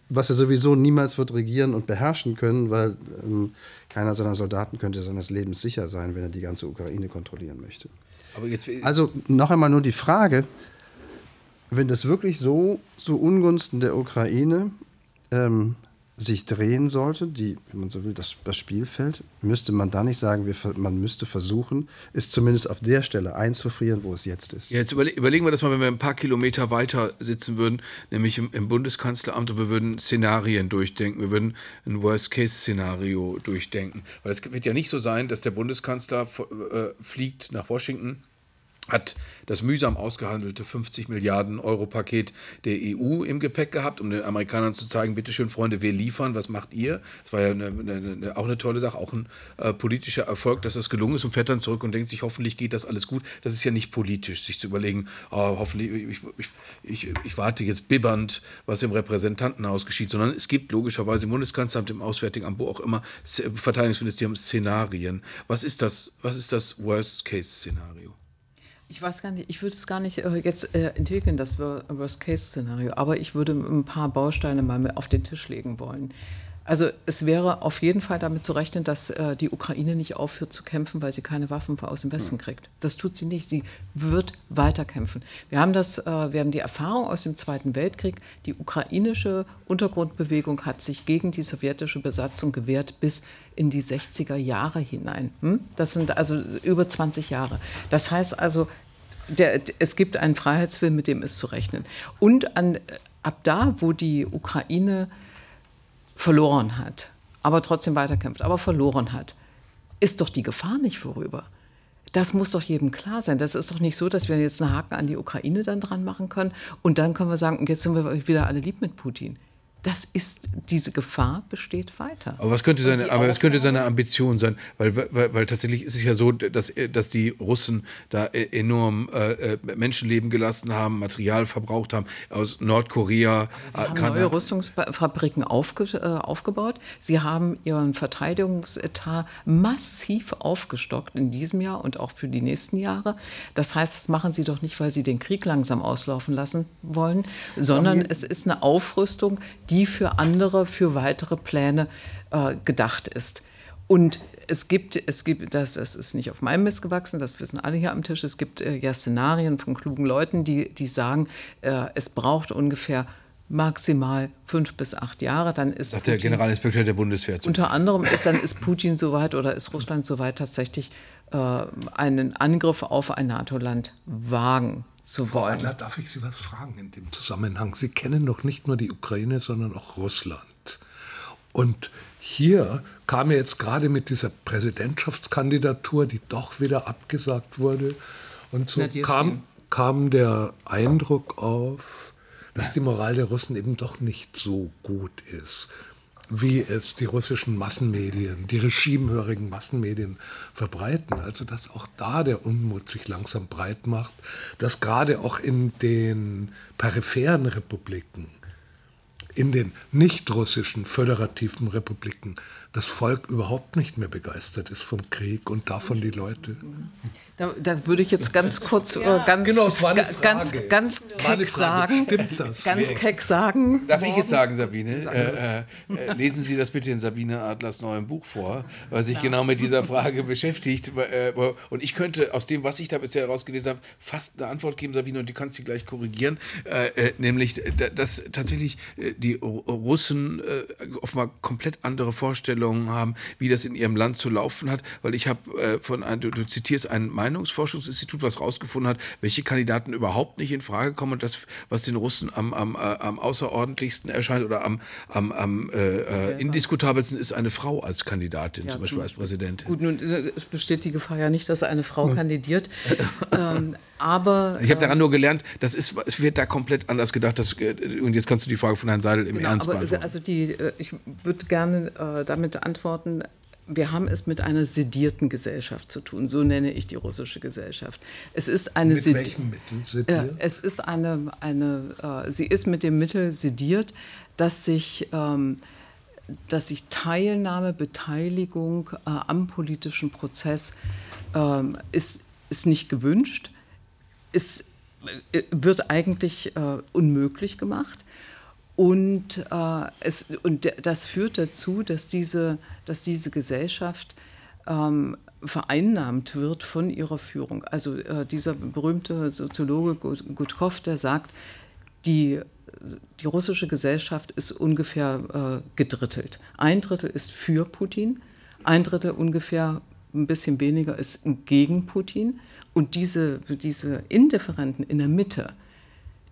Was er sowieso niemals wird regieren und beherrschen können, weil ähm, keiner seiner Soldaten könnte seines Lebens sicher sein, wenn er die ganze Ukraine kontrollieren möchte. also noch einmal nur die Frage, wenn das wirklich so zu Ungunsten der Ukraine ähm, sich drehen sollte, die, wenn man so will, das, das Spielfeld, müsste man da nicht sagen, wir, man müsste versuchen, es zumindest auf der Stelle einzufrieren, wo es jetzt ist. Ja, jetzt überle überlegen wir das mal, wenn wir ein paar Kilometer weiter sitzen würden, nämlich im, im Bundeskanzleramt und wir würden Szenarien durchdenken, wir würden ein Worst-Case-Szenario durchdenken. Weil es wird ja nicht so sein, dass der Bundeskanzler äh, fliegt nach Washington hat das mühsam ausgehandelte 50 Milliarden Euro Paket der EU im Gepäck gehabt, um den Amerikanern zu zeigen, bitteschön Freunde, wir liefern, was macht ihr? Das war ja eine, eine, auch eine tolle Sache, auch ein äh, politischer Erfolg, dass das gelungen ist und fährt dann zurück und denkt sich, hoffentlich geht das alles gut. Das ist ja nicht politisch, sich zu überlegen, oh, hoffentlich, ich, ich, ich, ich, warte jetzt bibbernd, was im Repräsentantenhaus geschieht, sondern es gibt logischerweise im Bundeskanzleramt, im Auswärtigen Amt, wo auch immer, Verteidigungsministerium Szenarien. Was ist das, was ist das Worst-Case-Szenario? Ich weiß gar nicht, ich würde es gar nicht äh, jetzt äh, entwickeln, das Worst-Case-Szenario, aber ich würde ein paar Bausteine mal auf den Tisch legen wollen. Also es wäre auf jeden Fall damit zu rechnen, dass äh, die Ukraine nicht aufhört zu kämpfen, weil sie keine Waffen aus dem Westen hm. kriegt. Das tut sie nicht. Sie wird weiter kämpfen. Wir haben das, äh, wir haben die Erfahrung aus dem Zweiten Weltkrieg. Die ukrainische Untergrundbewegung hat sich gegen die sowjetische Besatzung gewehrt bis in die 60er Jahre hinein. Hm? Das sind also über 20 Jahre. Das heißt also, der, es gibt einen Freiheitswillen, mit dem ist zu rechnen. Und an, ab da, wo die Ukraine verloren hat, aber trotzdem weiterkämpft, aber verloren hat, ist doch die Gefahr nicht vorüber. Das muss doch jedem klar sein. Das ist doch nicht so, dass wir jetzt einen Haken an die Ukraine dann dran machen können und dann können wir sagen, jetzt sind wir wieder alle lieb mit Putin das ist, diese Gefahr besteht weiter. Aber was könnte seine, aber was könnte seine Ambition sein? Weil, weil, weil tatsächlich ist es ja so, dass, dass die Russen da e, enorm äh, äh, Menschenleben gelassen haben, Material verbraucht haben aus Nordkorea. Sie haben neue Rüstungsfabriken aufge, äh, aufgebaut. Sie haben ihren Verteidigungsetat massiv aufgestockt in diesem Jahr und auch für die nächsten Jahre. Das heißt, das machen sie doch nicht, weil sie den Krieg langsam auslaufen lassen wollen, sondern es ist eine Aufrüstung, die die für andere, für weitere Pläne äh, gedacht ist. Und es gibt, es gibt, das, das ist nicht auf meinem Mist gewachsen, das wissen alle hier am Tisch, es gibt äh, ja Szenarien von klugen Leuten, die, die sagen, äh, es braucht ungefähr maximal fünf bis acht Jahre. Dann ist Sagt Putin, der Generalinspekteur der Bundeswehr. Unter anderem ist dann ist Putin soweit oder ist Russland soweit tatsächlich äh, einen Angriff auf ein NATO-Land wagen zu Frau wollen. Adler, darf ich Sie was fragen in dem Zusammenhang? Sie kennen doch nicht nur die Ukraine, sondern auch Russland. Und hier kam ja jetzt gerade mit dieser Präsidentschaftskandidatur, die doch wieder abgesagt wurde. Und so kam, kam der Eindruck auf, dass die Moral der Russen eben doch nicht so gut ist wie es die russischen Massenmedien, die regimehörigen Massenmedien verbreiten. Also dass auch da der Unmut sich langsam breit macht, dass gerade auch in den peripheren Republiken, in den nicht russischen föderativen Republiken das Volk überhaupt nicht mehr begeistert ist vom Krieg und davon die Leute. Da, da würde ich jetzt ganz kurz, ja. äh, ganz, genau, ganz, ganz keck sagen, ganz keck sagen. Darf ich es sagen, Sabine? Äh, äh, lesen Sie das bitte in Sabine Adlers neuem Buch vor, weil sich ja. genau mit dieser Frage beschäftigt. Äh, und ich könnte aus dem, was ich da bisher herausgelesen habe, fast eine Antwort geben, Sabine, und die kannst du gleich korrigieren, äh, äh, nämlich, dass tatsächlich die Russen äh, offenbar komplett andere Vorstellungen haben, wie das in ihrem Land zu laufen hat. Weil ich habe äh, von ein, du, du, zitierst ein Meinungsforschungsinstitut, was rausgefunden hat, welche Kandidaten überhaupt nicht in Frage kommen und das, was den Russen am, am, äh, am außerordentlichsten erscheint oder am, am, am äh, äh indiskutabelsten ist eine Frau als Kandidatin, ja, zum Beispiel als Präsidentin. Gut, nun es besteht die Gefahr ja nicht, dass eine Frau hm. kandidiert. ähm, aber ich habe daran nur gelernt, das ist, es wird da komplett anders gedacht. Dass, äh, und jetzt kannst du die Frage von Herrn Seidel im genau, Ernst beantworten. Also die, äh, ich würde gerne äh, damit antworten. Wir haben es mit einer sedierten Gesellschaft zu tun. So nenne ich die russische Gesellschaft. Es ist eine mit welchem Mittel sediert? es ist eine, eine äh, sie ist mit dem Mittel sediert, dass sich ähm, dass sich Teilnahme, Beteiligung äh, am politischen Prozess ähm, ist, ist nicht gewünscht ist, äh, wird eigentlich äh, unmöglich gemacht. Und, äh, es, und das führt dazu, dass diese, dass diese Gesellschaft ähm, vereinnahmt wird von ihrer Führung. Also äh, dieser berühmte Soziologe Gutkow, der sagt, die, die russische Gesellschaft ist ungefähr äh, gedrittelt. Ein Drittel ist für Putin, ein Drittel ungefähr ein bisschen weniger ist gegen Putin und diese, diese Indifferenten in der Mitte,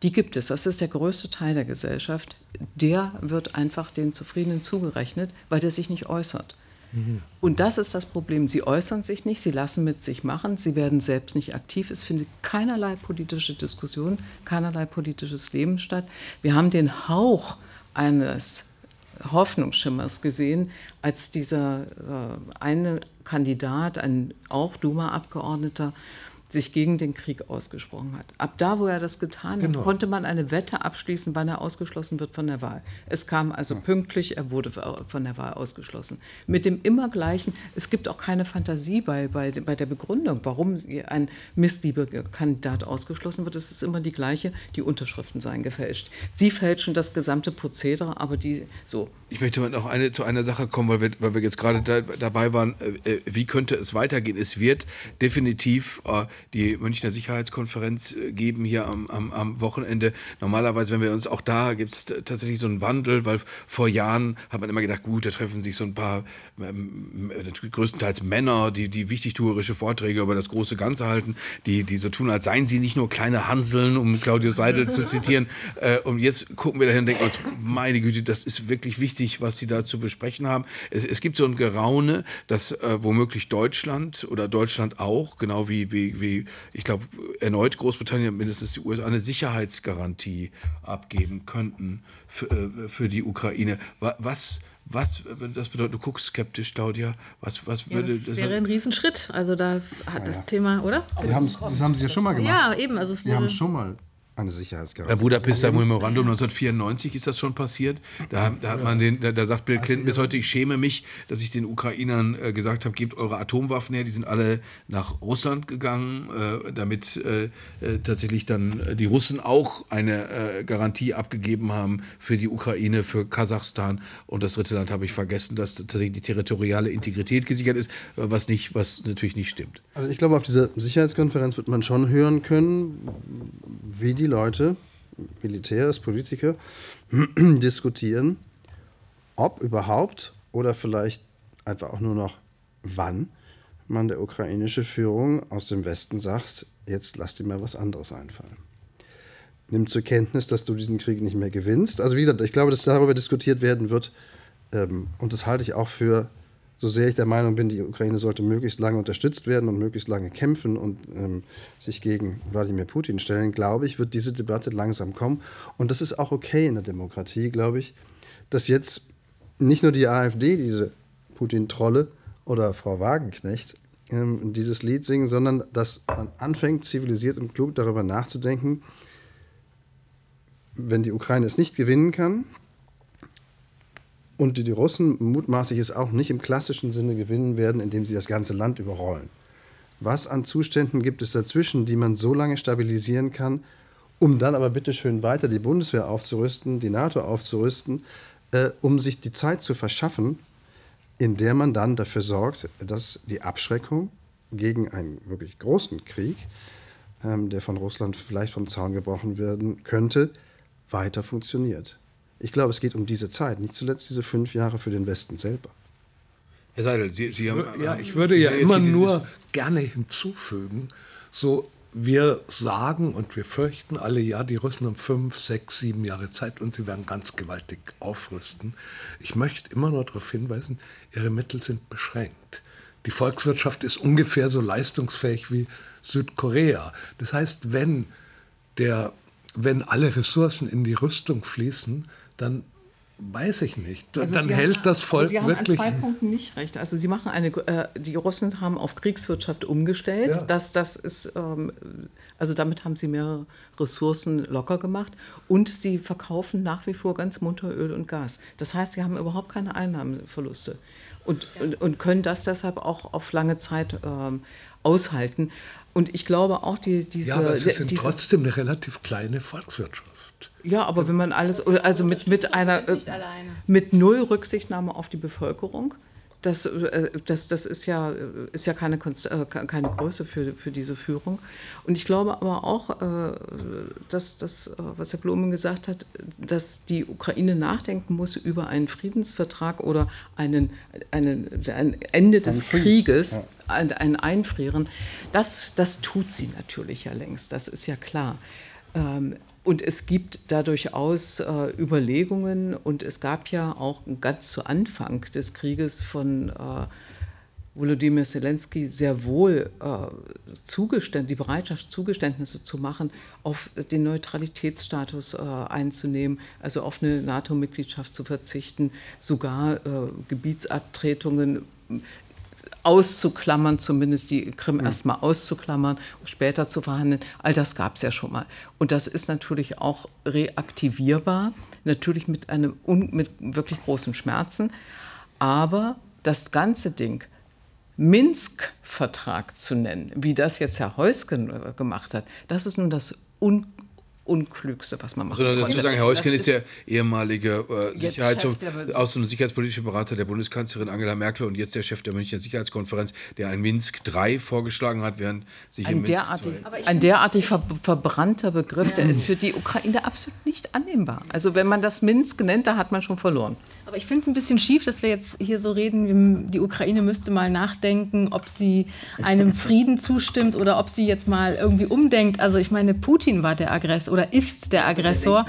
die gibt es. Das ist der größte Teil der Gesellschaft. Der wird einfach den Zufriedenen zugerechnet, weil der sich nicht äußert. Mhm. Und das ist das Problem. Sie äußern sich nicht, sie lassen mit sich machen, sie werden selbst nicht aktiv. Es findet keinerlei politische Diskussion, keinerlei politisches Leben statt. Wir haben den Hauch eines Hoffnungsschimmers gesehen, als dieser äh, eine Kandidat, ein auch Duma-Abgeordneter, sich gegen den Krieg ausgesprochen hat. Ab da, wo er das getan genau. hat, konnte man eine Wette abschließen, wann er ausgeschlossen wird von der Wahl. Es kam also pünktlich, er wurde von der Wahl ausgeschlossen. Mit dem immer gleichen, es gibt auch keine Fantasie bei, bei, bei der Begründung, warum ein Missliebekandidat ausgeschlossen wird. Es ist immer die gleiche, die Unterschriften seien gefälscht. Sie fälschen das gesamte Prozedere, aber die so. Ich möchte noch eine, zu einer Sache kommen, weil wir, weil wir jetzt gerade da, dabei waren, äh, äh wie könnte es weitergehen? Es wird definitiv äh, die Münchner Sicherheitskonferenz äh, geben hier am, am, am Wochenende. Normalerweise, wenn wir uns auch da gibt es tatsächlich so einen Wandel, weil vor Jahren hat man immer gedacht, gut, da treffen sich so ein paar ähm, größtenteils Männer, die, die wichtigtuerische Vorträge über das große Ganze halten, die, die so tun, als seien sie nicht nur kleine Hanseln, um Claudius Seidel zu zitieren. Äh, und jetzt gucken wir dahin und denken uns, meine Güte, das ist wirklich wichtig, was die da zu besprechen haben. Es, es gibt so ein Geraune, dass äh, womöglich Deutschland oder Deutschland auch, genau wie, wie, wie wie, ich glaube, erneut Großbritannien, mindestens die USA, eine Sicherheitsgarantie abgeben könnten für, äh, für die Ukraine. Was, was das bedeutet, du guckst skeptisch, Claudia. Was, was ja, würde das, das wäre ein Riesenschritt. Also das hat ja, das Thema, oder? Sie das haben sie ja schon mal gemacht. Ja, eben. Also es sie haben schon mal eine Sicherheitsgarantie. Bei Budapester Memorandum 1994 ist das schon passiert. Da, da hat man den, da, da sagt Bill Clinton bis heute, ich schäme mich, dass ich den Ukrainern äh, gesagt habe, gebt eure Atomwaffen her. Die sind alle nach Russland gegangen, äh, damit äh, äh tatsächlich dann die Russen auch eine äh, Garantie abgegeben haben für die Ukraine, für Kasachstan. Und das dritte Land habe ich vergessen, dass tatsächlich die territoriale Integrität gesichert ist, was nicht, was natürlich nicht stimmt. Also ich glaube, auf dieser Sicherheitskonferenz wird man schon hören können, wie die Leute, Militärs, Politiker, diskutieren, ob überhaupt oder vielleicht einfach auch nur noch wann man der ukrainische Führung aus dem Westen sagt, jetzt lass dir mal was anderes einfallen. Nimm zur Kenntnis, dass du diesen Krieg nicht mehr gewinnst. Also wie gesagt, ich glaube, dass darüber diskutiert werden wird ähm, und das halte ich auch für so sehr ich der Meinung bin, die Ukraine sollte möglichst lange unterstützt werden und möglichst lange kämpfen und ähm, sich gegen Wladimir Putin stellen, glaube ich, wird diese Debatte langsam kommen. Und das ist auch okay in der Demokratie, glaube ich, dass jetzt nicht nur die AfD, diese Putin-Trolle oder Frau Wagenknecht, ähm, dieses Lied singen, sondern dass man anfängt, zivilisiert und klug darüber nachzudenken, wenn die Ukraine es nicht gewinnen kann, und die Russen mutmaßlich es auch nicht im klassischen Sinne gewinnen werden, indem sie das ganze Land überrollen. Was an Zuständen gibt es dazwischen, die man so lange stabilisieren kann, um dann aber bitteschön weiter die Bundeswehr aufzurüsten, die NATO aufzurüsten, äh, um sich die Zeit zu verschaffen, in der man dann dafür sorgt, dass die Abschreckung gegen einen wirklich großen Krieg, ähm, der von Russland vielleicht vom Zaun gebrochen werden könnte, weiter funktioniert. Ich glaube, es geht um diese Zeit, nicht zuletzt diese fünf Jahre für den Westen selber. Herr Seidel, Sie, Sie haben. Ja, ich würde ja immer nur gerne hinzufügen, so wir sagen und wir fürchten alle, ja, die Russen haben fünf, sechs, sieben Jahre Zeit und sie werden ganz gewaltig aufrüsten. Ich möchte immer nur darauf hinweisen, ihre Mittel sind beschränkt. Die Volkswirtschaft ist ungefähr so leistungsfähig wie Südkorea. Das heißt, wenn, der, wenn alle Ressourcen in die Rüstung fließen, dann Weiß ich nicht. Also Dann hält haben, das Volk Sie haben wirklich. an zwei Punkten nicht recht. Also Sie machen eine, äh, die Russen haben auf Kriegswirtschaft umgestellt. Ja. Das, das ist, ähm, also damit haben sie mehr Ressourcen locker gemacht und sie verkaufen nach wie vor ganz munter Öl und Gas. Das heißt, sie haben überhaupt keine Einnahmenverluste und, ja. und, und, können das deshalb auch auf lange Zeit ähm, aushalten. Und ich glaube auch, die, diese. Ja, aber es ist diese, trotzdem eine relativ kleine Volkswirtschaft. Ja, aber wenn man alles, also mit, mit einer, äh, mit null Rücksichtnahme auf die Bevölkerung, das, äh, das, das ist ja, ist ja keine, äh, keine Größe für, für diese Führung. Und ich glaube aber auch, dass das, was Herr Blumen gesagt hat, dass die Ukraine nachdenken muss über einen Friedensvertrag oder einen, einen, ein Ende des ein Krieges, ja. ein Einfrieren. Das, das tut sie natürlich ja längst, das ist ja klar. Ähm, und es gibt da durchaus äh, Überlegungen und es gab ja auch ganz zu Anfang des Krieges von äh, Volodymyr Zelensky sehr wohl äh, die Bereitschaft, Zugeständnisse zu machen, auf den Neutralitätsstatus äh, einzunehmen, also auf eine NATO-Mitgliedschaft zu verzichten, sogar äh, Gebietsabtretungen auszuklammern, zumindest die Krim mhm. erstmal auszuklammern, später zu verhandeln. All das gab es ja schon mal. Und das ist natürlich auch reaktivierbar, natürlich mit einem mit wirklich großen Schmerzen. Aber das ganze Ding, Minsk-Vertrag zu nennen, wie das jetzt Herr Heusgen äh, gemacht hat, das ist nun das un Unklügste, was man machen also, dazu sagen, Herr Heusken ist der ehemalige äh, Sicherheits- und Außen- und Sicherheitspolitische Berater der Bundeskanzlerin Angela Merkel und jetzt der Chef der Münchner Sicherheitskonferenz, der ein Minsk III vorgeschlagen hat, während sich ein derartig, Ein derartig ver verbrannter Begriff, ja. der ist für die Ukraine absolut nicht annehmbar. Also wenn man das Minsk nennt, da hat man schon verloren. Aber ich finde es ein bisschen schief, dass wir jetzt hier so reden, die Ukraine müsste mal nachdenken, ob sie einem Frieden zustimmt oder ob sie jetzt mal irgendwie umdenkt. Also ich meine, Putin war der Aggressor oder ist der Aggressor.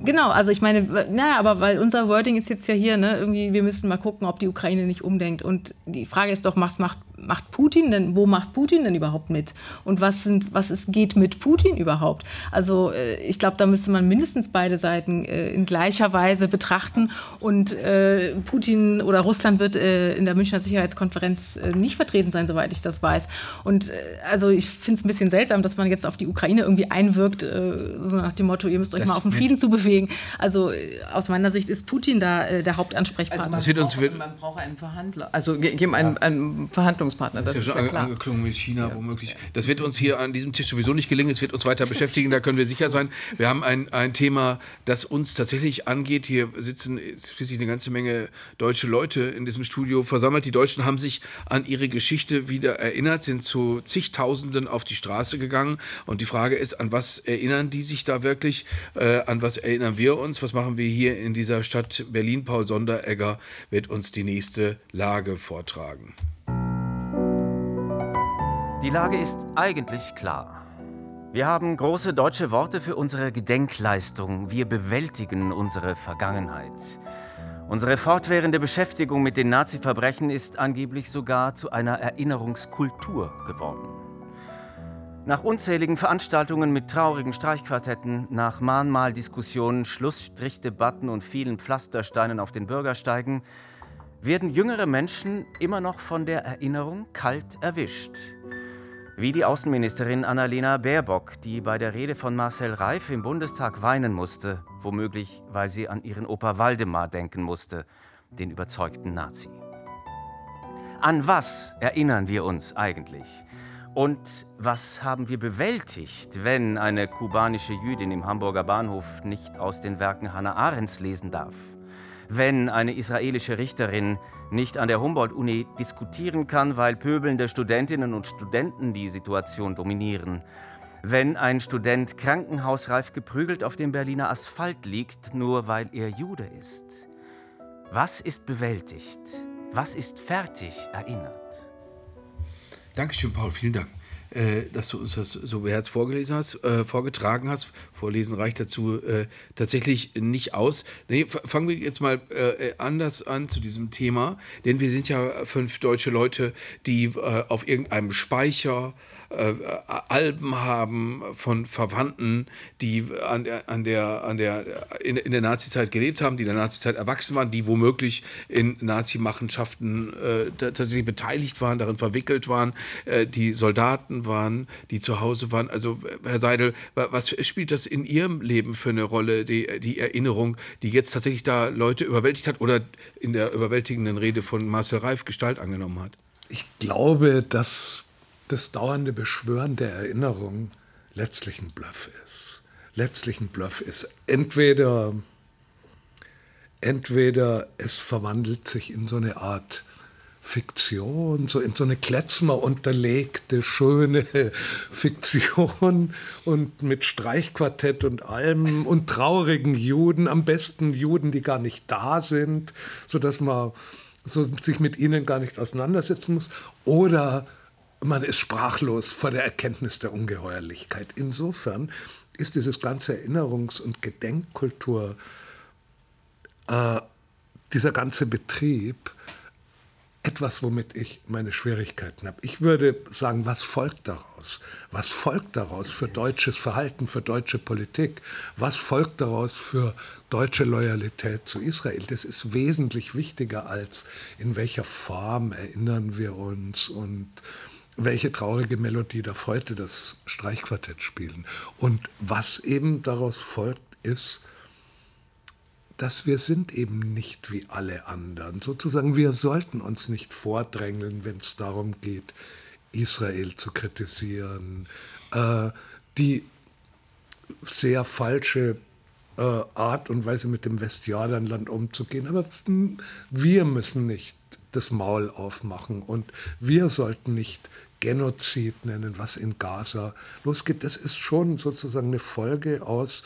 Genau, also ich meine, naja, aber weil unser Wording ist jetzt ja hier, ne, irgendwie, wir müssen mal gucken, ob die Ukraine nicht umdenkt. Und die Frage ist doch, was macht, macht Putin denn, wo macht Putin denn überhaupt mit? Und was sind, was ist, geht mit Putin überhaupt? Also äh, ich glaube, da müsste man mindestens beide Seiten äh, in gleicher Weise betrachten. Und äh, Putin oder Russland wird äh, in der Münchner Sicherheitskonferenz äh, nicht vertreten sein, soweit ich das weiß. Und äh, also ich finde es ein bisschen seltsam, dass man jetzt auf die Ukraine irgendwie einwirkt, so nach dem Motto, ihr müsst euch das mal auf den Frieden zu bewegen. Also äh, aus meiner Sicht ist Putin da äh, der Hauptansprechpartner. Also man, braucht, man braucht einen Verhandler, also geben einen, ja. einen Verhandlungspartner. Das, das ist ja schon angeklungen mit China ja. womöglich. Das wird uns hier an diesem Tisch sowieso nicht gelingen. Es wird uns weiter beschäftigen, da können wir sicher sein. Wir haben ein, ein Thema, das uns tatsächlich angeht. Hier sitzen schließlich eine ganze Menge deutsche Leute in diesem Studio versammelt. Die Deutschen haben sich an ihre Geschichte wieder erinnert, sind zu zigtausenden auf die Straße gegangen. Und die Frage ist, an was erinnern die sich da wirklich? Äh, an was erinnern erinnern wir uns, was machen wir hier in dieser Stadt Berlin? Paul Sonderegger wird uns die nächste Lage vortragen. Die Lage ist eigentlich klar. Wir haben große deutsche Worte für unsere Gedenkleistung. Wir bewältigen unsere Vergangenheit. Unsere fortwährende Beschäftigung mit den Nazi-Verbrechen ist angeblich sogar zu einer Erinnerungskultur geworden. Nach unzähligen Veranstaltungen mit traurigen Streichquartetten, nach Mahnmaldiskussionen, Schlussstrichdebatten und vielen Pflastersteinen auf den Bürgersteigen werden jüngere Menschen immer noch von der Erinnerung kalt erwischt. Wie die Außenministerin Annalena Baerbock, die bei der Rede von Marcel Reif im Bundestag weinen musste, womöglich weil sie an ihren Opa Waldemar denken musste, den überzeugten Nazi. An was erinnern wir uns eigentlich? Und was haben wir bewältigt, wenn eine kubanische Jüdin im Hamburger Bahnhof nicht aus den Werken Hannah Arendts lesen darf? Wenn eine israelische Richterin nicht an der Humboldt-Uni diskutieren kann, weil pöbelnde Studentinnen und Studenten die Situation dominieren? Wenn ein Student krankenhausreif geprügelt auf dem Berliner Asphalt liegt, nur weil er Jude ist. Was ist bewältigt? Was ist fertig erinnert? Dankeschön, Paul. Vielen Dank. Äh, dass du uns das so beherzt vorgelesen hast, äh, vorgetragen hast. Vorlesen reicht dazu äh, tatsächlich nicht aus. Nee, fangen wir jetzt mal äh, anders an zu diesem Thema, denn wir sind ja fünf deutsche Leute, die äh, auf irgendeinem Speicher äh, Alben haben von Verwandten, die an an der, an der, in, in der Nazizeit gelebt haben, die in der Nazizeit erwachsen waren, die womöglich in Nazi-Machenschaften äh, tatsächlich beteiligt waren, darin verwickelt waren, äh, die Soldaten waren, die zu Hause waren. Also, Herr Seidel, was spielt das in Ihrem Leben für eine Rolle, die, die Erinnerung, die jetzt tatsächlich da Leute überwältigt hat oder in der überwältigenden Rede von Marcel Reif Gestalt angenommen hat? Ich glaube, dass das dauernde Beschwören der Erinnerung letztlich ein Bluff ist. Letztlich ein Bluff ist. Entweder, entweder es verwandelt sich in so eine Art Fiktion, so in so eine Kletzmer unterlegte, schöne Fiktion und mit Streichquartett und allem und traurigen Juden, am besten Juden, die gar nicht da sind, sodass man so sich mit ihnen gar nicht auseinandersetzen muss. Oder man ist sprachlos vor der Erkenntnis der Ungeheuerlichkeit. Insofern ist dieses ganze Erinnerungs- und Gedenkkultur, äh, dieser ganze Betrieb, etwas, womit ich meine Schwierigkeiten habe. Ich würde sagen, was folgt daraus? Was folgt daraus für deutsches Verhalten, für deutsche Politik? Was folgt daraus für deutsche Loyalität zu Israel? Das ist wesentlich wichtiger als in welcher Form erinnern wir uns und welche traurige Melodie darf heute das Streichquartett spielen. Und was eben daraus folgt, ist, dass wir sind eben nicht wie alle anderen. Sozusagen, wir sollten uns nicht vordrängeln, wenn es darum geht, Israel zu kritisieren, äh, die sehr falsche äh, Art und Weise mit dem Westjordanland umzugehen. Aber wir müssen nicht das Maul aufmachen und wir sollten nicht Genozid nennen, was in Gaza losgeht. Das ist schon sozusagen eine Folge aus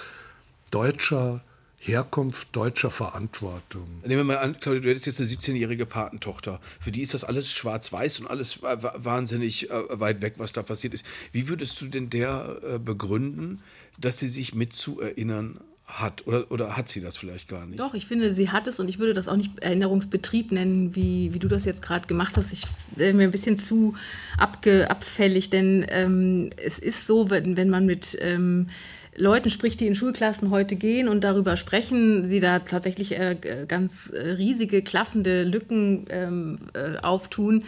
deutscher Herkunft, deutscher Verantwortung. Nehmen wir mal an, Claudia, du hättest jetzt eine 17-jährige Patentochter. Für die ist das alles schwarz-weiß und alles wahnsinnig äh, weit weg, was da passiert ist. Wie würdest du denn der äh, begründen, dass sie sich mitzuerinnern hat. Oder, oder hat sie das vielleicht gar nicht? Doch, ich finde, sie hat es und ich würde das auch nicht Erinnerungsbetrieb nennen, wie, wie du das jetzt gerade gemacht hast. Ich wäre mir ein bisschen zu abge, abfällig, denn ähm, es ist so, wenn, wenn man mit ähm, Leuten spricht, die in Schulklassen heute gehen und darüber sprechen, sie da tatsächlich äh, ganz äh, riesige, klaffende Lücken ähm, äh, auftun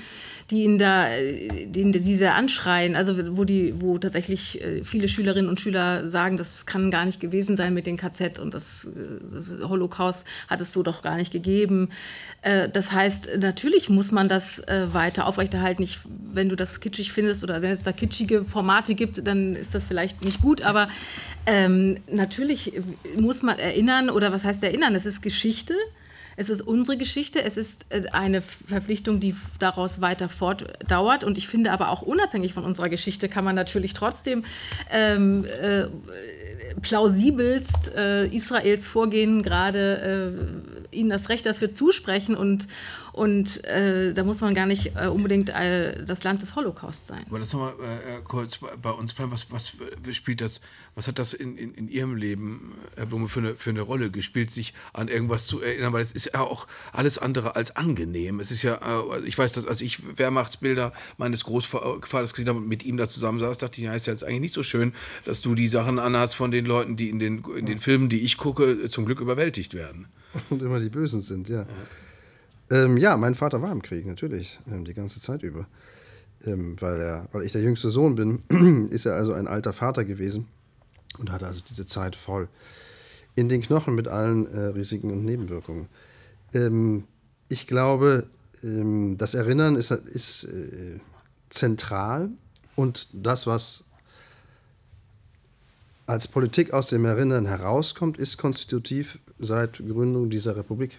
die ihn da, den, die sehr anschreien, also wo die, wo tatsächlich äh, viele Schülerinnen und Schüler sagen, das kann gar nicht gewesen sein mit den KZ und das, das Holocaust hat es so doch gar nicht gegeben. Äh, das heißt, natürlich muss man das äh, weiter aufrechterhalten. Ich, wenn du das kitschig findest oder wenn es da kitschige Formate gibt, dann ist das vielleicht nicht gut, aber ähm, natürlich muss man erinnern, oder was heißt erinnern? Es ist Geschichte. Es ist unsere Geschichte, es ist äh, eine Verpflichtung, die daraus weiter fortdauert. Und ich finde aber auch unabhängig von unserer Geschichte kann man natürlich trotzdem ähm, äh, plausibelst äh, Israels Vorgehen gerade äh, ihnen das Recht dafür zusprechen und und äh, da muss man gar nicht äh, unbedingt äh, das Land des Holocaust sein. Aber lass nochmal äh, kurz bei uns bleiben. Was, was spielt das, was hat das in, in, in Ihrem Leben, Herr Blume, für eine, für eine Rolle gespielt, sich an irgendwas zu erinnern? Weil es ist ja auch alles andere als angenehm. Es ist ja, äh, ich weiß, dass als ich Wehrmachtsbilder meines Großvaters gesehen habe und mit ihm da zusammen saß, dachte ich, ja, ist ja jetzt eigentlich nicht so schön, dass du die Sachen anhast von den Leuten, die in den, in den Filmen, die ich gucke, zum Glück überwältigt werden. Und immer die Bösen sind, ja. ja. Ähm, ja, mein Vater war im Krieg, natürlich, ähm, die ganze Zeit über. Ähm, weil, er, weil ich der jüngste Sohn bin, ist er also ein alter Vater gewesen und hatte also diese Zeit voll in den Knochen mit allen äh, Risiken und Nebenwirkungen. Ähm, ich glaube, ähm, das Erinnern ist, ist äh, zentral und das, was als Politik aus dem Erinnern herauskommt, ist konstitutiv seit Gründung dieser Republik.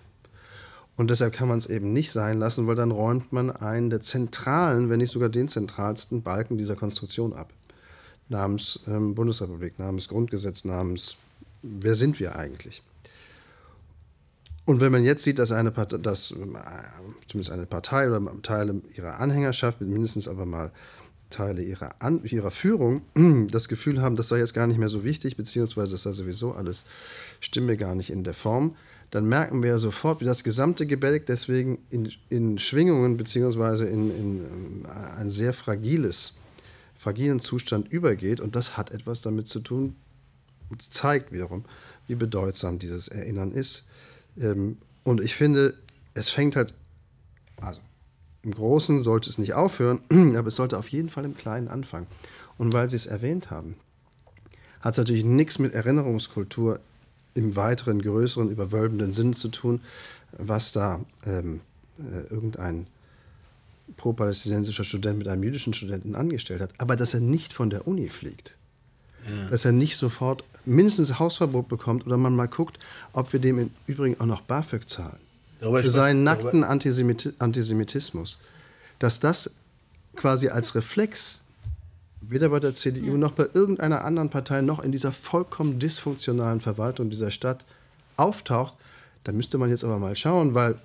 Und deshalb kann man es eben nicht sein lassen, weil dann räumt man einen der zentralen, wenn nicht sogar den zentralsten Balken dieser Konstruktion ab. namens ähm, Bundesrepublik, namens Grundgesetz, namens wer sind wir eigentlich? Und wenn man jetzt sieht, dass eine Partei, dass äh, zumindest eine Partei oder Teile ihrer Anhängerschaft, mindestens aber mal Teile ihrer, An ihrer Führung, das Gefühl haben, das sei jetzt gar nicht mehr so wichtig, beziehungsweise das sei sowieso alles, stimme gar nicht in der Form, dann merken wir ja sofort, wie das gesamte Gebälk deswegen in, in Schwingungen beziehungsweise in, in ähm, ein sehr fragiles, fragilen Zustand übergeht. Und das hat etwas damit zu tun, und zeigt wiederum, wie bedeutsam dieses Erinnern ist. Ähm, und ich finde, es fängt halt, also im Großen sollte es nicht aufhören, aber es sollte auf jeden Fall im Kleinen anfangen. Und weil Sie es erwähnt haben, hat es natürlich nichts mit Erinnerungskultur im weiteren, größeren, überwölbenden Sinn zu tun, was da ähm, äh, irgendein pro-palästinensischer Student mit einem jüdischen Studenten angestellt hat. Aber dass er nicht von der Uni fliegt, ja. dass er nicht sofort mindestens Hausverbot bekommt oder man mal guckt, ob wir dem im Übrigen auch noch BAföG zahlen. Darüber für seinen nackten Antisemit Antisemitismus. Dass das quasi als Reflex weder bei der CDU ja. noch bei irgendeiner anderen Partei noch in dieser vollkommen dysfunktionalen Verwaltung dieser Stadt auftaucht, da müsste man jetzt aber mal schauen, weil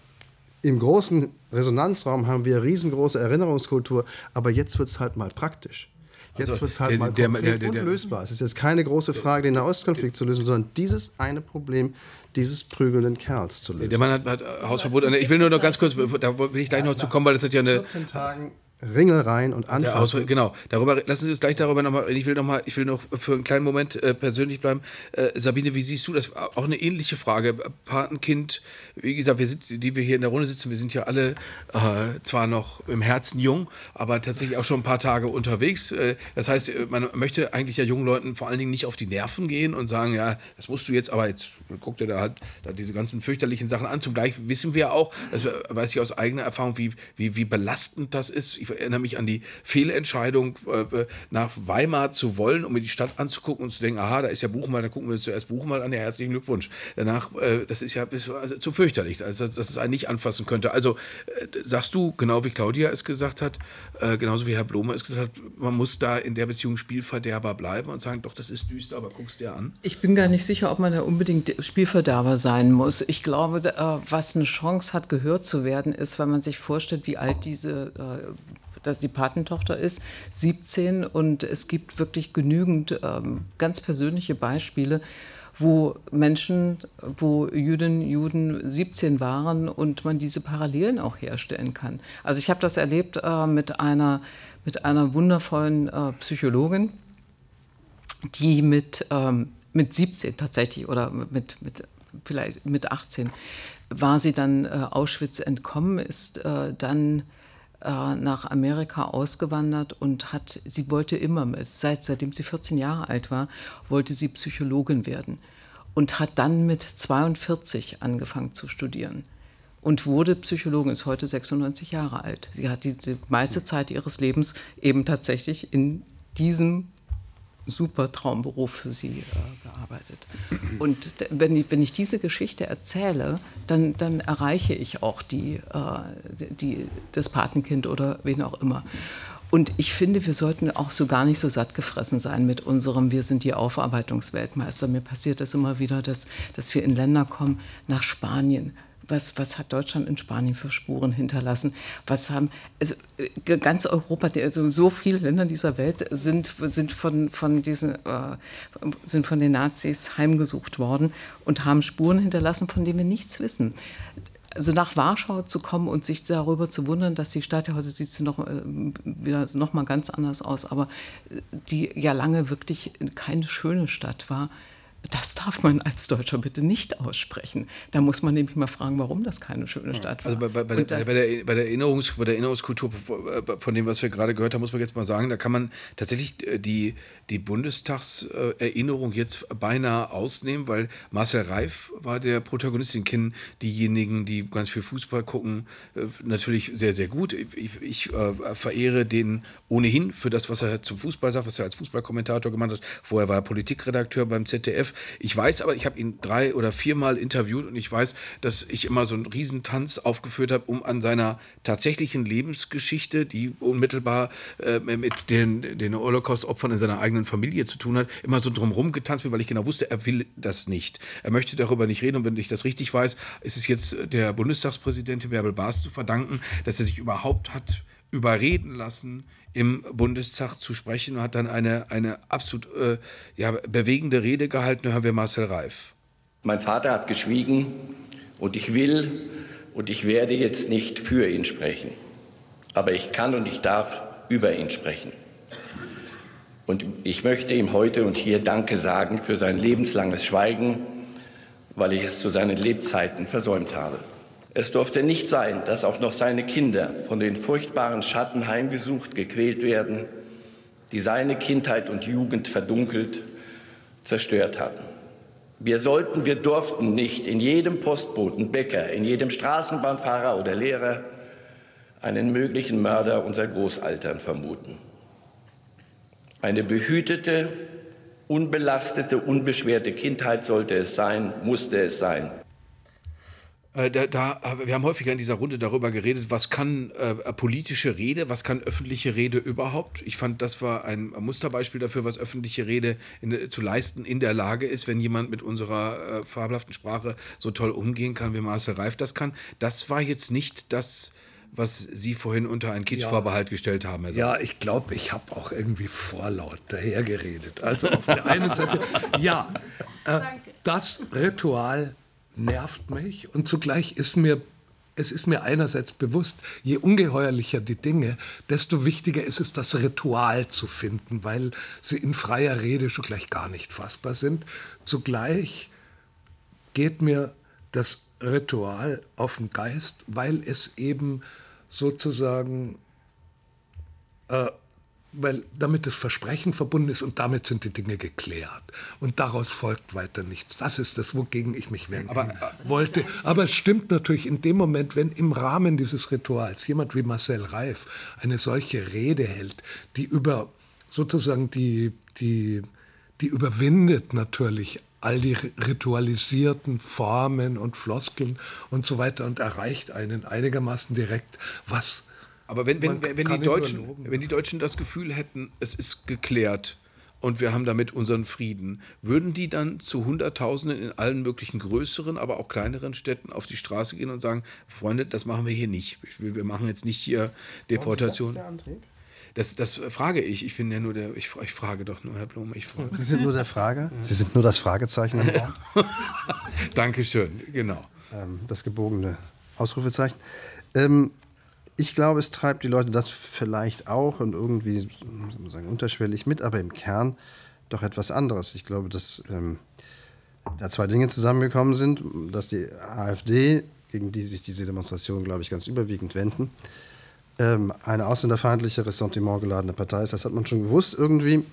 im großen Resonanzraum haben wir riesengroße Erinnerungskultur, aber jetzt wird es halt mal praktisch. Jetzt also, wird es halt der, mal konkret der, der, der, unlösbar. Es ist jetzt keine große Frage, den Nahostkonflikt zu lösen, sondern dieses eine Problem dieses prügelnden Kerls zu lösen. Der Mann hat, hat Hausverbot. Ich will nur noch ganz kurz, da will ich gleich noch zu kommen, weil das hat ja eine... 14 Tagen Ringelreihen und Anfassen. Genau, darüber lassen Sie uns gleich darüber nochmal, ich will noch mal, ich will noch für einen kleinen Moment äh, persönlich bleiben. Äh, Sabine, wie siehst du das? Auch eine ähnliche Frage. Patenkind, wie gesagt, wir sind, die wir hier in der Runde sitzen, wir sind ja alle äh, zwar noch im Herzen jung, aber tatsächlich auch schon ein paar Tage unterwegs. Äh, das heißt, äh, man möchte eigentlich ja jungen Leuten vor allen Dingen nicht auf die Nerven gehen und sagen, ja, das musst du jetzt, aber jetzt guck dir da halt da diese ganzen fürchterlichen Sachen an. Zugleich wissen wir auch, das weiß ich aus eigener Erfahrung, wie, wie, wie belastend das ist. Ich ich erinnere mich an die Fehlentscheidung, äh, nach Weimar zu wollen, um mir die Stadt anzugucken und zu denken, aha, da ist ja Buchenwald, dann gucken wir uns zuerst Buchenwald an, ja, herzlichen Glückwunsch. Danach, äh, das ist ja also, zu fürchterlich, also, dass es einen nicht anfassen könnte. Also äh, sagst du, genau wie Claudia es gesagt hat, äh, genauso wie Herr Blome es gesagt hat, man muss da in der Beziehung Spielverderber bleiben und sagen, doch, das ist düster, aber guck's dir an. Ich bin gar nicht sicher, ob man da unbedingt Spielverderber sein muss. Ich glaube, äh, was eine Chance hat, gehört zu werden, ist, wenn man sich vorstellt, wie alt diese äh, dass die Patentochter ist, 17 und es gibt wirklich genügend ähm, ganz persönliche Beispiele, wo Menschen, wo Jüdinnen, Juden 17 waren und man diese Parallelen auch herstellen kann. Also ich habe das erlebt äh, mit, einer, mit einer wundervollen äh, Psychologin, die mit, ähm, mit 17 tatsächlich oder mit, mit, vielleicht mit 18 war sie dann äh, Auschwitz entkommen, ist äh, dann nach Amerika ausgewandert und hat, sie wollte immer, seit, seitdem sie 14 Jahre alt war, wollte sie Psychologin werden und hat dann mit 42 angefangen zu studieren und wurde Psychologin, ist heute 96 Jahre alt. Sie hat die, die meiste Zeit ihres Lebens eben tatsächlich in diesem super Traumberuf für sie äh, gearbeitet. Und wenn ich, wenn ich diese Geschichte erzähle, dann, dann erreiche ich auch die, äh, die, das Patenkind oder wen auch immer. Und ich finde, wir sollten auch so gar nicht so satt gefressen sein mit unserem, wir sind die Aufarbeitungsweltmeister. Mir passiert das immer wieder, dass, dass wir in Länder kommen, nach Spanien, was, was hat Deutschland in Spanien für Spuren hinterlassen? Was haben, also äh, ganz Europa, also so viele Länder dieser Welt sind, sind, von, von diesen, äh, sind von den Nazis heimgesucht worden und haben Spuren hinterlassen, von denen wir nichts wissen also nach Warschau zu kommen und sich darüber zu wundern, dass die Stadt ja heute sieht sie noch, äh, wieder noch mal ganz anders aus, aber die ja lange wirklich keine schöne Stadt war, das darf man als Deutscher bitte nicht aussprechen. Da muss man nämlich mal fragen, warum das keine schöne Stadt war. Also bei, bei, bei, bei der, bei, der, Erinnerungs, bei der Erinnerungskultur, von dem, was wir gerade gehört haben, muss man jetzt mal sagen, da kann man tatsächlich äh, die, die Bundestagserinnerung jetzt beinahe ausnehmen, weil Marcel Reif war der Protagonist, den kennen diejenigen, die ganz viel Fußball gucken, äh, natürlich sehr, sehr gut. Ich, ich äh, verehre den ohnehin für das, was er zum Fußball sagt, was er als Fußballkommentator gemacht hat. Vorher war er Politikredakteur beim ZDF Ich weiß aber, ich habe ihn drei oder viermal interviewt und ich weiß, dass ich immer so einen Riesentanz aufgeführt habe, um an seiner tatsächlichen Lebensgeschichte, die unmittelbar äh, mit den, den Holocaust-Opfern in seiner eigenen Familie zu tun hat, immer so drumherum getanzt bin, weil ich genau wusste, er will das nicht. Er möchte darüber nicht reden und wenn ich das richtig weiß, ist es jetzt der Bundestagspräsidentin Bärbel Baas zu verdanken, dass er sich überhaupt hat überreden lassen, im Bundestag zu sprechen und hat dann eine, eine absolut äh, ja, bewegende Rede gehalten. Hören wir Marcel Reif. Mein Vater hat geschwiegen und ich will und ich werde jetzt nicht für ihn sprechen. Aber ich kann und ich darf über ihn sprechen. Und ich möchte ihm heute und hier Danke sagen für sein lebenslanges Schweigen, weil ich es zu seinen Lebzeiten versäumt habe. Es durfte nicht sein, dass auch noch seine Kinder von den furchtbaren Schatten heimgesucht, gequält werden, die seine Kindheit und Jugend verdunkelt, zerstört hatten. Wir sollten, wir durften nicht in jedem Postboten, Bäcker, in jedem Straßenbahnfahrer oder Lehrer einen möglichen Mörder unserer Großeltern vermuten. Eine behütete, unbelastete, unbeschwerte Kindheit sollte es sein, musste es sein. Äh, da, da, wir haben häufiger in dieser Runde darüber geredet, was kann äh, politische Rede, was kann öffentliche Rede überhaupt. Ich fand, das war ein Musterbeispiel dafür, was öffentliche Rede in, zu leisten in der Lage ist, wenn jemand mit unserer äh, fabelhaften Sprache so toll umgehen kann, wie Marcel Reif das kann. Das war jetzt nicht das, was Sie vorhin unter einen Kitschvorbehalt ja. gestellt haben. Herr ja, ich glaube, ich habe auch irgendwie vorlaut dahergeredet. Also auf der einen Seite, ja, äh, das Ritual nervt mich und zugleich ist mir es ist mir einerseits bewusst, je ungeheuerlicher die Dinge, desto wichtiger ist es, das Ritual zu finden, weil sie in freier Rede schon gleich gar nicht fassbar sind. Zugleich geht mir das Ritual auf den Geist, weil es eben sozusagen äh, weil damit das Versprechen verbunden ist und damit sind die Dinge geklärt. Und daraus folgt weiter nichts. Das ist das, wogegen ich mich wenden Aber, äh, wollte. Aber es stimmt natürlich in dem Moment, wenn im Rahmen dieses Rituals jemand wie Marcel Reif eine solche Rede hält, die über sozusagen die, die, die überwindet natürlich all die ritualisierten Formen und Floskeln und so weiter und erreicht einen einigermaßen direkt, was aber wenn, wenn, wenn, die Deutschen, wenn die Deutschen das Gefühl hätten, es ist geklärt und wir haben damit unseren Frieden, würden die dann zu Hunderttausenden in allen möglichen größeren, aber auch kleineren Städten auf die Straße gehen und sagen, Freunde, das machen wir hier nicht. Wir machen jetzt nicht hier Deportation. Das, das frage ich. Ich bin ja nur der. Ich, ich frage doch nur, Herr Blum. Ich frage. Sie sind nur der Frage. Sie sind nur das Fragezeichen im Raum. Dankeschön, genau. Ähm, das gebogene Ausrufezeichen. Ähm, ich glaube, es treibt die Leute das vielleicht auch und irgendwie sagen, unterschwellig mit, aber im Kern doch etwas anderes. Ich glaube, dass ähm, da zwei Dinge zusammengekommen sind, dass die AfD, gegen die sich diese Demonstration, glaube ich, ganz überwiegend wenden, ähm, eine ausländerfeindliche, Ressentiment geladene Partei ist. Das hat man schon gewusst irgendwie.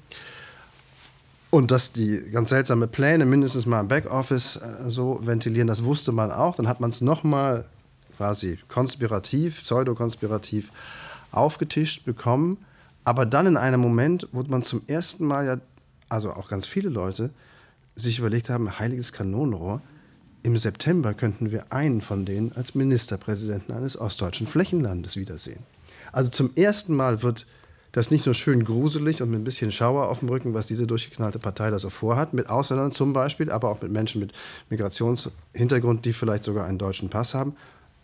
Und dass die ganz seltsame Pläne mindestens mal im Backoffice äh, so ventilieren, das wusste man auch. Dann hat man es nochmal quasi konspirativ, pseudokonspirativ aufgetischt bekommen. Aber dann in einem Moment, wo man zum ersten Mal ja, also auch ganz viele Leute, sich überlegt haben, heiliges Kanonenrohr, im September könnten wir einen von denen als Ministerpräsidenten eines ostdeutschen Flächenlandes wiedersehen. Also zum ersten Mal wird das nicht nur schön gruselig und mit ein bisschen Schauer auf dem Rücken, was diese durchgeknallte Partei da so vorhat, mit Ausländern zum Beispiel, aber auch mit Menschen mit Migrationshintergrund, die vielleicht sogar einen deutschen Pass haben,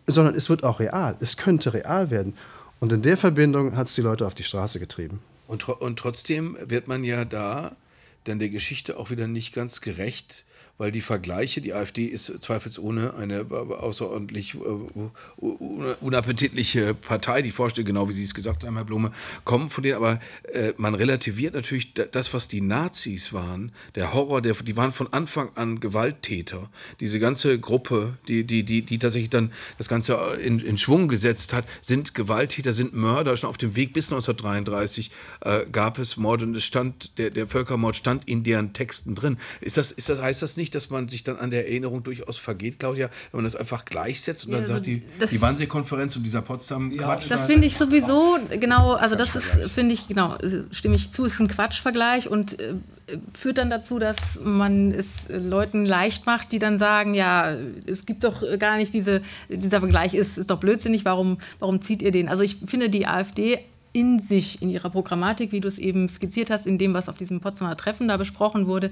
sondern es wird auch real. Es könnte real werden. Und in der Verbindung hat es die Leute auf die Straße getrieben. Und, und trotzdem wird man ja da dann der Geschichte auch wieder nicht ganz gerecht, weil die Vergleiche, die AfD ist zweifelsohne eine außerordentlich äh, unappetitliche Partei, die Vorstellung, genau wie Sie es gesagt haben, Herr Blume, kommen von denen, aber äh, man relativiert natürlich das, was die Nazis waren, der Horror, der, die waren von Anfang an Gewalttäter. Diese ganze Gruppe, die, die, die, die tatsächlich dann das Ganze in, in Schwung gesetzt hat, sind Gewalttäter, sind Mörder. Schon auf dem Weg bis 1933 äh, gab es Mord und es stand, der, der Völkermord stand in deren Texten drin. Ist das, ist das, heißt das nicht, nicht, dass man sich dann an der Erinnerung durchaus vergeht, Claudia, wenn man das einfach gleichsetzt und Ja, dann also sagt, die, die Wannsee-Konferenz und dieser Potsdam-Quatsch. Das finde ich sowieso, genau, also das ist, finde ich, genau, also stimme ich zu, ist ein Quatschvergleich und äh, führt dann dazu, dass man es Leuten leicht macht, die dann sagen, ja, es gibt doch gar nicht diese, dieser Vergleich ist, ist doch blödsinnig, warum, warum zieht ihr den? Also ich finde die AfD in sich, in ihrer Programmatik, wie du es eben skizziert hast, in dem, was auf diesem Potsdamer Treffen da besprochen wurde,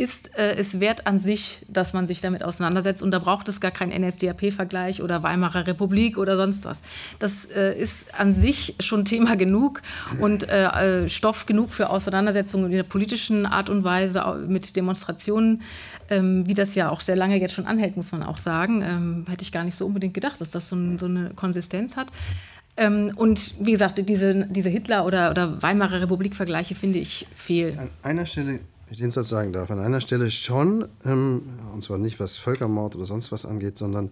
ist äh, es wert an sich, dass man sich damit auseinandersetzt. Und da braucht es gar keinen NSDAP-Vergleich oder Weimarer Republik oder sonst was. Das äh, ist an sich schon Thema genug und äh, äh, Stoff genug für Auseinandersetzungen in der politischen Art und Weise mit Demonstrationen, ähm, wie das ja auch sehr lange jetzt schon anhält, muss man auch sagen. Ähm, hätte ich gar nicht so unbedingt gedacht, dass das so, so eine Konsistenz hat. Ähm, und wie gesagt, diese, diese Hitler- oder, oder Weimarer Republik-Vergleiche finde ich fehl. An einer Stelle, ich den Satz sagen darf, an einer Stelle schon, ähm, und zwar nicht was Völkermord oder sonst was angeht, sondern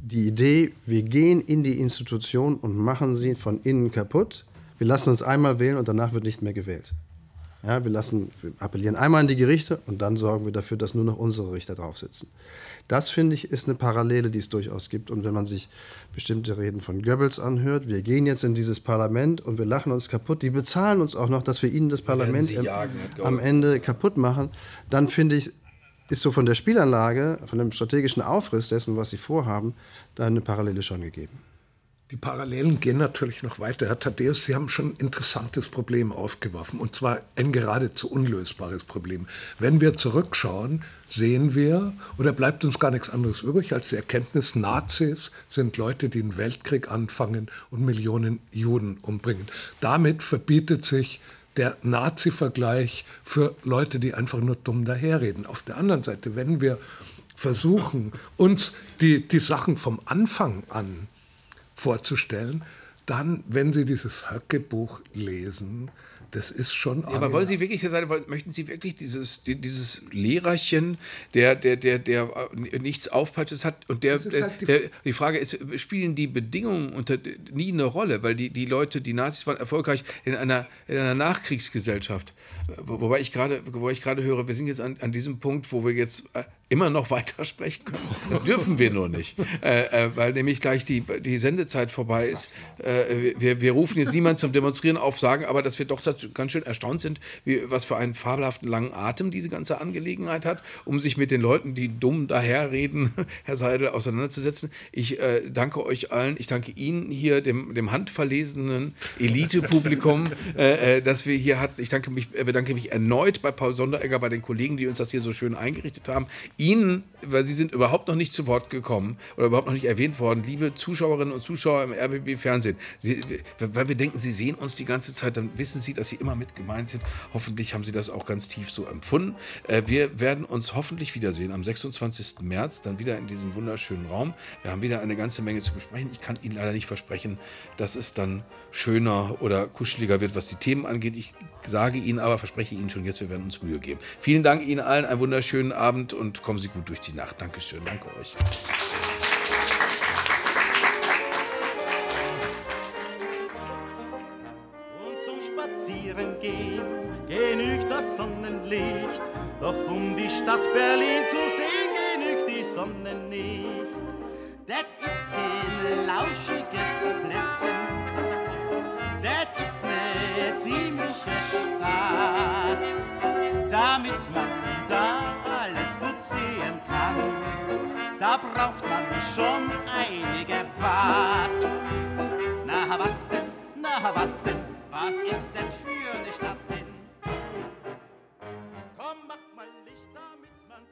die Idee, wir gehen in die Institution und machen sie von innen kaputt. Wir lassen uns einmal wählen und danach wird nicht mehr gewählt. Ja, wir, lassen, wir appellieren einmal an die Gerichte und dann sorgen wir dafür, dass nur noch unsere Richter drauf sitzen. Das, finde ich, ist eine Parallele, die es durchaus gibt. Und wenn man sich bestimmte Reden von Goebbels anhört, wir gehen jetzt in dieses Parlament und wir lachen uns kaputt, die bezahlen uns auch noch, dass wir ihnen das Parlament jagen, am Ende kaputt machen, dann finde ich, ist so von der Spielanlage, von dem strategischen Aufriss dessen, was sie vorhaben, da eine Parallele schon gegeben. Die Parallelen gehen natürlich noch weiter. Herr Thaddeus, Sie haben schon ein interessantes Problem aufgeworfen, und zwar ein geradezu unlösbares Problem. Wenn wir zurückschauen, sehen wir, oder bleibt uns gar nichts anderes übrig, als die Erkenntnis, Nazis sind Leute, die einen Weltkrieg anfangen und Millionen Juden umbringen. Damit verbietet sich der Nazi-Vergleich für Leute, die einfach nur dumm daherreden. Auf der anderen Seite, wenn wir versuchen, uns die, die Sachen vom Anfang an vorzustellen, dann, wenn Sie dieses Höcke-Buch lesen, das ist schon. Ja, aber wollen Sie wirklich, wollen- möchten Sie wirklich dieses, die- dieses Lehrerchen, der, der, der, der äh, nichts Aufpeitsches hat und der, halt die- der, die Frage ist, spielen die Bedingungen unter nie eine Rolle, weil die, die Leute, die Nazis waren erfolgreich in einer, in einer Nachkriegsgesellschaft. Wo- Wobei ich gerade, wobei ich gerade höre, wir sind jetzt an, an diesem Punkt, wo wir jetzt äh, immer noch weiter sprechen können. Das dürfen wir nur nicht, äh, äh, weil nämlich gleich die, die Sendezeit vorbei ist. Äh, wir, wir rufen jetzt niemanden zum Demonstrieren auf, sagen aber, dass wir doch dazu ganz schön erstaunt sind, wie, was für einen fabelhaften langen Atem diese ganze Angelegenheit hat, um sich mit den Leuten, die dumm daherreden, Herr Seidel, auseinanderzusetzen. Ich äh, danke euch allen, ich danke Ihnen hier, dem, dem handverlesenen Elite-Publikum, äh, äh, das wir hier hatten. Ich danke mich, äh, bedanke mich erneut bei Paul Sonderegger, bei den Kollegen, die uns das hier so schön eingerichtet haben. Ihnen, weil Sie sind überhaupt noch nicht zu Wort gekommen oder überhaupt noch nicht erwähnt worden, liebe Zuschauerinnen und Zuschauer im RBB-Fernsehen, Sie, weil wir denken, Sie sehen uns die ganze Zeit, dann wissen Sie, dass Sie immer mit gemeint sind. Hoffentlich haben Sie das auch ganz tief so empfunden. Äh, wir werden uns hoffentlich wiedersehen am 26. März, dann wieder in diesem wunderschönen Raum. Wir haben wieder eine ganze Menge zu besprechen. Ich kann Ihnen leider nicht versprechen, dass es dann schöner oder kuscheliger wird, was die Themen angeht. Ich sage Ihnen aber, verspreche Ihnen schon jetzt, wir werden uns Mühe geben. Vielen Dank Ihnen allen, einen wunderschönen Abend und kommen Sie gut durch die Nacht. Dankeschön, danke euch. Und zum Spazierengehen genügt das Sonnenlicht. Doch um die Stadt Berlin zu sehen, genügt die Sonne nicht. Das ist kein lauschiges Plätzchen ziemliche Stadt, damit man da alles gut sehen kann. Da braucht man schon einige Watt. Na watte, na watte, was ist denn für eine Stadt denn? Komm, mach mal Licht.